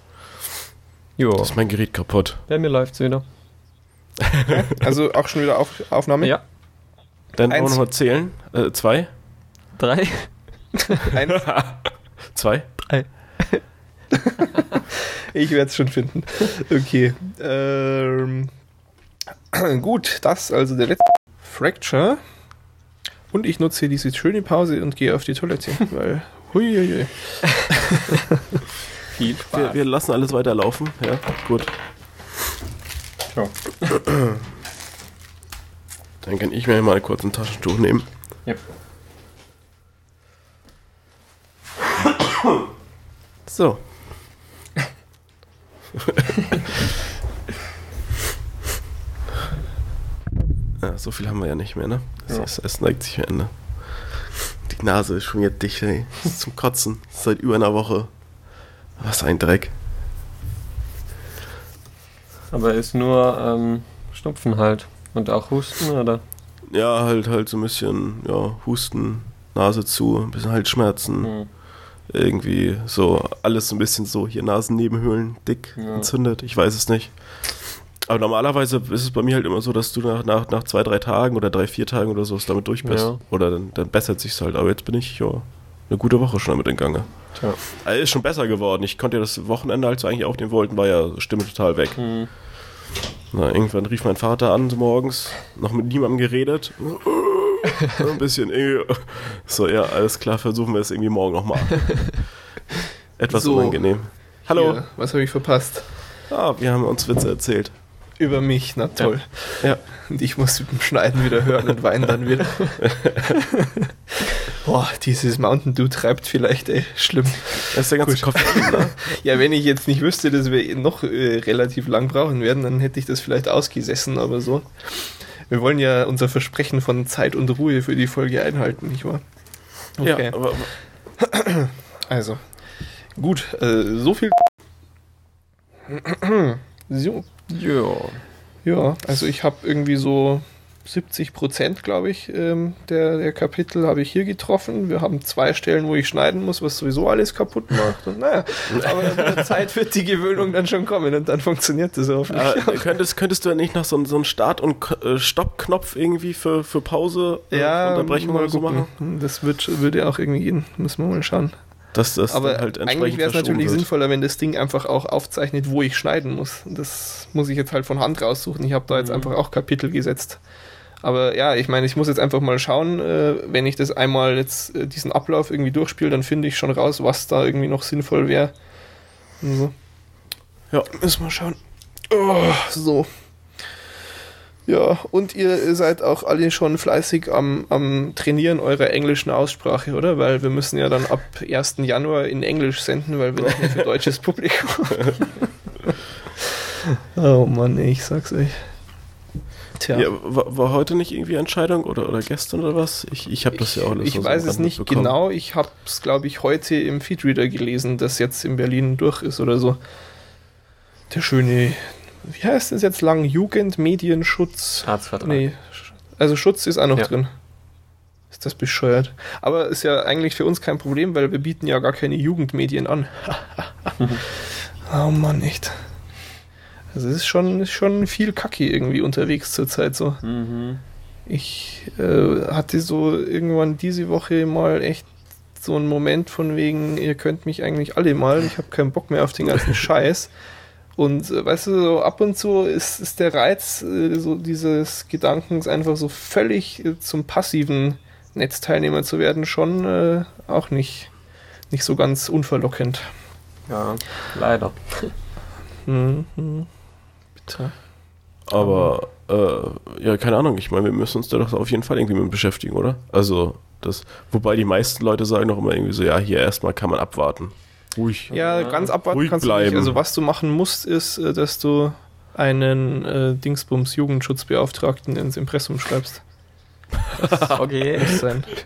jo, Das ist mein Gerät kaputt. bei mir läuft's wieder. Also auch schon wieder auf, Aufnahme? Ja, Dann wollen wir nochmal zählen. Äh, zwei? drei. Eins. Zwei? Drei. Ich werde es schon finden. Okay. Ähm, gut, das also der letzte Fracture. Und ich nutze hier diese schöne Pause und gehe auf die Toilette, weil. Huiuiui. Viel Wir, wir lassen alles weiterlaufen. Ja, gut. Ja. Dann kann ich mir mal kurz ein Taschentuch nehmen. Ja. So. ja, so viel haben wir ja nicht mehr, ne? Es, Ja. es, es neigt sich Ende. Die Nase ist schon wieder dicht, ey. Das ist zum Kotzen. Seit über einer Woche. Was ein Dreck. Aber ist nur ähm, Schnupfen halt. Und auch Husten, oder? Ja, halt, halt so ein bisschen, ja, Husten, Nase zu, ein bisschen Halsschmerzen. Hm. Irgendwie so, alles so ein bisschen so, hier Nasennebenhöhlen, dick, Ja. entzündet, ich weiß es nicht. Aber normalerweise ist es bei mir halt immer so, dass du nach, nach, nach zwei, drei Tagen oder drei, vier Tagen oder so damit durch bist. Ja. Oder dann, dann bessert sich's halt. Aber jetzt bin ich ja eine gute Woche schon damit in Gange. Tja. Also ist schon besser geworden. Ich konnte ja das Wochenende, als wir eigentlich aufnehmen wollten, war ja Stimme total weg. Hm. Na, irgendwann rief mein Vater an so morgens, noch mit niemandem geredet. Ein bisschen irgendwie. So, ja, alles klar, versuchen wir es irgendwie morgen nochmal. Etwas So. unangenehm. Hallo. Hier, was habe ich verpasst? Ah, wir haben uns Witze erzählt. Über mich, na toll. Ja. Und ich muss beim Schneiden wieder hören und weinen dann wieder. Boah, dieses Mountain Dew treibt vielleicht, ey, schlimm. Das ist der ganze. Koffein, ne? Ja, wenn ich jetzt nicht wüsste, dass wir noch äh, relativ lang brauchen werden, dann hätte ich das vielleicht ausgesessen, aber so. Wir wollen ja unser Versprechen von Zeit und Ruhe für die Folge einhalten, nicht wahr? Ja, aber, aber Also, gut, äh, so viel. so, Ja. ja, also ich habe irgendwie so 70 Prozent, glaube ich, ähm, der, der Kapitel habe ich hier getroffen. Wir haben zwei Stellen, wo ich schneiden muss, was sowieso alles kaputt macht. Und naja, aber mit der Zeit wird die Gewöhnung dann schon kommen und dann funktioniert das hoffentlich. aber könntest, könntest du ja nicht noch so, einen- so einen Start- und äh, Stoppknopf irgendwie für, für Pause, äh, ja, Unterbrechung mal oder so machen? Das wird, würde auch irgendwie gehen. Müssen wir mal schauen. Dass das Aber halt eigentlich entsprechend wäre es natürlich wird. sinnvoller, wenn das Ding einfach auch aufzeichnet, wo ich schneiden muss. Das muss ich jetzt halt von Hand raussuchen. Ich habe da jetzt Mhm. einfach auch Kapitel gesetzt. Aber ja, ich meine, ich muss jetzt einfach mal schauen, äh, wenn ich das einmal jetzt äh, diesen Ablauf irgendwie durchspiele, dann finde ich schon raus, was da irgendwie noch sinnvoll wäre. So. Ja, müssen wir schauen. Oh, so. Ja, und ihr seid auch alle schon fleißig am, am Trainieren eurer englischen Aussprache, oder? Weil wir müssen ja dann ab 1. Januar in Englisch senden, weil wir nicht mehr für deutsches Publikum. oh Mann, ich sag's euch. Tja. Ja, war, war, heute nicht irgendwie Entscheidung oder, oder gestern oder was? Ich, ich habe das ja auch alles Ich weiß es nicht bekommen. genau. Ich habe es, glaube ich, heute im Feedreader gelesen, dass jetzt in Berlin durch ist oder so. Der schöne, wie heißt das jetzt lang? Jugendmedienschutz? Staatsvertrag. Nee, also Schutz ist auch noch ja. drin. Ist das bescheuert. Aber ist ja eigentlich für uns kein Problem, weil wir bieten ja gar keine Jugendmedien an. oh Mann, echt. Also es ist schon, ist schon viel Kacke irgendwie unterwegs zurzeit so. Mhm. Ich äh, hatte so irgendwann diese Woche mal echt so einen Moment von wegen, ihr könnt mich eigentlich alle mal, ich habe keinen Bock mehr auf den ganzen Scheiß. Und äh, weißt du, so ab und zu ist, ist der Reiz äh, so dieses Gedankens einfach so völlig äh, zum passiven Netzteilnehmer zu werden, schon äh, auch nicht, nicht so ganz unverlockend. Ja, leider. Mhm. Bitte. Aber, äh, ja, keine Ahnung, ich meine, wir müssen uns da doch auf jeden Fall irgendwie mit beschäftigen, oder? Also, das, wobei die meisten Leute sagen doch immer irgendwie so, ja, hier erstmal kann man abwarten. Ruhig. Ja, ganz abwarten ruhig kannst bleiben. du nicht. Also, was du machen musst, ist, äh, dass du einen äh, Dingsbums Jugendschutzbeauftragten ins Impressum schreibst. okay.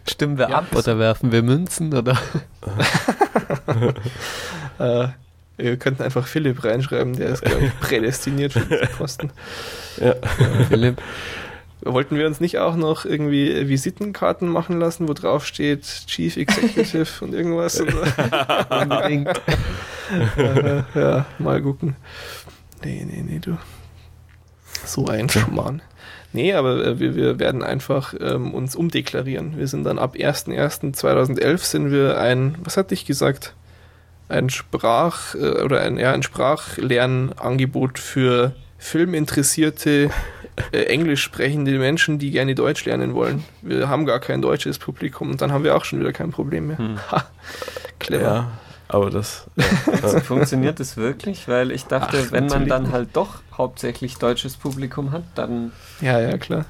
Stimmen wir ja, ab oder werfen wir Münzen oder? äh, wir könnten einfach Philipp reinschreiben, der ist, glaube ich, prädestiniert für diese Posten. Ja. Philipp. Wollten wir uns nicht auch noch irgendwie Visitenkarten machen lassen, wo drauf steht Chief Executive und irgendwas? Unbedingt. äh, ja, mal gucken. Nee, nee, nee, du. So ein Schmarrn. Nee, aber äh, wir, wir werden einfach ähm, uns umdeklarieren. Wir sind dann ab 01.01.2011 sind wir ein, was hatte ich gesagt? ein Sprach- äh, oder ein, ja, ein Sprachlernangebot für filminteressierte, äh, englisch sprechende Menschen, die gerne Deutsch lernen wollen. Wir haben gar kein deutsches Publikum und dann haben wir auch schon wieder kein Problem mehr. Hm. Ha, clever. Ja, aber das. Ja. Funktioniert das wirklich? Weil ich dachte, Ach, wenn man dann halt doch hauptsächlich deutsches Publikum hat, dann. Ja, ja, klar.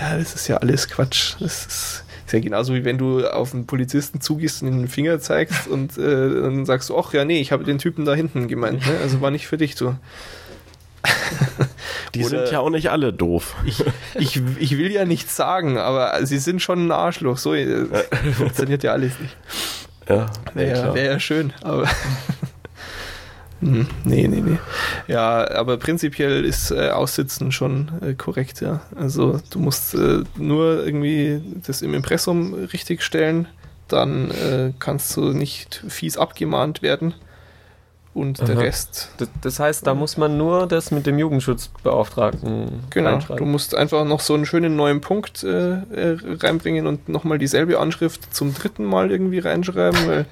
Ja, das ist ja alles Quatsch. Das ist ist ja genauso wie wenn du auf einen Polizisten zugehst und den Finger zeigst und äh, dann sagst du, ach ja, nee, ich habe den Typen da hinten gemeint, ne? also war nicht für dich so. Die Oder sind ja auch nicht alle doof. Ich, ich, ich will ja nichts sagen, aber sie sind schon ein Arschloch. So äh, funktioniert ja alles nicht. Ja, wäre ja, wär ja schön, aber hm, nee, nee, nee. Ja, aber prinzipiell ist äh, Aussitzen schon äh, korrekt, ja. Also du musst äh, nur irgendwie das im Impressum richtig stellen, dann äh, kannst du nicht fies abgemahnt werden. Und Aha. der Rest. Das, das, heißt, da muss man nur das mit dem Jugendschutzbeauftragten Genau, du musst einfach noch so einen schönen neuen Punkt äh, äh, reinbringen und nochmal dieselbe Anschrift zum dritten Mal irgendwie reinschreiben, weil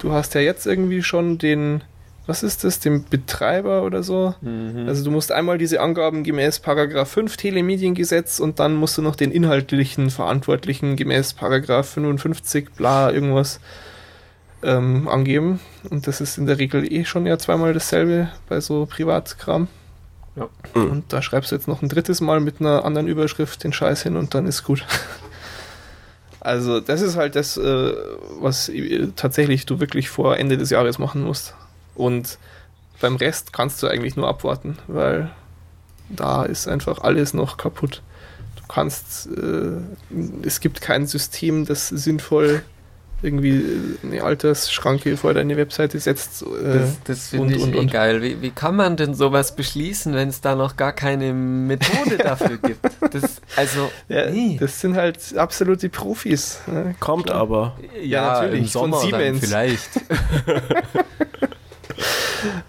du hast ja jetzt irgendwie schon den was ist das, dem Betreiber oder so. Mhm. Also du musst einmal diese Angaben gemäß Paragraph 5 Telemediengesetz und dann musst du noch den inhaltlichen Verantwortlichen gemäß Paragraph 55 bla irgendwas ähm, angeben. Und das ist in der Regel eh schon ja zweimal dasselbe bei so Privatkram. Ja. Mhm. Und da schreibst du jetzt noch ein drittes Mal mit einer anderen Überschrift den Scheiß hin und dann ist gut. Also das ist halt das, äh, was tatsächlich du wirklich vor Ende des Jahres machen musst. Und beim Rest kannst du eigentlich nur abwarten, weil da ist einfach alles noch kaputt. Du kannst, äh, es gibt kein System, das sinnvoll irgendwie eine Altersschranke vor deine Webseite setzt. Äh, das das finde ich und, eh geil. Wie, wie kann man denn sowas beschließen, wenn es da noch gar keine Methode dafür gibt? Das, also, ja, nee. das sind halt absolute Profis. Ne? Kommt aber. Ja, ja natürlich. Von Siemens. vielleicht.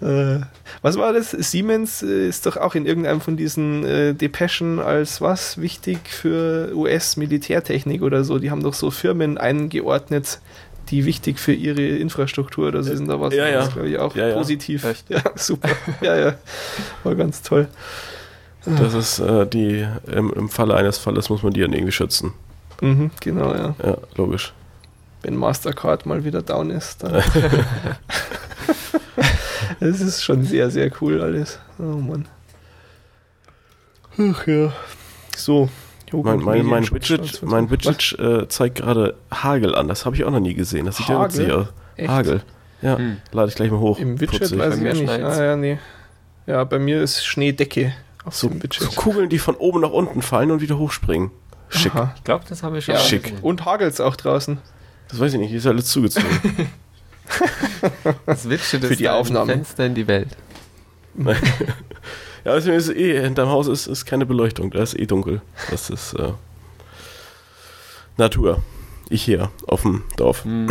äh, was war das? Siemens äh, ist doch auch in irgendeinem von diesen äh, Depeschen als was wichtig für US-Militärtechnik oder so. Die haben doch so Firmen eingeordnet, die wichtig für ihre Infrastruktur oder so sind. Da was, ja, ja. glaube ich, auch ja, positiv. Ja. ja, super. ja, ja. War ganz toll. Das ist äh, die, im, im Falle eines Falles muss man die dann irgendwie schützen. Mhm, genau, ja. Ja, logisch. Wenn Mastercard mal wieder down ist, dann. Es ist schon sehr, sehr cool alles. Oh Mann. Ach ja. So. Mein, mein, mein Widget, mein Widget äh, zeigt gerade Hagel an. Das habe ich auch noch nie gesehen. Das sieht ja Hagel? witzig aus. Echt? Hagel. Ja, Hm. lade ich gleich mal hoch. Im Widget Putzig. weiß ich mir ja nicht. Ah, ja, nee. Ja, bei mir ist Schneedecke auf So, so Widget. Kugeln, die von oben nach unten fallen und wieder hochspringen. Schick. Aha. Ich glaube, das habe ich schon Ja. Schick. Und hagelt's auch draußen. Das weiß ich nicht, hier ist alles zugezogen. Das Widget Für ist die Aufnahme. Fenster in die Welt. ja, deswegen ist eh, hinterm Haus ist, ist keine Beleuchtung, da ist eh dunkel. Das ist äh, Natur. Ich hier auf dem Dorf. Hm.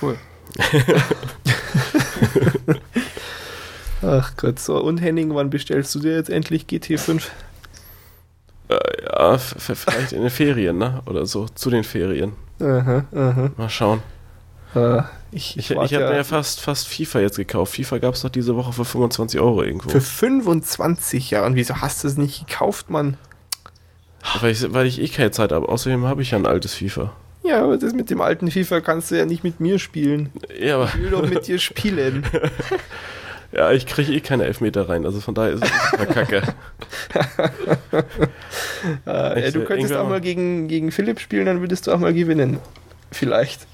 Cool. Ach Gott, so. Und Henning, wann bestellst du dir jetzt endlich GT5? Äh, ja, vielleicht in den Ferien, ne? Oder so, zu den Ferien. Aha, aha. Mal schauen. Äh, ich Ich, ich, habe ja mir ja fast, fast FIFA jetzt gekauft. FIFA gab es doch diese Woche für 25 Euro irgendwo. für 25 Jahre. Und wieso hast du es nicht gekauft, Mann? Weil ich, weil ich eh keine Zeit habe. Außerdem habe ich ja ein altes FIFA. Ja, aber das mit dem alten FIFA kannst du ja nicht mit mir spielen. Ja, aber Ich will doch mit dir spielen. ja, ich kriege eh keine Elfmeter rein. Also von daher ist es super kacke. Äh, du könntest auch mal gegen, gegen Philipp spielen, dann würdest du auch mal gewinnen. Vielleicht.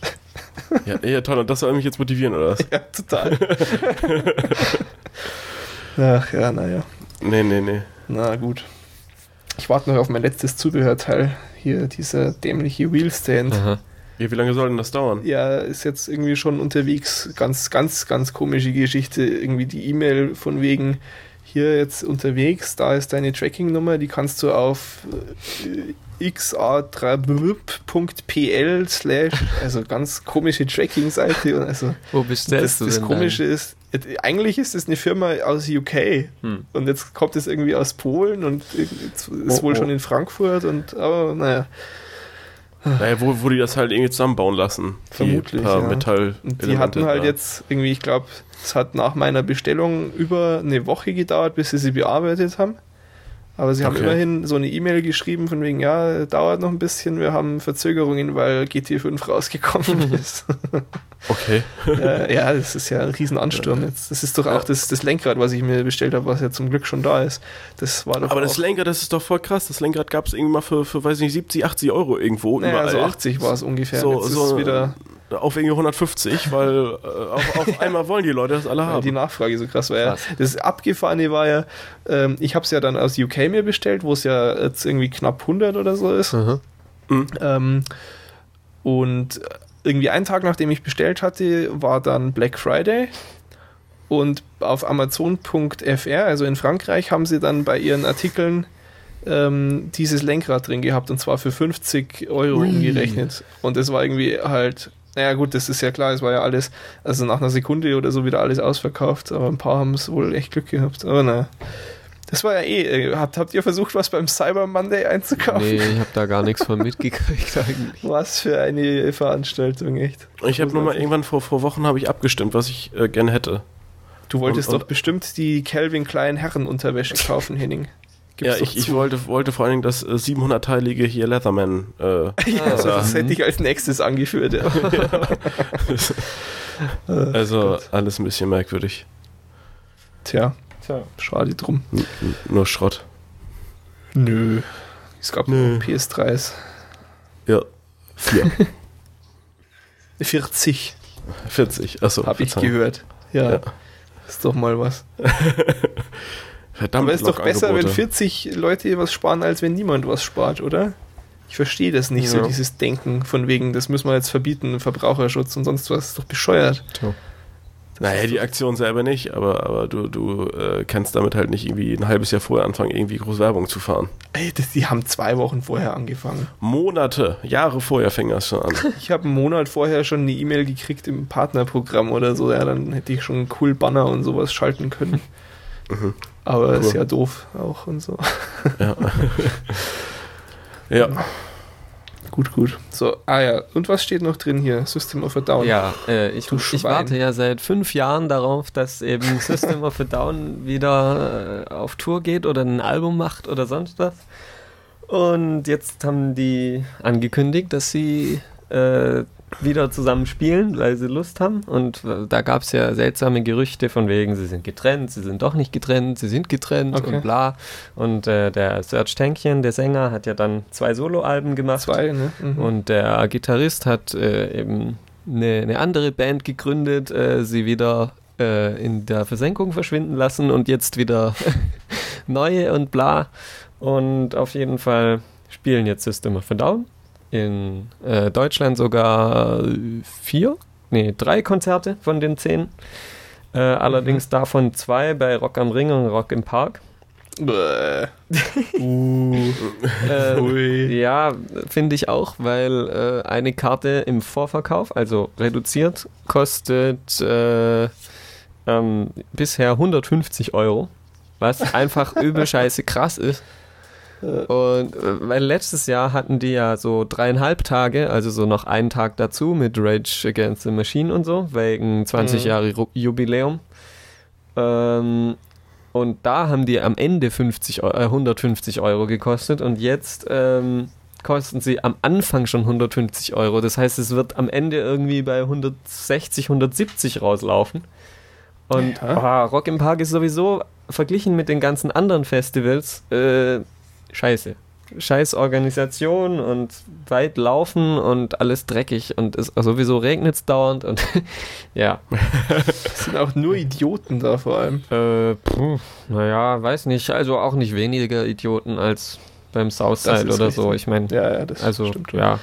Ja, ja, toll. Und das soll mich jetzt motivieren, oder was? Ja, total. Ach ja, naja. Nee, nee, nee. Na gut. Ich warte noch auf mein letztes Zubehörteil. Hier, dieser dämliche Wheelstand. Aha. Ja, wie lange soll denn das dauern? Ja, ist jetzt irgendwie schon unterwegs. Ganz, ganz, ganz komische Geschichte. Irgendwie die E-Mail von wegen hier jetzt unterwegs, da ist deine Tracking-Nummer, die kannst du auf äh, xa3pl slash, also ganz komische Tracking-Seite. und Also Wo das, bestellst du das denn Komische ist, jetzt- eigentlich ist es eine Firma aus UK Hm. und jetzt kommt es irgendwie aus Polen und ist Oh, wohl oh. schon in Frankfurt und aber naja. Naja, wo, wo die das halt irgendwie zusammenbauen lassen. Vermutlich, Die paar ja. Metall die hatten halt da. jetzt irgendwie, ich glaube, es hat nach meiner Bestellung über eine Woche gedauert, bis sie sie bearbeitet haben. Aber sie haben Okay. immerhin so eine E-Mail geschrieben von wegen, ja, dauert noch ein bisschen, wir haben Verzögerungen, weil GT5 rausgekommen ist. Okay. äh, ja, das ist ja ein Riesenansturm jetzt. Das ist doch auch das, das Lenkrad, was ich mir bestellt habe, was ja zum Glück schon da ist. Das war doch Aber das Lenkrad, das ist doch voll krass. Das Lenkrad gab es irgendwie mal für, für, weiß nicht, 70, 80 Euro irgendwo. naja, überall. so 80 war es ungefähr. So, jetzt ist so es wieder, auf irgendwie 150, weil äh, auf, auf einmal wollen die Leute das alle weil die haben. Nachfrage so krass war. Ja. Krass. Das Abgefahrene war ja, ähm, ich habe es ja dann aus UK mir bestellt, wo es ja jetzt irgendwie knapp 100 oder so ist. Aha. Ähm, und irgendwie einen Tag nachdem ich bestellt hatte, war dann Black Friday. Und auf Amazon.fr, also in Frankreich, haben sie dann bei ihren Artikeln ähm, dieses Lenkrad drin gehabt und zwar für 50 Euro Ui. umgerechnet. Und es war irgendwie halt, naja gut, das ist ja klar, es war ja alles, also nach einer Sekunde oder so wieder alles ausverkauft, aber ein paar haben es wohl echt Glück gehabt. Aber naja. Das war ja eh, äh, habt, habt ihr versucht, was beim Cyber Monday einzukaufen? Nee, ich habe da gar nichts von mitgekriegt eigentlich. Was für eine Veranstaltung, echt. Ich habe nur mal irgendwann vor, vor Wochen habe ich abgestimmt, was ich äh, gerne hätte. Du wolltest Und- und- doch bestimmt die Calvin Klein Herrenunterwäsche kaufen, Henning. Gib's ja, ich, ich wollte, wollte vor allen Dingen das äh, 700-teilige hier Leatherman. Äh, Ja, Also, das hätte ich als nächstes angeführt. Ja. also alles ein bisschen merkwürdig. Tja, schade drum. N nur Schrott. Nö. Es gab Nö. nur PS3s. Ja. Vier. 40, 40. Achso. habe ich gehört. Ja. Ja. Ist doch mal was. Verdammt, Aber ist doch besser, wenn Log-Angebote. 40 Leute was sparen, als wenn niemand was spart, oder? Ich verstehe das nicht so, Ja. dieses Denken von wegen, das müssen wir jetzt verbieten, Verbraucherschutz und sonst was. ist doch bescheuert. Naja, die Aktion selber nicht, aber, aber du, du äh, kannst damit halt nicht irgendwie ein halbes Jahr vorher anfangen, irgendwie groß Werbung zu fahren. Ey, das, die haben zwei Wochen vorher angefangen. Monate, Jahre vorher fing das schon an. Ich habe einen Monat vorher schon eine E-Mail gekriegt im Partnerprogramm oder so. Ja, dann hätte ich schon einen cool Banner und sowas schalten können. Mhm. Aber ist Cool. ja doof auch und so. Ja. ja. Gut, gut. So, ah ja, und was steht noch drin hier? System of a Down. Ja, äh, ich, Du ich warte ja seit fünf Jahren darauf, dass eben System of a Down wieder äh, auf Tour geht oder ein Album macht oder sonst was. Und jetzt haben die angekündigt, dass sie äh, wieder zusammen spielen, weil sie Lust haben. Und da gab es ja seltsame Gerüchte von wegen, sie sind getrennt, sie sind doch nicht getrennt, sie sind getrennt Okay. und bla. Und äh, der Serge Tankchen, der Sänger, hat ja dann zwei Soloalben gemacht. Zwei, ne? Mhm. Und der Gitarrist hat äh, eben eine, eine andere Band gegründet, äh, sie wieder äh, in der Versenkung verschwinden lassen und jetzt wieder neue und bla. Und auf jeden Fall spielen jetzt System of a Down. In äh, Deutschland sogar vier, nee, drei Konzerte von den zehn. Äh, allerdings davon zwei bei Rock am Ring und Rock im Park. Bäh. uh. Äh. Ja, finde ich auch, weil äh, eine Karte im Vorverkauf, also reduziert, kostet äh, ähm, bisher 150 Euro, was einfach übel scheiße krass ist. Und äh, weil letztes Jahr hatten die ja so dreieinhalb Tage, also so noch einen Tag dazu mit Rage Against the Machine und so, wegen 20 Mhm. Jahre Jubiläum. Ähm, und da haben die am Ende 50, Eu- äh, 150 Euro gekostet und jetzt ähm, kosten sie am Anfang schon 150 Euro. Das heißt, es wird am Ende irgendwie bei 160, 170 rauslaufen. Und Ja. ah, Rock im Park ist sowieso verglichen mit den ganzen anderen Festivals äh, scheiße. Scheiß Organisation und weit laufen und alles dreckig und es sowieso regnet es dauernd und ja. Es sind auch nur Idioten da vor allem. Äh, puh, naja, weiß nicht. Also auch nicht weniger Idioten als beim Southside Das ist oder so. richtig. Ich meine, Ja, ja, das also stimmt. ja,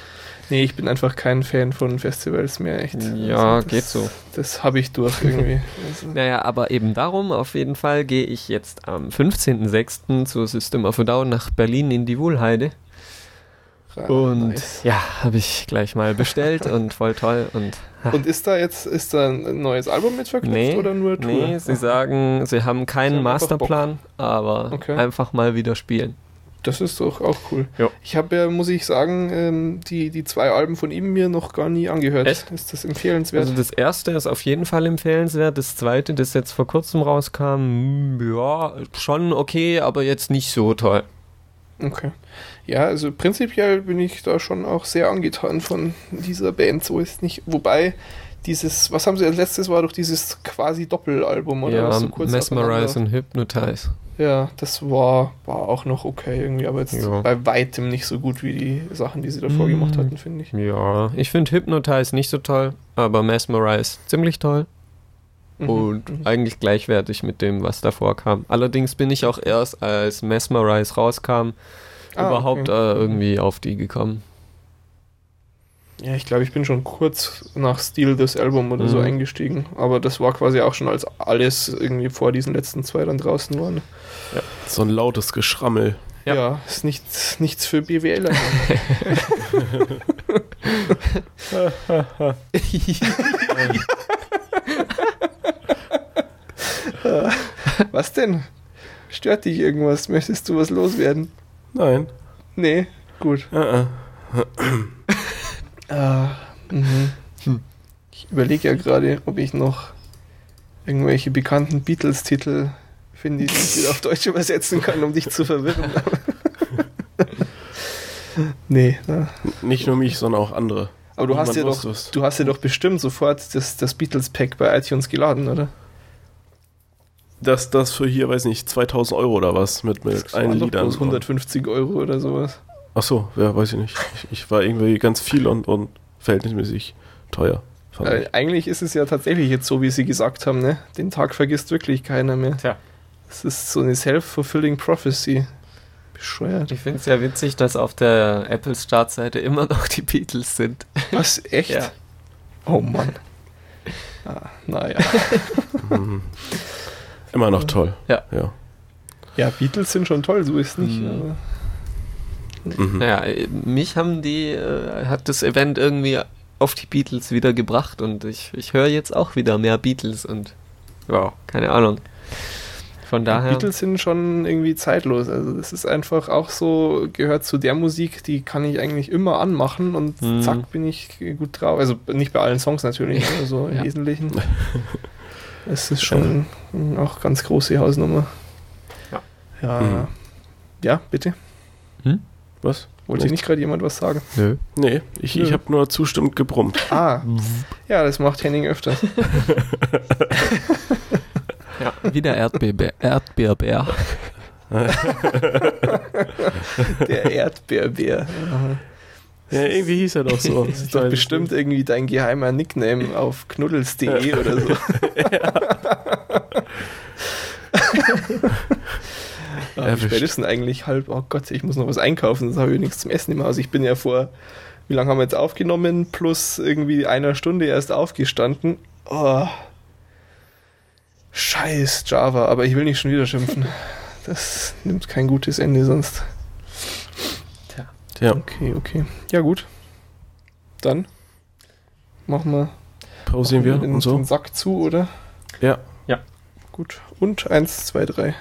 Nee, ich bin einfach kein Fan von Festivals mehr, echt. ja, Also das, geht so. Das habe ich durch irgendwie. Also, Naja, aber eben darum, auf jeden Fall gehe ich jetzt am 15.06. zu System of a Down nach Berlin in die Wohlheide. ra- Und nice. ja, habe ich gleich mal bestellt und voll toll. Und Und ist da jetzt ist da ein neues Album mit verknüpft Nee, oder nur Tour? nee, sie sagen, sie haben keinen Sie haben Masterplan, aber Okay. einfach mal wieder spielen. Das ist doch auch cool. Ja. Ich habe ja, muss ich sagen, ähm, die, die zwei Alben von ihm mir noch gar nie angehört. Echt? Ist das empfehlenswert? Also das erste ist auf jeden Fall empfehlenswert. Das zweite, das jetzt vor kurzem rauskam, hm, ja, schon okay, aber jetzt nicht so toll. okay. Ja, also prinzipiell bin ich da schon auch sehr angetan von dieser Band. So ist nicht. Wobei dieses, was haben sie als letztes war doch dieses quasi Doppelalbum oder ja, was so kurz Mesmerize und Hypnotize. Ja, das war, war auch noch okay irgendwie, aber jetzt Ja. bei weitem nicht so gut wie die Sachen, die sie davor Mm. gemacht hatten, finde ich. Ja, ich finde Hypnotize nicht so toll, aber Mesmerize ziemlich toll Mhm. und Mhm. eigentlich gleichwertig mit dem, was davor kam. Allerdings bin ich auch erst, als Mesmerize rauskam, Ah, überhaupt okay. äh, irgendwie auf die gekommen. Ja, ich glaube, ich bin schon kurz nach Steal das Album oder so Mhm. eingestiegen. Aber das war quasi auch schon, als alles irgendwie vor diesen letzten zwei dann draußen waren. So ein lautes Geschrammel. Ja. Ja, ist nichts, nichts für BWLer. was denn? Stört dich irgendwas? Möchtest du was loswerden? Nein. Nee, gut. Äh, äh. Ah, mhm. Ich überlege ja gerade, ob ich noch irgendwelche bekannten Beatles-Titel finde, die ich wieder auf Deutsch übersetzen kann, um dich zu verwirren. nee, na. Nicht nur mich, sondern auch andere. aber du hast, ja doch, du hast ja doch bestimmt sofort das, das Beatles-Pack bei iTunes geladen, oder? Das, das für hier, weiß nicht, 2000 Euro oder was mit, mit allen Liedern. bloß 150 Euro oder sowas. Ach so, ja, weiß ich nicht. Ich, ich war irgendwie ganz viel und, und verhältnismäßig teuer. Äh, ich. eigentlich ist es ja tatsächlich jetzt so, wie sie gesagt haben, ne? Den Tag vergisst wirklich keiner mehr. Tja. Es ist so eine self-fulfilling prophecy. Bescheuert. Ich finde es ja witzig, dass auf der Apple Startseite immer noch die Beatles sind. Was? Echt? Ja. Oh Mann. Ah, naja. Mhm. Immer noch toll. Ja. ja. Ja, Beatles sind schon toll, so ist nicht. Mhm. Mhm. Naja, äh, mich haben die, äh, hat das Event irgendwie auf die Beatles wieder gebracht und ich, ich höre jetzt auch wieder mehr Beatles und ja, keine Ahnung. Von Die daher. Beatles sind schon irgendwie zeitlos. Also das ist einfach auch so, gehört zu der Musik, die kann ich eigentlich immer anmachen und Mhm. zack bin ich gut drauf. Also nicht bei allen Songs natürlich, aber so im Ja. Wesentlichen. Es ist schon auch ganz große Hausnummer. Ja. Ja, Mhm. ja bitte. Was? Wollte nicht gerade jemand was sagen? Nö. Nee, ich, Nö. ich habe nur zustimmend gebrummt. Ah, ja, das macht Henning öfter. Ja, wieder Erdbeerbär. Erdbeerbär. Der Erdbeerbär. Ja, irgendwie hieß er doch so. Das ist doch bestimmt irgendwie dein geheimer Nickname auf knuddels.de oder so. Ah, Erwischt. wie spät ist denn eigentlich halb? Oh Gott, ich muss noch was einkaufen, sonst habe ich nichts zum Essen im Haus. Ich bin ja vor, wie lange haben wir jetzt aufgenommen? Plus irgendwie einer Stunde erst aufgestanden. Oh. Scheiß Java, aber ich will nicht schon wieder schimpfen. Das nimmt kein gutes Ende sonst. Ja, Okay, okay. Ja, gut. Dann machen wir pausieren wir den, und so. den Sack zu, oder? Ja. Gut. Und eins, zwei, drei.